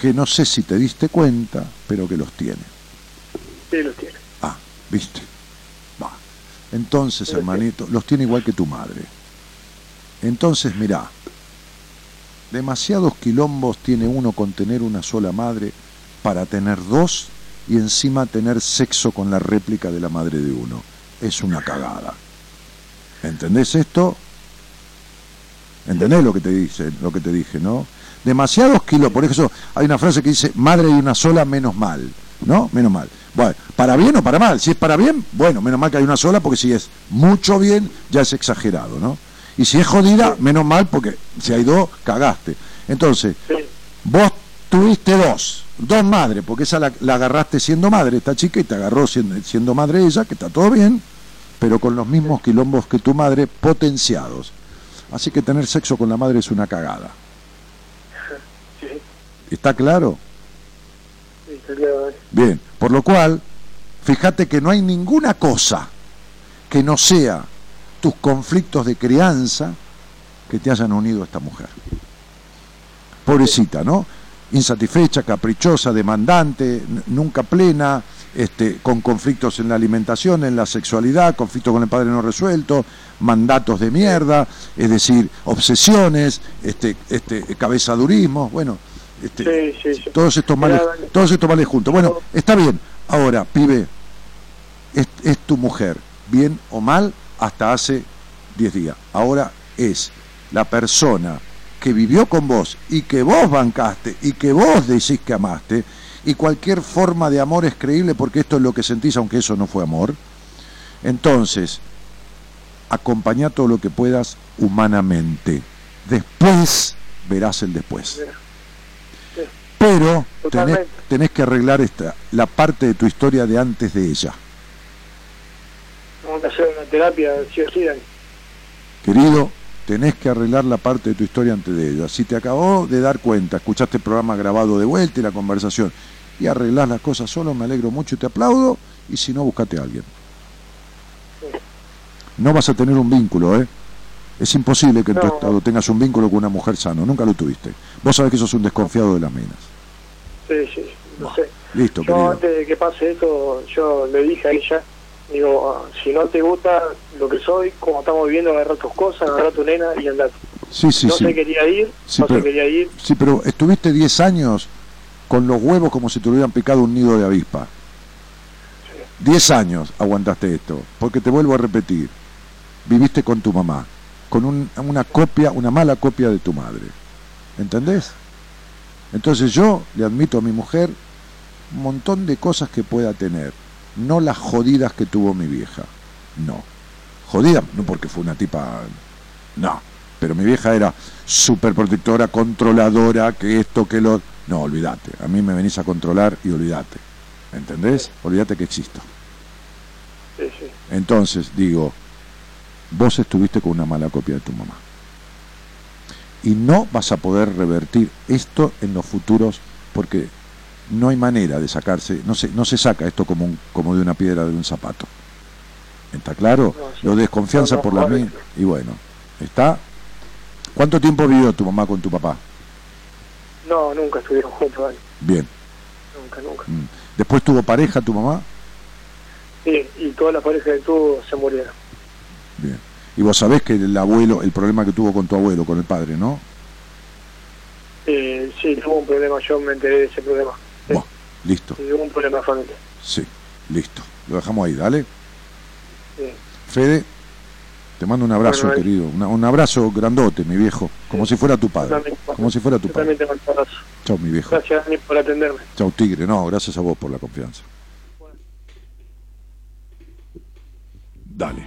Que no sé si te diste cuenta, pero que los tiene. Sí, los tiene. Ah, ¿viste? Va. Entonces, Sí, hermanito, los tiene igual que tu madre. Entonces, mirá, demasiados quilombos tiene uno con tener una sola madre para tener dos y encima tener sexo con la réplica de la madre de uno. Es una cagada. ¿Entendés esto? ¿Entendés lo que te dice, lo que te dije, no? Demasiados kilos, por eso hay una frase que dice madre de una sola menos mal, ¿no? Menos mal. Bueno, para bien o para mal. Si es para bien, bueno, menos mal que hay una sola, porque si es mucho bien, ya es exagerado, ¿no? Y si es jodida, menos mal, porque si hay dos, cagaste. Entonces, vos tuviste dos, dos madres, porque esa la, la agarraste siendo madre, esta chica, y te agarró siendo, siendo madre ella, que está todo bien, pero con los mismos quilombos que tu madre, potenciados. Así que tener sexo con la madre es una cagada. ¿Está claro? sí, está claro, dale. Bien, por lo cual, fíjate que no hay ninguna cosa que no sea tus conflictos de crianza que te hayan unido a esta mujer. Pobrecita, ¿no? Insatisfecha, caprichosa, demandante, nunca plena, este, con conflictos en la alimentación, en la sexualidad, conflictos con el padre no resuelto, mandatos de mierda, es decir, obsesiones, este, este, cabezadurismo, bueno, este, Sí, sí, sí. todos estos males, Mira, todos estos males juntos. Bueno, está bien. Ahora, pibe, es, es tu mujer, bien o mal, hasta hace 10 días. Ahora es la persona que vivió con vos y que vos bancaste y que vos decís que amaste, y cualquier forma de amor es creíble porque esto es lo que sentís, aunque eso no fue amor. Entonces, acompañá todo lo que puedas humanamente. Después verás el después. Pero tenés, tenés, que arreglar esta, la parte de tu historia de antes de ella. Vamos a hacer una terapia, si Querido, tenés que arreglar la parte de tu historia antes de ella. Si te acabó de dar cuenta, escuchaste el programa grabado de vuelta y la conversación, y arreglás las cosas solo, me alegro mucho y te aplaudo, y si no, buscate a alguien. No vas a tener un vínculo, ¿eh? Es imposible que en tu estado tengas un vínculo con una mujer sano, nunca lo tuviste. Vos sabés que sos un desconfiado de las minas. Sí, sí, no sé. Listo, yo antes de que pase esto, yo le dije a ella, digo, si no te gusta lo que soy, como estamos viviendo, agarra tus cosas, agarra tu nena y andate. Sí, sí, no sí. se quería ir, sí, no pero, se quería ir. Sí, pero estuviste 10 años con los huevos como si te hubieran picado un nido de avispa. 10 años aguantaste esto, porque te vuelvo a repetir, viviste con tu mamá, con un, una copia, una mala copia de tu madre. ¿Entendés? Entonces yo le admito a mi mujer un montón de cosas que pueda tener, no las jodidas que tuvo mi vieja. No. Jodida, no porque fue una tipa. No. Pero mi vieja era súper protectora, controladora, que esto, que lo. No, olvídate. A mí me venís a controlar y olvídate. ¿Entendés? Olvídate que existo. Sí, sí. Entonces, digo, vos estuviste con una mala copia de tu mamá. Y no vas a poder revertir esto en los futuros porque no hay manera de sacarse, no se, no se saca esto como, un, como de una piedra de un zapato. ¿Está claro? No, sí. Lo desconfianza No, por la vale. mí. Y bueno, ¿está? ¿Cuánto tiempo vivió tu mamá con tu papá? No, nunca estuvieron juntos, Dani. Bien. nunca, nunca. Mm. ¿Después tuvo pareja tu mamá? Sí, y todas las parejas que tuvo se murieron. Bien. Y vos sabés que el abuelo, el problema que tuvo con tu abuelo, con el padre, ¿no? Eh, sí, tuvo un problema, yo me enteré de ese problema. Sí, Buah, listo. sí, tuvo un problema de familia. Sí, listo. Lo dejamos ahí, dale. Sí. Fede, te mando un abrazo, Bueno, querido. Una- un abrazo grandote, mi viejo. Como si fuera tu padre. También- Como si fuera tu padre. te mando un abrazo. Chau, mi viejo. Gracias, Dani, por atenderme. Chau, tigre. No, gracias a vos por la confianza. Dale.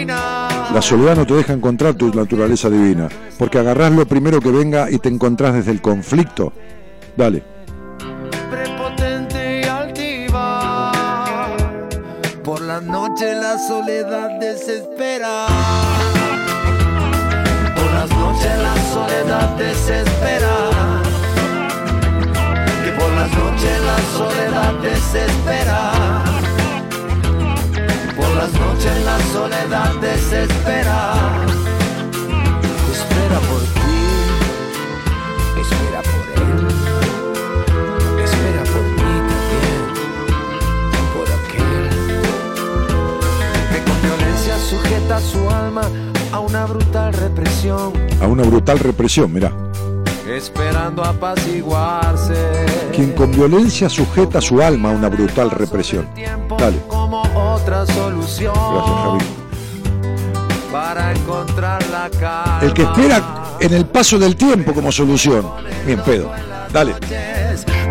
La soledad no te deja encontrar tu naturaleza divina, porque agarrás lo primero que venga y te encontrás desde el conflicto. Dale. prepotente y altiva. Por la noche la soledad desespera. Por las noches la soledad desespera. Y por las noches la soledad desespera. Las noches la soledad desespera. Espera por ti. Espera por él. Espera por mí también, por aquel que con violencia sujeta su alma a una brutal represión, A una brutal represión, mirá. esperando apaciguarse. Quien con violencia sujeta su alma a una brutal represión. Dale. Otra solución Gracias, Javi. para encontrar la calma. El que espera en el paso del tiempo como solución. Bien, pedo. Dale.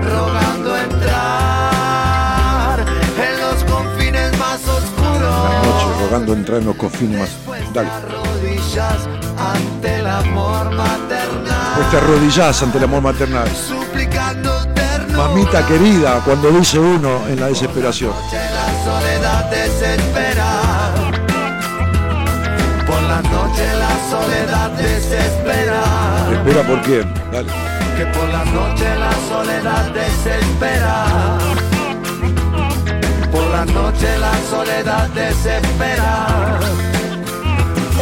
rogando entrar en los confines más oscuros. Las noches rogando entrar en los cofines más. Dale. rodillas ante el amor maternal, Pues te arrodillás ante el amor maternal. suplicando. Mamita querida, cuando dice uno en la desesperación. La soledad desespera. desespera. ¿Espera por quién? Dale. Que por la noche la soledad desespera. Por la noche la soledad desespera.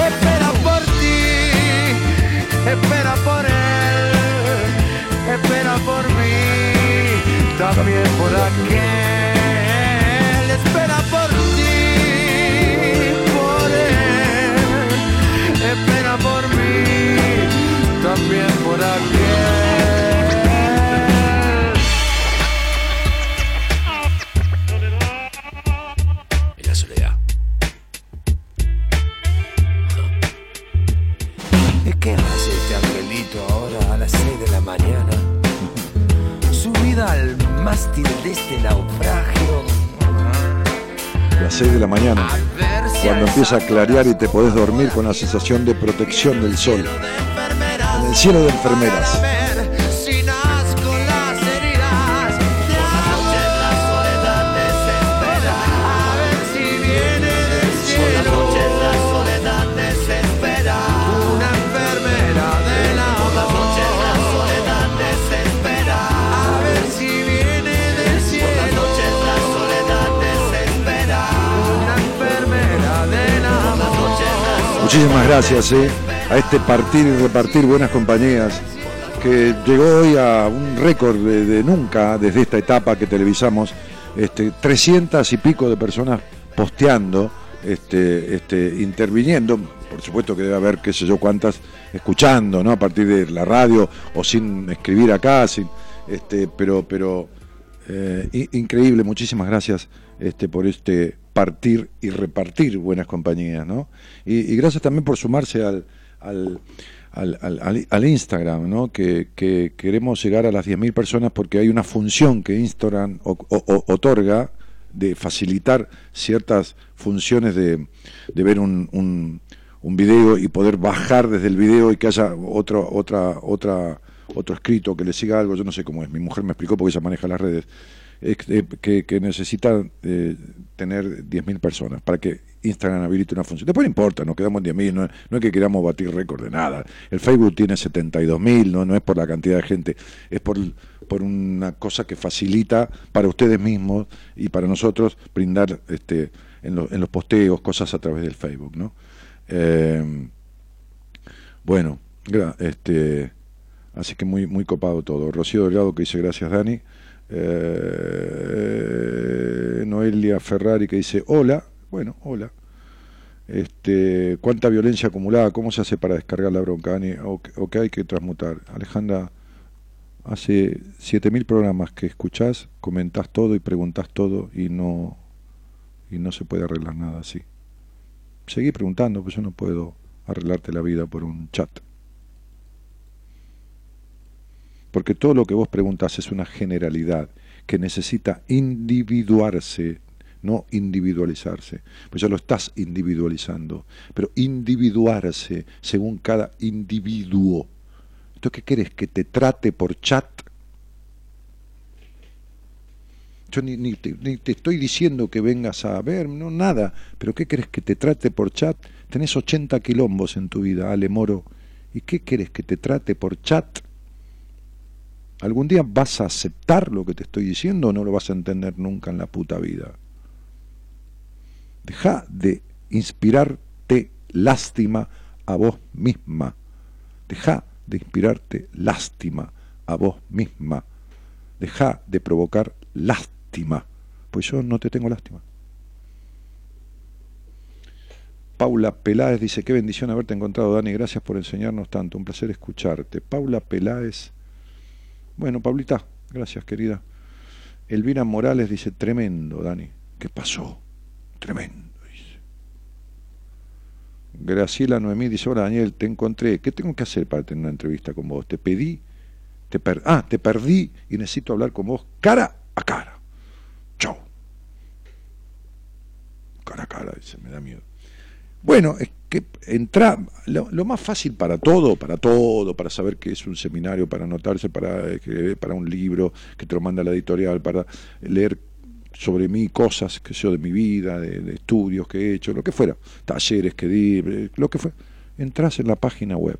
Espera por ti, espera por él, espera por mí, también por aquel. También por aquel. A clarear y te podés dormir con la sensación de protección del sol. En el cielo de enfermeras. Muchísimas gracias eh, a este partir y repartir buenas compañías que llegó hoy a un récord de, nunca desde esta etapa que televisamos. Este, 300 y pico de personas posteando, este, este, interviniendo. Por supuesto que debe haber, qué sé yo, cuántas escuchando, ¿no? A partir de la radio o sin escribir acá, sin, este, pero, pero eh, increíble, muchísimas gracias este, por este y repartir buenas compañías, ¿no? Y, gracias también por sumarse al, al, al, al- Instagram, ¿no? Que, que queremos llegar a las 10.000 personas porque hay una función que Instagram o- otorga de facilitar ciertas funciones de, de ver un, un, un video y poder bajar desde el video y que haya otro, otra, otra, otro escrito que le siga algo, yo no sé cómo es, mi mujer me explicó porque ella maneja las redes, es que, que, que necesita eh, tener 10.000 personas para que Instagram habilite una función. Después no importa, nos quedamos en 10.000, no, no es que queramos batir récord de nada. El Facebook tiene 72.000, no, no es por la cantidad de gente, es por, por una cosa que facilita para ustedes mismos y para nosotros brindar este, en, lo- en los posteos cosas a través del Facebook. ¿no? Eh, bueno, este, así que muy, muy copado todo. Rocío Delgado que dice gracias Dani. Eh, Noelia Ferrari que dice hola. Bueno, hola. Este, ¿Cuánta violencia acumulada? ¿Cómo se hace para descargar la bronca? ¿O, que hay que transmutar? Alejandra, hace 7.000 programas que escuchás, comentás todo y preguntás todo y no, y no se puede arreglar nada así. Seguí preguntando, pues yo no puedo arreglarte la vida por un chat. Porque todo lo que vos preguntás es una generalidad que necesita individuarse, no individualizarse. Pues ya lo estás individualizando, pero individuarse según cada individuo. ¿Esto qué querés? ¿Que te trate por chat? Yo ni, ni te estoy diciendo que vengas a ver, no nada, pero ¿qué querés que te trate por chat? Tenés 80 quilombos en tu vida, Ale Moro. ¿Y qué querés que te trate por chat? ¿Algún día vas a aceptar lo que te estoy diciendo o no lo vas a entender nunca en la puta vida? Deja de inspirarte lástima a vos misma. Deja de inspirarte lástima a vos misma. Deja de provocar lástima. Pues yo no te tengo lástima. Paula Peláez dice, qué bendición haberte encontrado, Dani, gracias por enseñarnos tanto, un placer escucharte. Paula Peláez, bueno, Paulita, gracias querida. Elvira Morales dice, tremendo, Dani, ¿qué pasó? Tremendo, dice. Graciela Noemí dice, hola Daniel, te encontré, ¿qué tengo que hacer para tener una entrevista con vos? Te pedí, te per ah, te perdí y necesito hablar con vos cara a cara. Chau. Cara a cara, dice, me da miedo. Bueno, que entra, lo, más fácil para todo, para todo, para saber que es un seminario, para anotarse, para para un libro que te lo manda la editorial, para leer sobre mí cosas que yo de mi vida, de, estudios que he hecho, lo que fuera, talleres que di, lo que fue. entras en la página web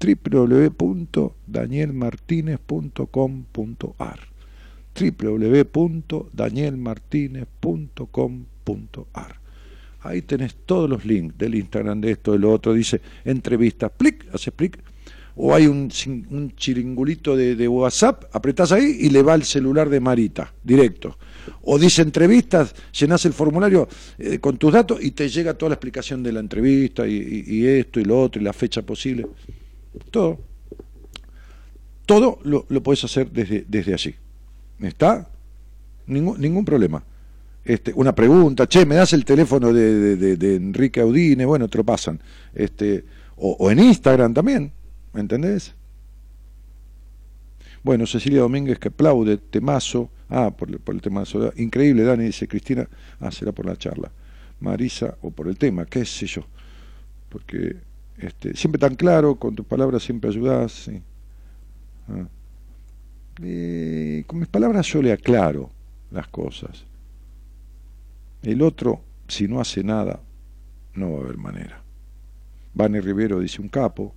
www.danielmartinez.com.ar www.danielmartinez.com.ar Ahí tenés todos los links del Instagram, de esto, de lo otro. Dice entrevistas, plic, hace plic. O hay un, un chiringulito de, de WhatsApp, apretás ahí y le va el celular de Marita, directo. O dice entrevistas, llenás el formulario eh, con tus datos y te llega toda la explicación de la entrevista y, y- y esto y lo otro y la fecha posible. Todo. Todo lo, lo puedes hacer desde, desde allí. ¿Está? Ningún, ningún problema. Este, una pregunta, che, me das el teléfono de, Enrique Audine, bueno, te lo pasan. Este, o, en Instagram también, ¿me entendés? Bueno, Cecilia Domínguez que aplaude, temazo, ah, por, el- por el temazo, increíble, Dani, dice Cristina, ah, será por la charla. Marisa, o por el tema, qué sé yo, porque este, siempre tan claro, con tus palabras siempre ayudás, sí. Ah. Eh, con mis palabras yo le aclaro las cosas. El otro, si no hace nada, no va a haber manera. Vane Rivero dice un capo.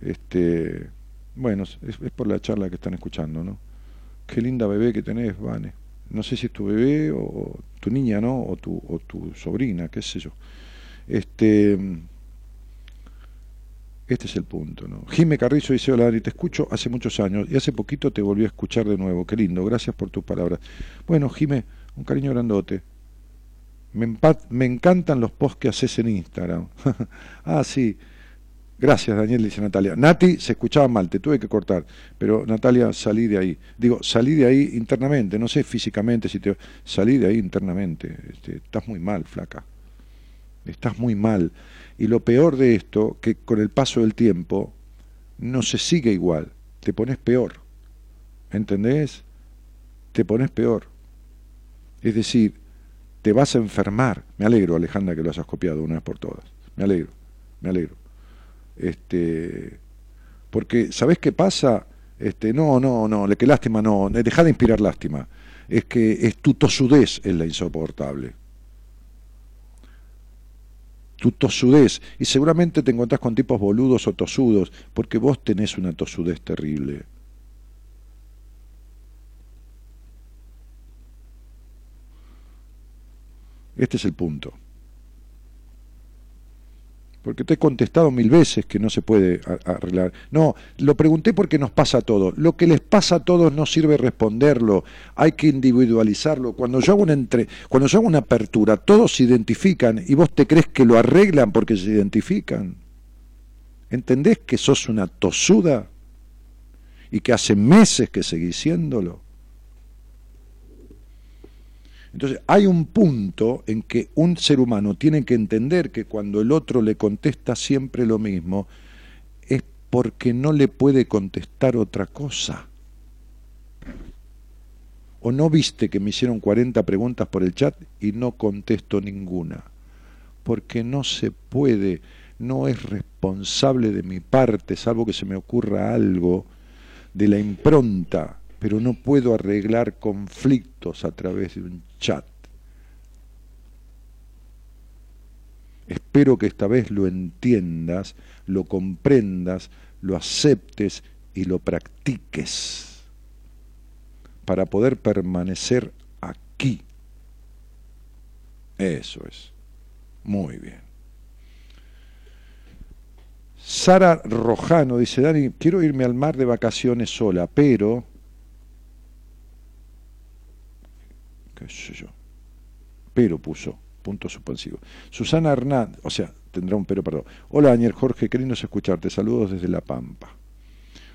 Este, bueno, es, por la charla que están escuchando, ¿no? Qué linda bebé que tenés, Vane. No sé si es tu bebé o, o tu niña, ¿no? O tu, o tu sobrina, qué sé yo. Este, este es el punto, ¿no? Jime Carrizo dice, hola Dani, te escucho hace muchos años y hace poquito te volví a escuchar de nuevo. Qué lindo, gracias por tus palabras. Bueno, Jime, un cariño grandote. Me, encantan los posts que haces en Instagram. ah, sí. Gracias, Daniel, dice Natalia. Nati, se escuchaba mal, te tuve que cortar. Pero Natalia, salí de ahí. Digo, salí de ahí internamente, no sé físicamente si te... Salí de ahí internamente. Este, estás muy mal, flaca. Estás muy mal. Y lo peor de esto, que con el paso del tiempo no se sigue igual, te pones peor. ¿Entendés? Te pones peor. Es decir, te vas a enfermar. Me alegro, Alejandra, que lo hayas copiado una vez por todas. Me alegro, me alegro. Este, porque, ¿sabés qué pasa? Este, no, no, no, que lástima, no, deja de inspirar lástima. Es que es tu tosudez es la insoportable tu tosudez. Y seguramente te encontrás con tipos boludos o tosudos, porque vos tenés una tosudez terrible. Este es el punto. Porque te he contestado mil veces que no se puede arreglar. No, lo pregunté porque nos pasa a todos. Lo que les pasa a todos no sirve responderlo. Hay que individualizarlo. Cuando yo hago una entre, cuando yo hago una apertura, todos se identifican y vos te crees que lo arreglan porque se identifican. ¿Entendés que sos una tosuda? Y que hace meses que seguís siéndolo. Entonces, hay un punto en que un ser humano tiene que entender que cuando el otro le contesta siempre lo mismo, es porque no le puede contestar otra cosa. ¿O no viste que me hicieron 40 preguntas por el chat y no contesto ninguna? Porque no se puede, no es responsable de mi parte, salvo que se me ocurra algo de la impronta, pero no puedo arreglar conflictos a través de un chat. Espero que esta vez lo entiendas, lo comprendas, lo aceptes y lo practiques para poder permanecer aquí. Eso es. Muy bien. Sara Rojano dice, Dani, quiero irme al mar de vacaciones sola, pero... qué sé yo. Pero puso, punto suspensivo. Susana Hernández, o sea, tendrá un pero, perdón. Hola, Daniel Jorge, es escucharte. Saludos desde La Pampa.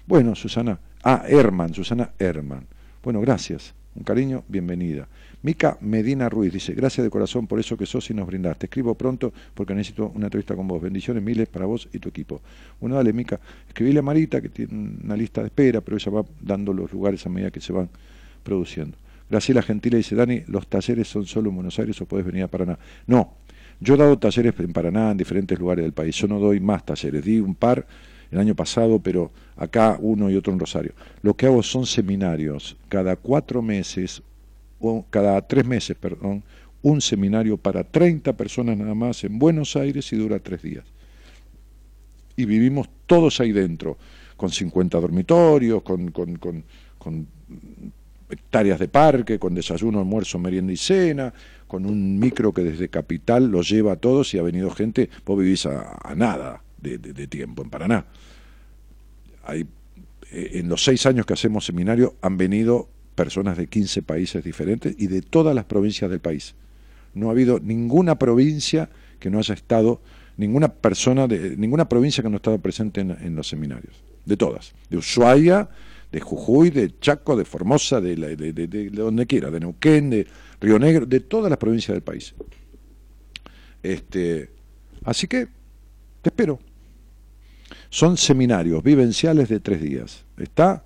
Bueno, Susana, ah, Herman, Susana Herman. Bueno, gracias. Un cariño, bienvenida. Mica Medina Ruiz dice, gracias de corazón por eso que sos y nos brindaste. Escribo pronto porque necesito una entrevista con vos. Bendiciones miles para vos y tu equipo. Bueno, dale, Mica. Escribile a Marita, que tiene una lista de espera, pero ella va dando los lugares a medida que se van produciendo. Graciela Gentile dice, Dani, ¿los talleres son solo en Buenos Aires o podés venir a Paraná? No, yo he dado talleres en Paraná, en diferentes lugares del país. Yo no doy más talleres. Di un par el año pasado, pero acá uno y otro en Rosario. Lo que hago son seminarios. Cada cuatro meses, o cada tres meses, perdón, un seminario para 30 personas nada más en Buenos Aires y dura tres días. y vivimos todos ahí dentro, con 50 dormitorios, con, con, con, con hectáreas de parque, con desayuno, almuerzo, merienda y cena, con un micro que desde Capital los lleva a todos y ha venido gente, vos vivís a, nada de, tiempo en Paraná. Hay, eh, en los seis años que hacemos seminario han venido personas de 15 países diferentes y de todas las provincias del país. No ha habido ninguna provincia que no haya estado, ninguna persona, de ninguna provincia que no ha estado presente en, en los seminarios. De todas. De Ushuaia, de Jujuy, de Chaco, de Formosa, de, la- de- de- de- de donde quiera, de Neuquén, de Río Negro, de todas las provincias del país. Este, así que te espero. Son seminarios vivenciales de tres días. Está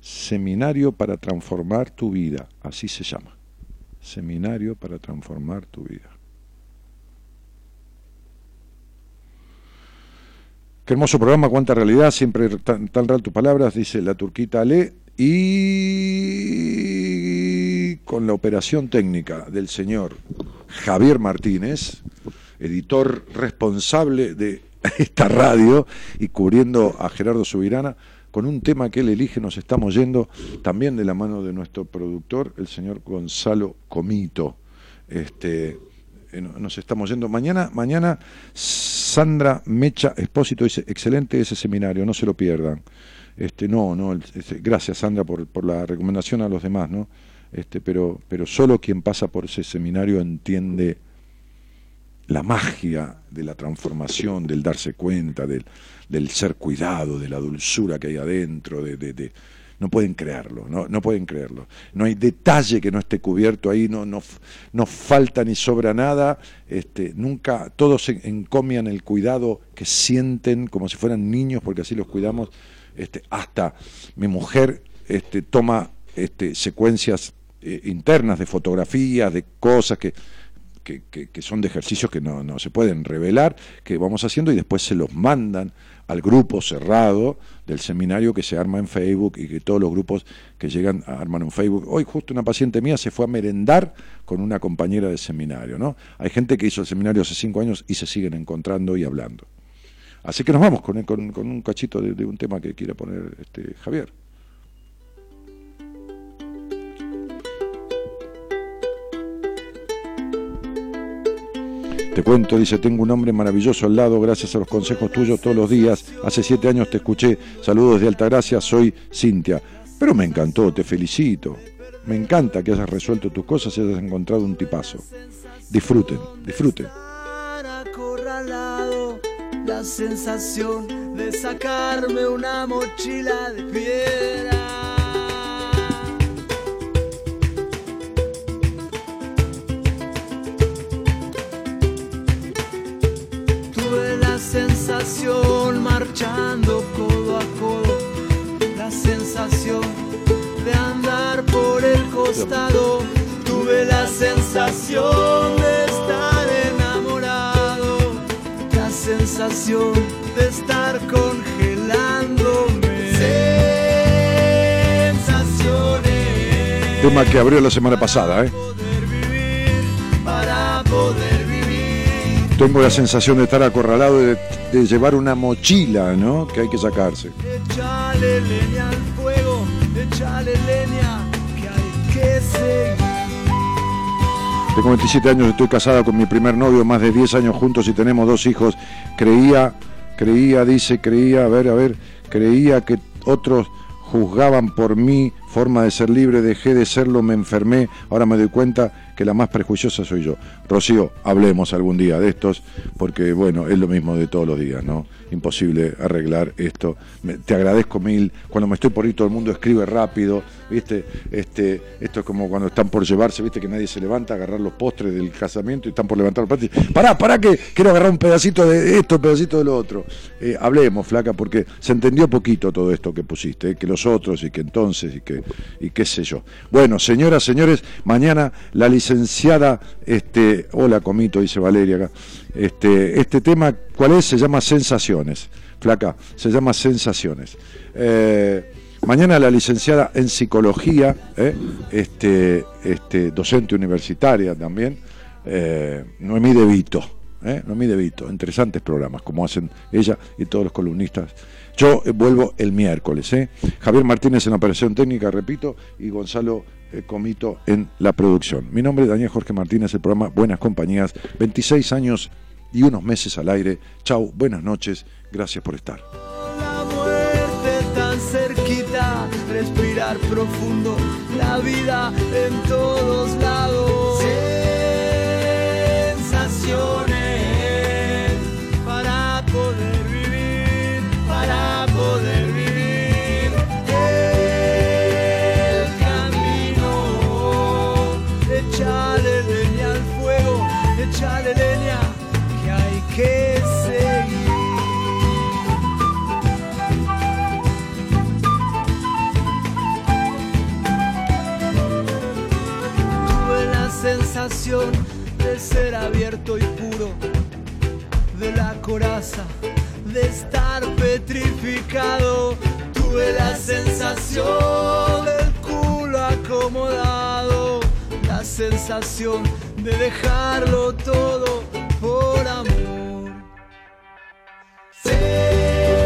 Seminario para transformar tu vida, así se llama. Seminario para transformar tu vida. Qué hermoso programa, cuánta realidad, siempre tan, tan real tus palabras, dice la turquita Ale. Y con la operación técnica del señor Javier Martínez, editor responsable de esta radio y cubriendo a Gerardo Subirana, con un tema que él elige, nos estamos yendo también de la mano de nuestro productor, el señor Gonzalo Comito. Este, nos estamos yendo. Mañana, mañana Sandra Mecha Espósito dice, excelente ese seminario, no se lo pierdan. Este, no, no, este, gracias Sandra por, por la recomendación a los demás, ¿no? Este, pero, pero solo quien pasa por ese seminario entiende la magia de la transformación, del darse cuenta, del, del ser cuidado, de la dulzura que hay adentro, de, de- de- no pueden creerlo, no, no pueden creerlo. No hay detalle que no esté cubierto ahí, no, no, no falta ni sobra nada, este, nunca, todos en- encomian el cuidado que sienten como si fueran niños, porque así los cuidamos, este, hasta mi mujer este, toma este, secuencias eh, internas de fotografías, de cosas que, que, que- son de ejercicios que no, no se pueden revelar, que vamos haciendo y después se los mandan al grupo cerrado del seminario que se arma en Facebook y que todos los grupos que llegan a armar en Facebook. Hoy justo una paciente mía se fue a merendar con una compañera de seminario, ¿no? Hay gente que hizo el seminario hace cinco años y se siguen encontrando y hablando. Así que nos vamos con, con- con un cachito de, de un tema que quiera poner este Javier. Te cuento, dice, tengo un hombre maravilloso al lado, gracias a los consejos tuyos todos los días. Hace siete años te escuché. Saludos de Altagracia, soy Cintia. Pero me encantó, te felicito. Me encanta que hayas resuelto tus cosas y hayas encontrado un tipazo. Disfruten, disfruten. la sensación de sacarme una mochila de piedra. Sensación marchando codo a codo, la sensación de andar por el costado. Tuve la sensación de estar enamorado, la sensación de estar congelándome. Sensaciones Tema que abrió la semana pasada, ¿eh? Tengo la sensación de estar acorralado y de, de llevar una mochila, ¿no? Que hay que sacarse. Echale leña al fuego, echale leña que hay que seguir. Tengo 27 años, estoy casada con mi primer novio, más de 10 años juntos y tenemos dos hijos. Creía, creía, dice, creía, a ver, a ver, creía que otros juzgaban por mi forma de ser libre, dejé de serlo, me enfermé, ahora me doy cuenta que la más prejuiciosa soy yo. Rocío, hablemos algún día de estos, porque bueno, es lo mismo de todos los días, ¿no? Imposible arreglar esto. Me- te agradezco mil, cuando me estoy por ahí todo el mundo escribe rápido, ¿viste? Este, esto es como cuando están por llevarse, ¿viste? Que nadie se levanta a agarrar los postres del casamiento y están por levantar los postres. Pará, pará que quiero agarrar un pedacito de esto, un pedacito de lo otro. Eh, hablemos, flaca, porque se entendió poquito todo esto que pusiste, ¿eh? que los otros y que entonces y que y qué sé yo. Bueno, señoras, señores, mañana la licenciada, este, hola Comito, dice Valeria acá, este, este tema, ¿cuál es? Se llama Sensaciones, flaca, se llama Sensaciones. Eh, mañana la licenciada en psicología, ¿eh? este, este, docente universitaria también, eh, Noemí De Vito, ¿eh? no mide Vito. Interesantes programas, como hacen ella y todos los columnistas. Yo eh, vuelvo el miércoles. ¿eh? Javier Martínez en la operación técnica, repito, y Gonzalo eh, Comito en la producción. Mi nombre es Daniel Jorge Martínez, el programa Buenas Compañías, 26 años y unos meses al aire. Chau, buenas noches, gracias por estar. La muerte tan cerquita, respirar profundo, la vida en todos lados. Que seguir. Tuve la sensación de ser abierto y puro, de la coraza, de estar petrificado. Tuve la sensación del culo acomodado, la sensación de dejarlo todo por amor. Sensaciones